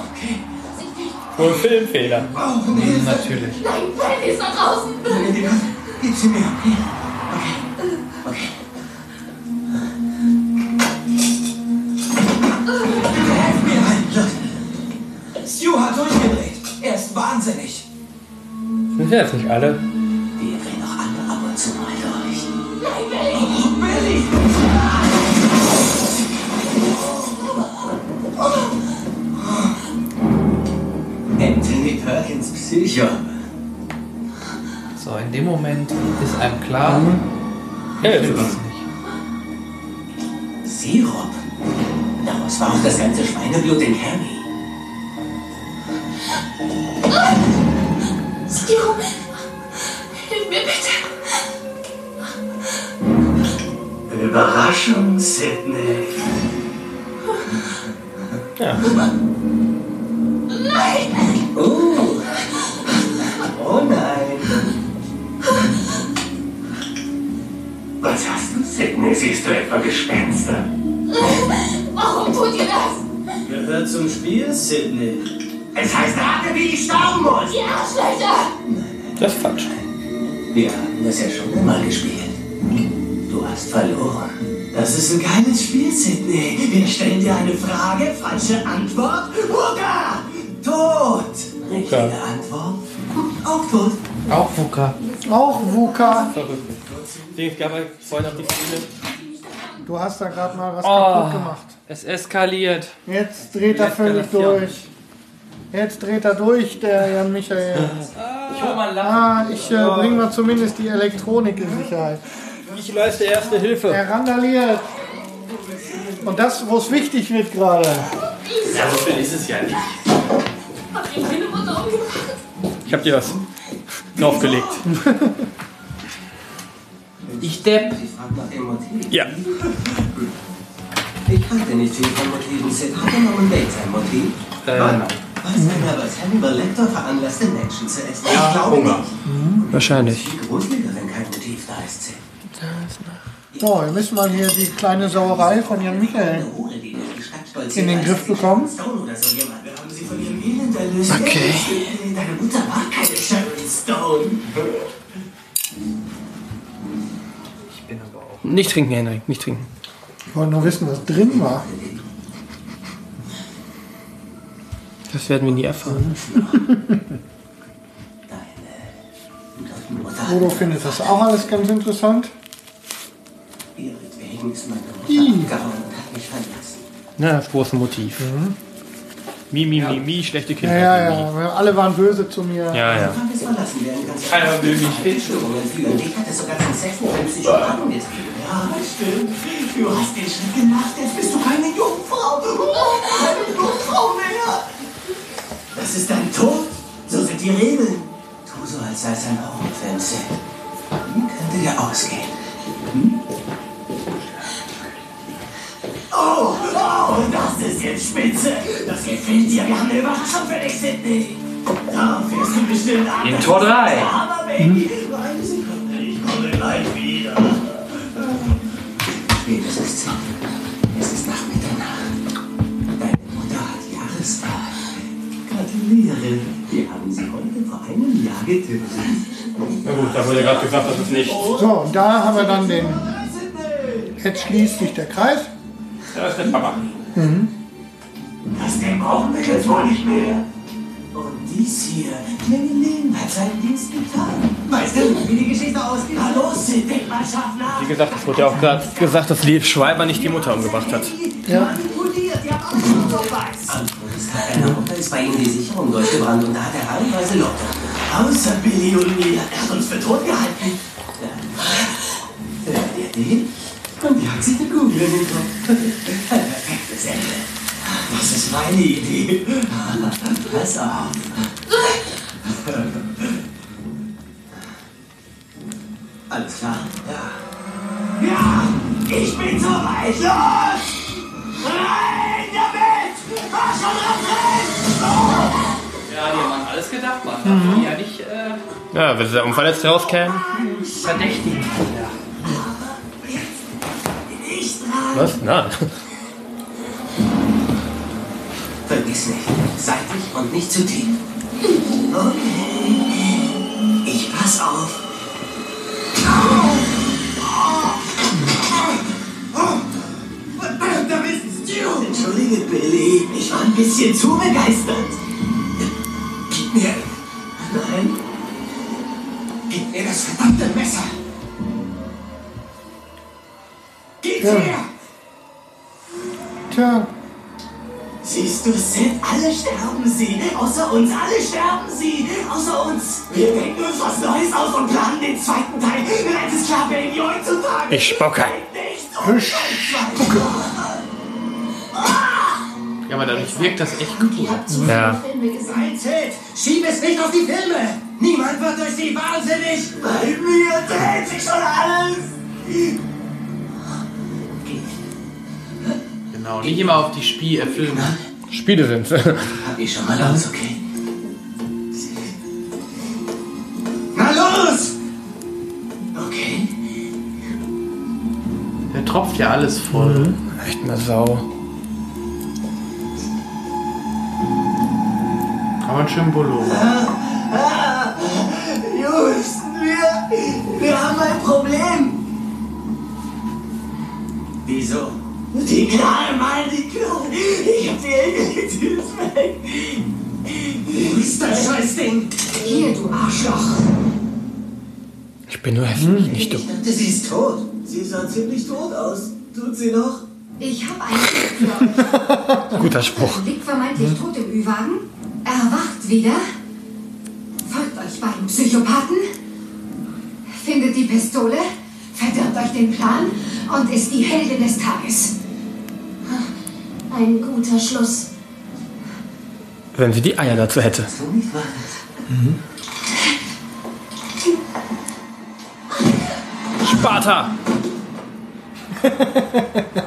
Wohl ein Filmfehler. Oh, nee. Natürlich. Nein, Brandy ist da draußen. Waffe. Gib sie mir. Okay. Okay. Helf mir rein, Leute. Stu hat durchgedreht. Er ist wahnsinnig. Sind wir jetzt nicht alle? Perkins Psycho. So, in dem Moment ist einem klar, ist das es. nicht. Sirup. Daraus war auch das ganze Schweineblut in Carrie. Stu, hilf mir bitte. Überraschung, Sidney. Ja. Nein. Oh Was hast du, Sidney? Siehst du etwa Gespenster? Warum tut ihr das? Gehört zum Spiel, Sidney. Es heißt, rate, wie ich sterben muss. Ihr Arschlöcher. Das ist falsch. Wir haben das ja schon einmal gespielt. Du hast verloren. Das ist ein geiles Spiel, Sidney. Wir stellen dir eine Frage, falsche Antwort. Wuka! Tot! Richtige Antwort. Auch tot. Auch Wuka. Auch Wuka. Verrückt. Dings gab vorhin noch die Szene. Du hast da gerade mal was Oh. kaputt gemacht. Es eskaliert. Jetzt dreht er völlig durch. Jetzt dreht er durch, der Jan Michael. Ich hol mal Ah, ich äh, bring mal zumindest die Elektronik in Sicherheit. Ich leiste erste Hilfe. Er randaliert. Und das, wo es wichtig wird gerade. Ja, so viel ist es ja nicht. Ich hab dir was draufgelegt. Ich Depp. Sie fragt nach dem Motiv. Ja. Ich halte nicht viel von Motiven. Sid hatte Norman Bates ein Motiv. Äh, Was denn aber Hannibal Lecter veranlasste, Menschen zu essen? Ich glaube Hunger. nicht. Wahrscheinlich. Viel gruseliger, wenn kein Motiv da ist, Sid. So, wir müssen mal hier die kleine Sauerei von Jan Michael. In den Griff bekommen? Okay. Deine Mutter war keine Sharon Stone. Nicht trinken, Henrik, nicht trinken. Ich wollte nur wissen, was drin war. Das werden wir nie erfahren. Bodo findet das auch alles ganz interessant. Ihretwegen ist meine Ih. Mutter abgehauen und hat mich verlassen. Na, das große Motiv. Mi, mi, mi, mi, schlechte Ja, Kinder. ja, ja. Alle waren böse zu mir. Ja, ja. Fand es verlassen werden ganz Keiner will mich. Bildstörungen führen. Ich hatte sogar zum Sex mit einem Psychopathen getrieben. Ja, stimmt. Du hast den Schritt gemacht. Jetzt bist du keine Jungfrau. Oh, keine Jungfrau mehr. Das ist dein Tod. So sind die Regeln. Tu so, als sei es ein Sid. Hm, könnte dir ausgehen. Hm? Oh, oh, das ist jetzt spitze. Das gefällt dir. Wir haben eine Überraschung für dich, Sidney. Da wirst du bestimmt an. In Tor 3. Hammer, Baby. Eine Sekunde, ich komme gleich wieder. Spät ist es, Sid. Es ist nach Mitternacht. Deine Mutter hat Jahrestag. Gratuliere. Wir haben sie heute vor einem Jahr getötet. Na gut, da wurde gerade gesagt, das ist nicht. So, und da haben wir dann den. Jetzt schließt sich der Kreis. Da ist der Papa. Das Ding brauchen wir jetzt wohl nicht mehr. Dies hier, Clemilin, hat seinen Dienst getan. Weißt du, wie die Geschichte ausgeht? Na los, Denkmalschaft nach. Wie gesagt, es wurde ja auch gerade gesagt, dass Liv Schweiber nicht die Mutter umgebracht hat. Ja. Am Tag einer Woche ist bei ihnen die Sicherung durchgebrannt und da hat er reihenweise locker. Außer Billy und mir, er hat uns für tot gehalten. Ja. Der, der. Und die hat sich eine Kugel in den Kopf. Perfektes Ende. Das ist meine Idee. Pass auf. Alles klar? Ja. Ja, ich bin soweit. Los! Rein damit! Mach schon dran Ja, die haben alles gedacht, man. Mhm. Ja, nicht. Äh, ja, wenn sie da unverletzt rauskämen. Verdächtigen. Ja. Was? Nein. Vergiss nicht, seitlich und nicht zu tief. Okay. Ich pass auf. Entschuldige, Billy. Ich war ein bisschen zu begeistert. Gib mir. Nein. Gib mir das verdammte Messer. Gib ja. her! Tja. Siehst du, Sid, alle sterben sie. Außer uns, alle sterben sie. Außer uns. Wir denken uns was Neues aus und planen den zweiten Teil. Eins ist klar, Baby, heutzutage. Ich spucke. Ich spucke. Ja, aber dadurch wirkt das echt gut. Ja. Sein Sid, schieb es nicht auf die Filme. Niemand wird durch sie wahnsinnig. Bei mir dreht sich schon alles. Genau, nicht immer auf die Spiel, äh, Filme. Spiele sind Hab ich schon mal aus, okay? Na los! Okay. Der tropft ja alles voll. Echt eine Sau. Aber schön Bolo. Ah, Just, wir, wir haben ein Problem. Wieso? Die Knarre, Mann, die Knarre. Ich hab sie hingelegt, sie ist weg. Wo ist das Scheißding? Hier, du Arschloch. Ich bin nur heftig, nicht du. Ich dachte, sie ist tot. Sie sah ziemlich tot aus. Tut sie noch? Ich hab einen euch. Guter Spruch. Liegt vermeintlich tot im Ü-Wagen, erwacht wieder, folgt euch beiden Psychopathen, findet die Pistole, verdirbt euch den Plan und ist die Heldin des Tages. Ein guter Schluss. Wenn sie die Eier dazu hätte. So nicht war das. Sparta!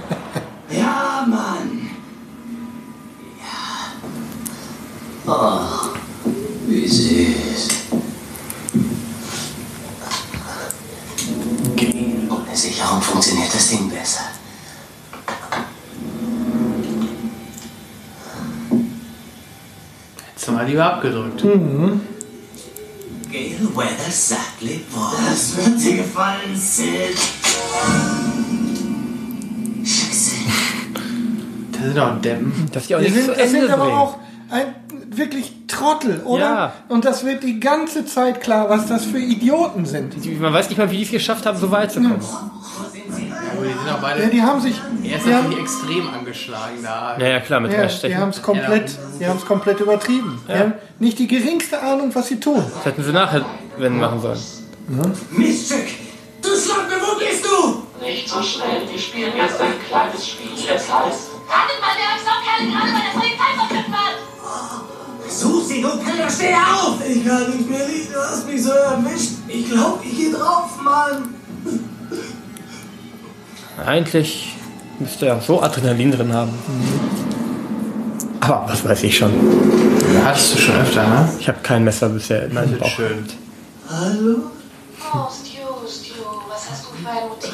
Ja, Mann. Ja. Oh, wie süß. Ohne Sicherung funktioniert das Ding besser. Hättest du mal lieber abgedrückt. Mhm. Gail Weathers sagt, leb wohl. Das wird dir gefallen, Sid. Scheiße. Das sind doch Deppen. Dass die auch nichts sind, zu sind aber bringen. auch ein wirklich Trottel, oder? Ja. Und das wird die ganze Zeit klar, was das für Idioten sind. Man weiß nicht mal, wie die es geschafft haben, so weit zu kommen. Aber Ja, die haben sich. er ist die haben, natürlich extrem angeschlagen da. Ja, ja, klar, mit ja, die haben es komplett, die haben's komplett übertrieben. Die haben nicht die geringste Ahnung, was sie tun. Das hätten sie nachher wenn machen sollen. Miststück! Du Schlampe, wo bist du? Nicht so schnell, wir spielen jetzt ein kleines Spiel. Es heißt, Wartet mal, der Saukerne gerade bei der Polizei verknüpft wird! Such sie, du Penner, steh auf! Ich kann nicht mehr liegen, du hast mich so erwischt. Ich glaub, ich geh drauf, Mann. Eigentlich müsste er so Adrenalin drin haben. Aber was weiß ich schon. Hattest du schon öfter, ne? Ich habe kein Messer bisher in meinem Bauch. schön. Hallo? Oh, Stu, Stu, was hast du für ein Motiv?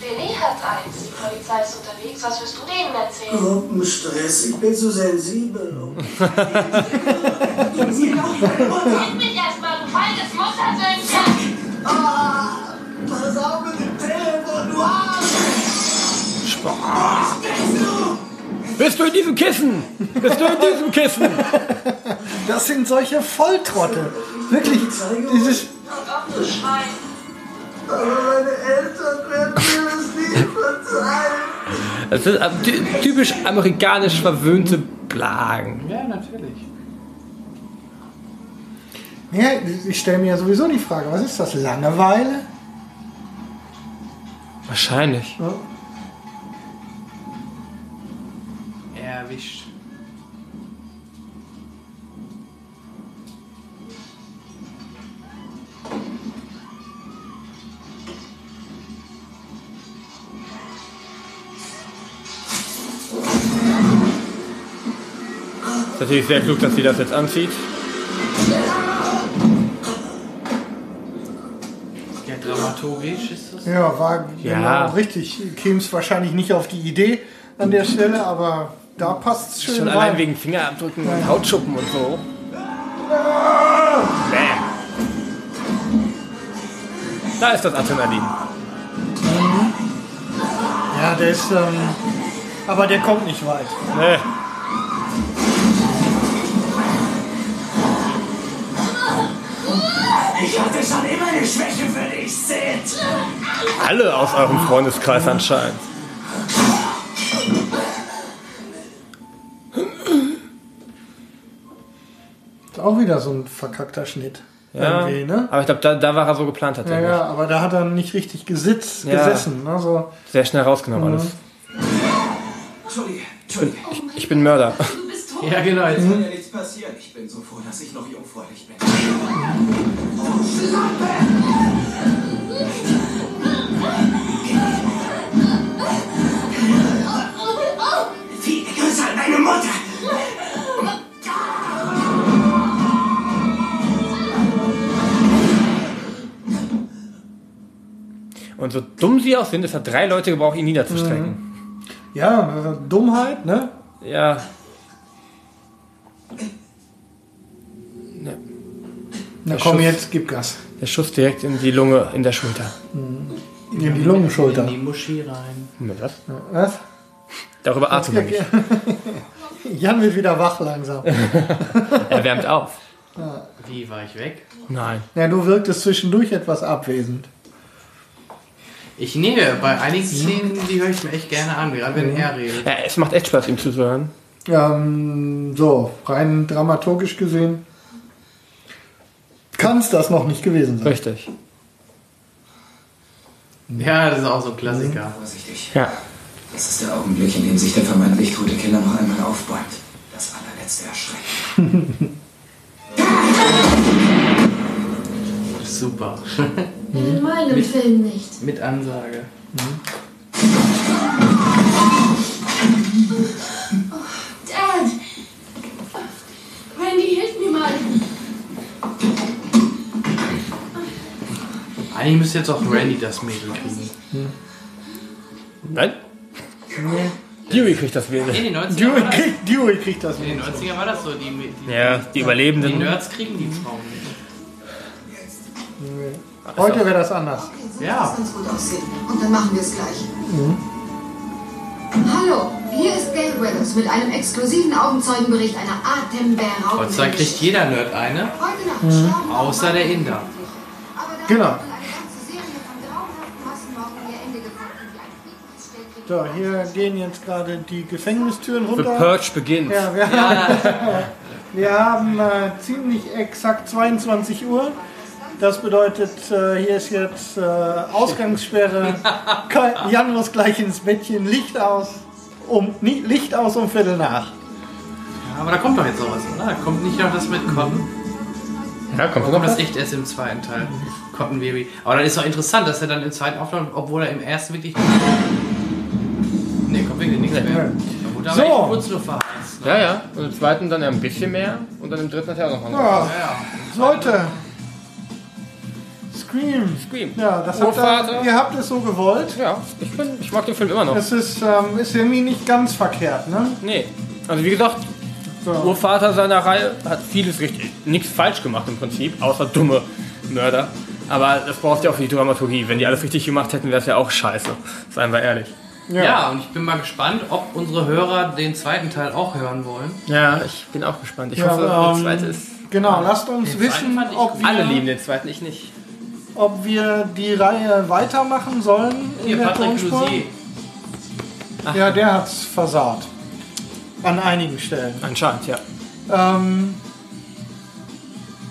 René hat eins. Die Polizei ist unterwegs. Was wirst du denen erzählen? Gruppenstress, ich bin zu sensibel. Halt mich erstmal, du feiges Muttersöhnchen! ah, pass auf mit dem Telefon, du Arsch! Du? Bist du in diesem Kissen? Bist du in diesem Kissen? Das sind solche Volltrottel. Wirklich, dieses. Aber meine Eltern werden mir das nie verzeihen. Das sind äh, ty- typisch amerikanisch verwöhnte Plagen. Ja, natürlich. Ja, ich stelle mir ja sowieso die Frage, was ist das? Langeweile? Wahrscheinlich. Ja. Erwischt. Ist natürlich sehr klug, dass sie das jetzt anzieht. Ja, dramaturgisch ist das. Ja, war Ja. genau richtig. Käme es wahrscheinlich nicht auf die Idee an der Stelle, aber da passt es schön Schon rein. allein wegen Fingerabdrücken und Hautschuppen und so. Bam. Da ist das Adrenalin. Ja, der ist, ähm, aber der kommt nicht weit. Nee. Ich hatte schon immer eine Schwäche für dich, Sid. Alle aus eurem Freundeskreis anscheinend. Ist auch wieder so ein verkackter Schnitt. Ja, ne? aber ich glaube, da, da war er so geplant Ja, tatsächlich. ja, aber da hat er nicht richtig gesitzt, Ja. gesessen. Ne? So, Sehr schnell rausgenommen alles. Entschuldige, Entschuldige. Ich bin Mörder. Ja, genau. Jetzt Es kann ja nichts passieren. Ich bin so froh, dass ich noch jungfräulich bin. Viele Grüße an deine Mutter. Und so dumm sie auch sind, es hat drei Leute gebraucht, ihn niederzustrecken. ja, äh, Dummheit, ne? Ja. Na Der komm, Schuss. jetzt gib Gas. Der Schuss direkt in die Lunge, in der Schulter. In die Lungenschulter. in die Muschi rein. Was? Was? Darüber atmen wir nicht. Jan wird wieder wach langsam. Er wärmt auf. Wie war ich weg? Nein. Ja, du wirktest zwischendurch etwas abwesend. Ich nehme bei einigen Szenen, die höre ich mir echt gerne an, gerade wenn er redet. Ja, es macht echt Spaß, ihm zuzuhören. Ähm, so, rein dramaturgisch gesehen kann es das noch nicht gewesen sein. Richtig. Ja, das ist auch so ein Klassiker. Vorsichtig. Ja. Das ist der Augenblick, in dem sich der vermeintlich tote Killer noch einmal aufbäumt. Das allerletzte Erschrecken. Super. In meinem Film nicht. Mit Ansage. Dad! Randy, hilf mir mal! Eigentlich müsste jetzt auch Randy das Mädel kriegen. Nein? Dewey kriegt das Mädel. In den 90ern Dewey das, kriegt, Dewey kriegt das in den nicht. 90ern war das so. Die, die, Ja, die die Überlebenden. Nerds kriegen die Frauen nicht. Heute wäre das anders. Ja. Lass uns gut aussehen. Und dann machen wir es gleich. Hallo, hier ist Gail Weathers mit einem exklusiven Augenzeugenbericht einer atemberaubenden Dank kriegt jeder Nerd eine, Heute Nacht starben außer der Inder. Genau. So, hier gehen jetzt gerade die Gefängnistüren The runter. Purge beginnt. Ja, wir haben, wir haben äh, ziemlich exakt 22 Uhr. Das bedeutet, äh, hier ist jetzt äh, Ausgangssperre. Jan muss gleich ins Bettchen. Licht aus. Um, nie, Licht aus um Viertel nach. Ja, aber da kommt doch jetzt noch was, oder? Da kommt nicht noch das mit Cotton. Ja, kommt kommt das echt erst im zweiten Teil. Cotton Baby. Aber dann ist doch interessant, dass er dann im zweiten aufläuft, obwohl er im ersten wirklich. Nee, kommt wirklich nichts mehr. Da wurde aber So. echt kurz nur verheizt. Ne? Ja, ja. Und im zweiten dann ja ein bisschen mehr. Und dann im dritten hat er auch noch andere. Ja, Ja, Leute. Scream. Scream. Ja, das habt Urvater. ihr, ihr habt es so gewollt. Ja, ich, bin, ich mag den Film immer noch. Das ist, ähm, ist irgendwie nicht ganz verkehrt, ne? Nee. Also wie gesagt, So. Urvater seiner Reihe hat vieles richtig, nichts falsch gemacht im Prinzip, außer dumme Mörder. Aber das braucht ja auch für die Dramaturgie. Wenn die alles richtig gemacht hätten, wäre es ja auch scheiße. Seien wir ehrlich. Ja. und ich bin mal gespannt, ob unsere Hörer den zweiten Teil auch hören wollen. Ja, ich bin auch gespannt. Ich Ja, hoffe, ähm, der zweite ist. Genau, lasst uns wissen, ob gut. Alle wir, lieben den zweiten, ich nicht. Ob wir die Reihe weitermachen sollen in Hier, der Patrick Tonspur. Lussier. Ja, der hat's versaut. An einigen Stellen. Anscheinend, ja. Ähm,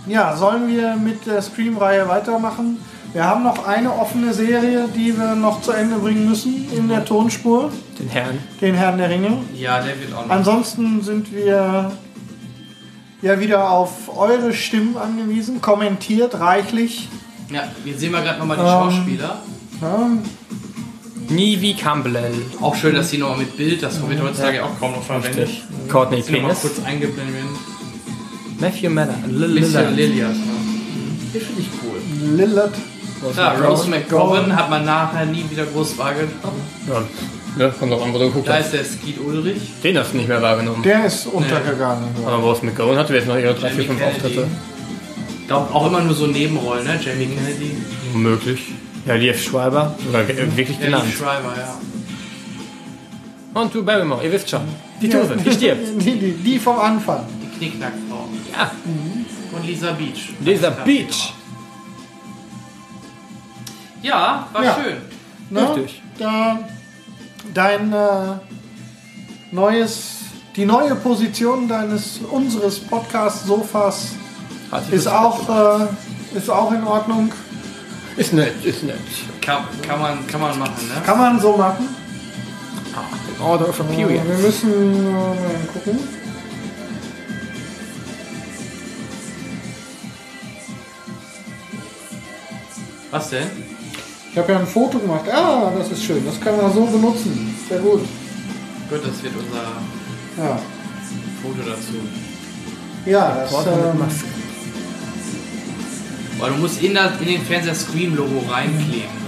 ja, sollen wir mit der Scream-Reihe weitermachen? Wir haben noch eine offene Serie, die wir noch zu Ende bringen müssen in der Tonspur. Den Herrn. Den Herrn der Ringe. Ja, der wird auch noch. Ansonsten sind wir ja wieder auf eure Stimmen angewiesen. Kommentiert reichlich. Ja, jetzt sehen wir gerade nochmal die ähm, Schauspieler. Ja. Nivi Campbell. Auch schön, dass sie nochmal mit Bild, das wird heutzutage auch kaum noch verwendet. Courtney Penis. kurz eingeblendet Matthew Miller. Lillard. Lillard. Die finde ich cool. Lillard. Ja, Rose McGowan hat man nachher nie wieder groß wahrgenommen. Ja, ja kommt auch an, wo du geguckt Da ist der Skeet Ulrich. Den hast du nicht mehr wahrgenommen. Der ist untergegangen. Nee. Aber Rose McGowan hatte jetzt noch ihre 3, 4, 5 Auftritte. Ich glaube auch immer nur so Nebenrollen, ne? Jamie Kennedy. Möglich. Ja, Lief Schreiber. Oder wirklich genannt. Lief Schreiber, ja. Und du Barrymore, ihr wisst schon. Die Tuse, die stirbt. Die, die, die vom Anfang. Die Knickknackfrau. Ja. Mhm. Und Lisa Beach. Lisa Beach. Ja, war ja. schön. Ne? Richtig. Da, dein äh, neues, die neue Position deines unseres Podcast-Sofas ist auch, äh, ist auch in Ordnung. Ist nett, ist nett. Kann, kann, man, kann man machen, ne? Kann man so machen. Ah, Order of Period. wir müssen äh, mal gucken. Was denn? Ich habe ja ein Foto gemacht. Ah, das ist schön. Das können wir so benutzen. Sehr gut. Gut, das wird unser ja. Foto dazu. Ja, das. Ähm, Aber du musst in, das, in den Fernseher Scream-Logo reinkleben.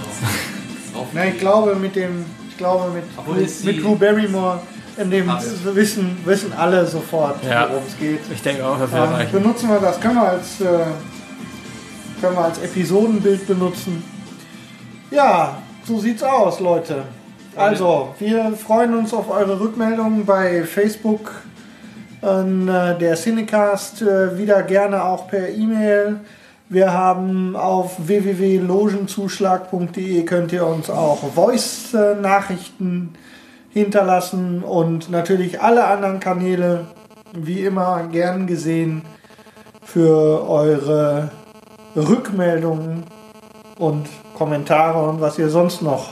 So. Na, ich glaube mit dem, ich glaube mit, Drew, mit Drew Barrymore in dem wissen, wissen alle sofort, ja. worum es geht. Ich denke auch, das ähm, Benutzen wir das, können wir als, äh, können wir als Episodenbild benutzen. Ja, so sieht's aus, Leute. Also, wir freuen uns auf eure Rückmeldungen bei Facebook, äh, der Cinecast, äh, wieder gerne auch per E-Mail. Wir haben auf www.logenzuschlag.de könnt ihr uns auch Voice-Nachrichten hinterlassen und natürlich alle anderen Kanäle, wie immer, gern gesehen für eure Rückmeldungen und Kommentare und was ihr sonst noch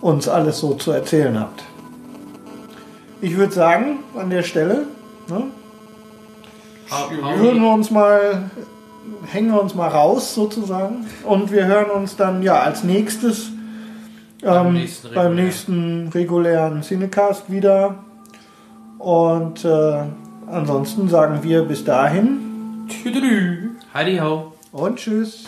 uns alles so zu erzählen habt. Ich würde sagen, an der Stelle, ne, würden wir uns mal, hängen wir uns mal raus sozusagen und wir hören uns dann ja als nächstes beim, ähm, nächsten, beim nächsten regulären Cinecast wieder. Und äh, ansonsten sagen wir bis dahin. Heidi ho. Und tschüss.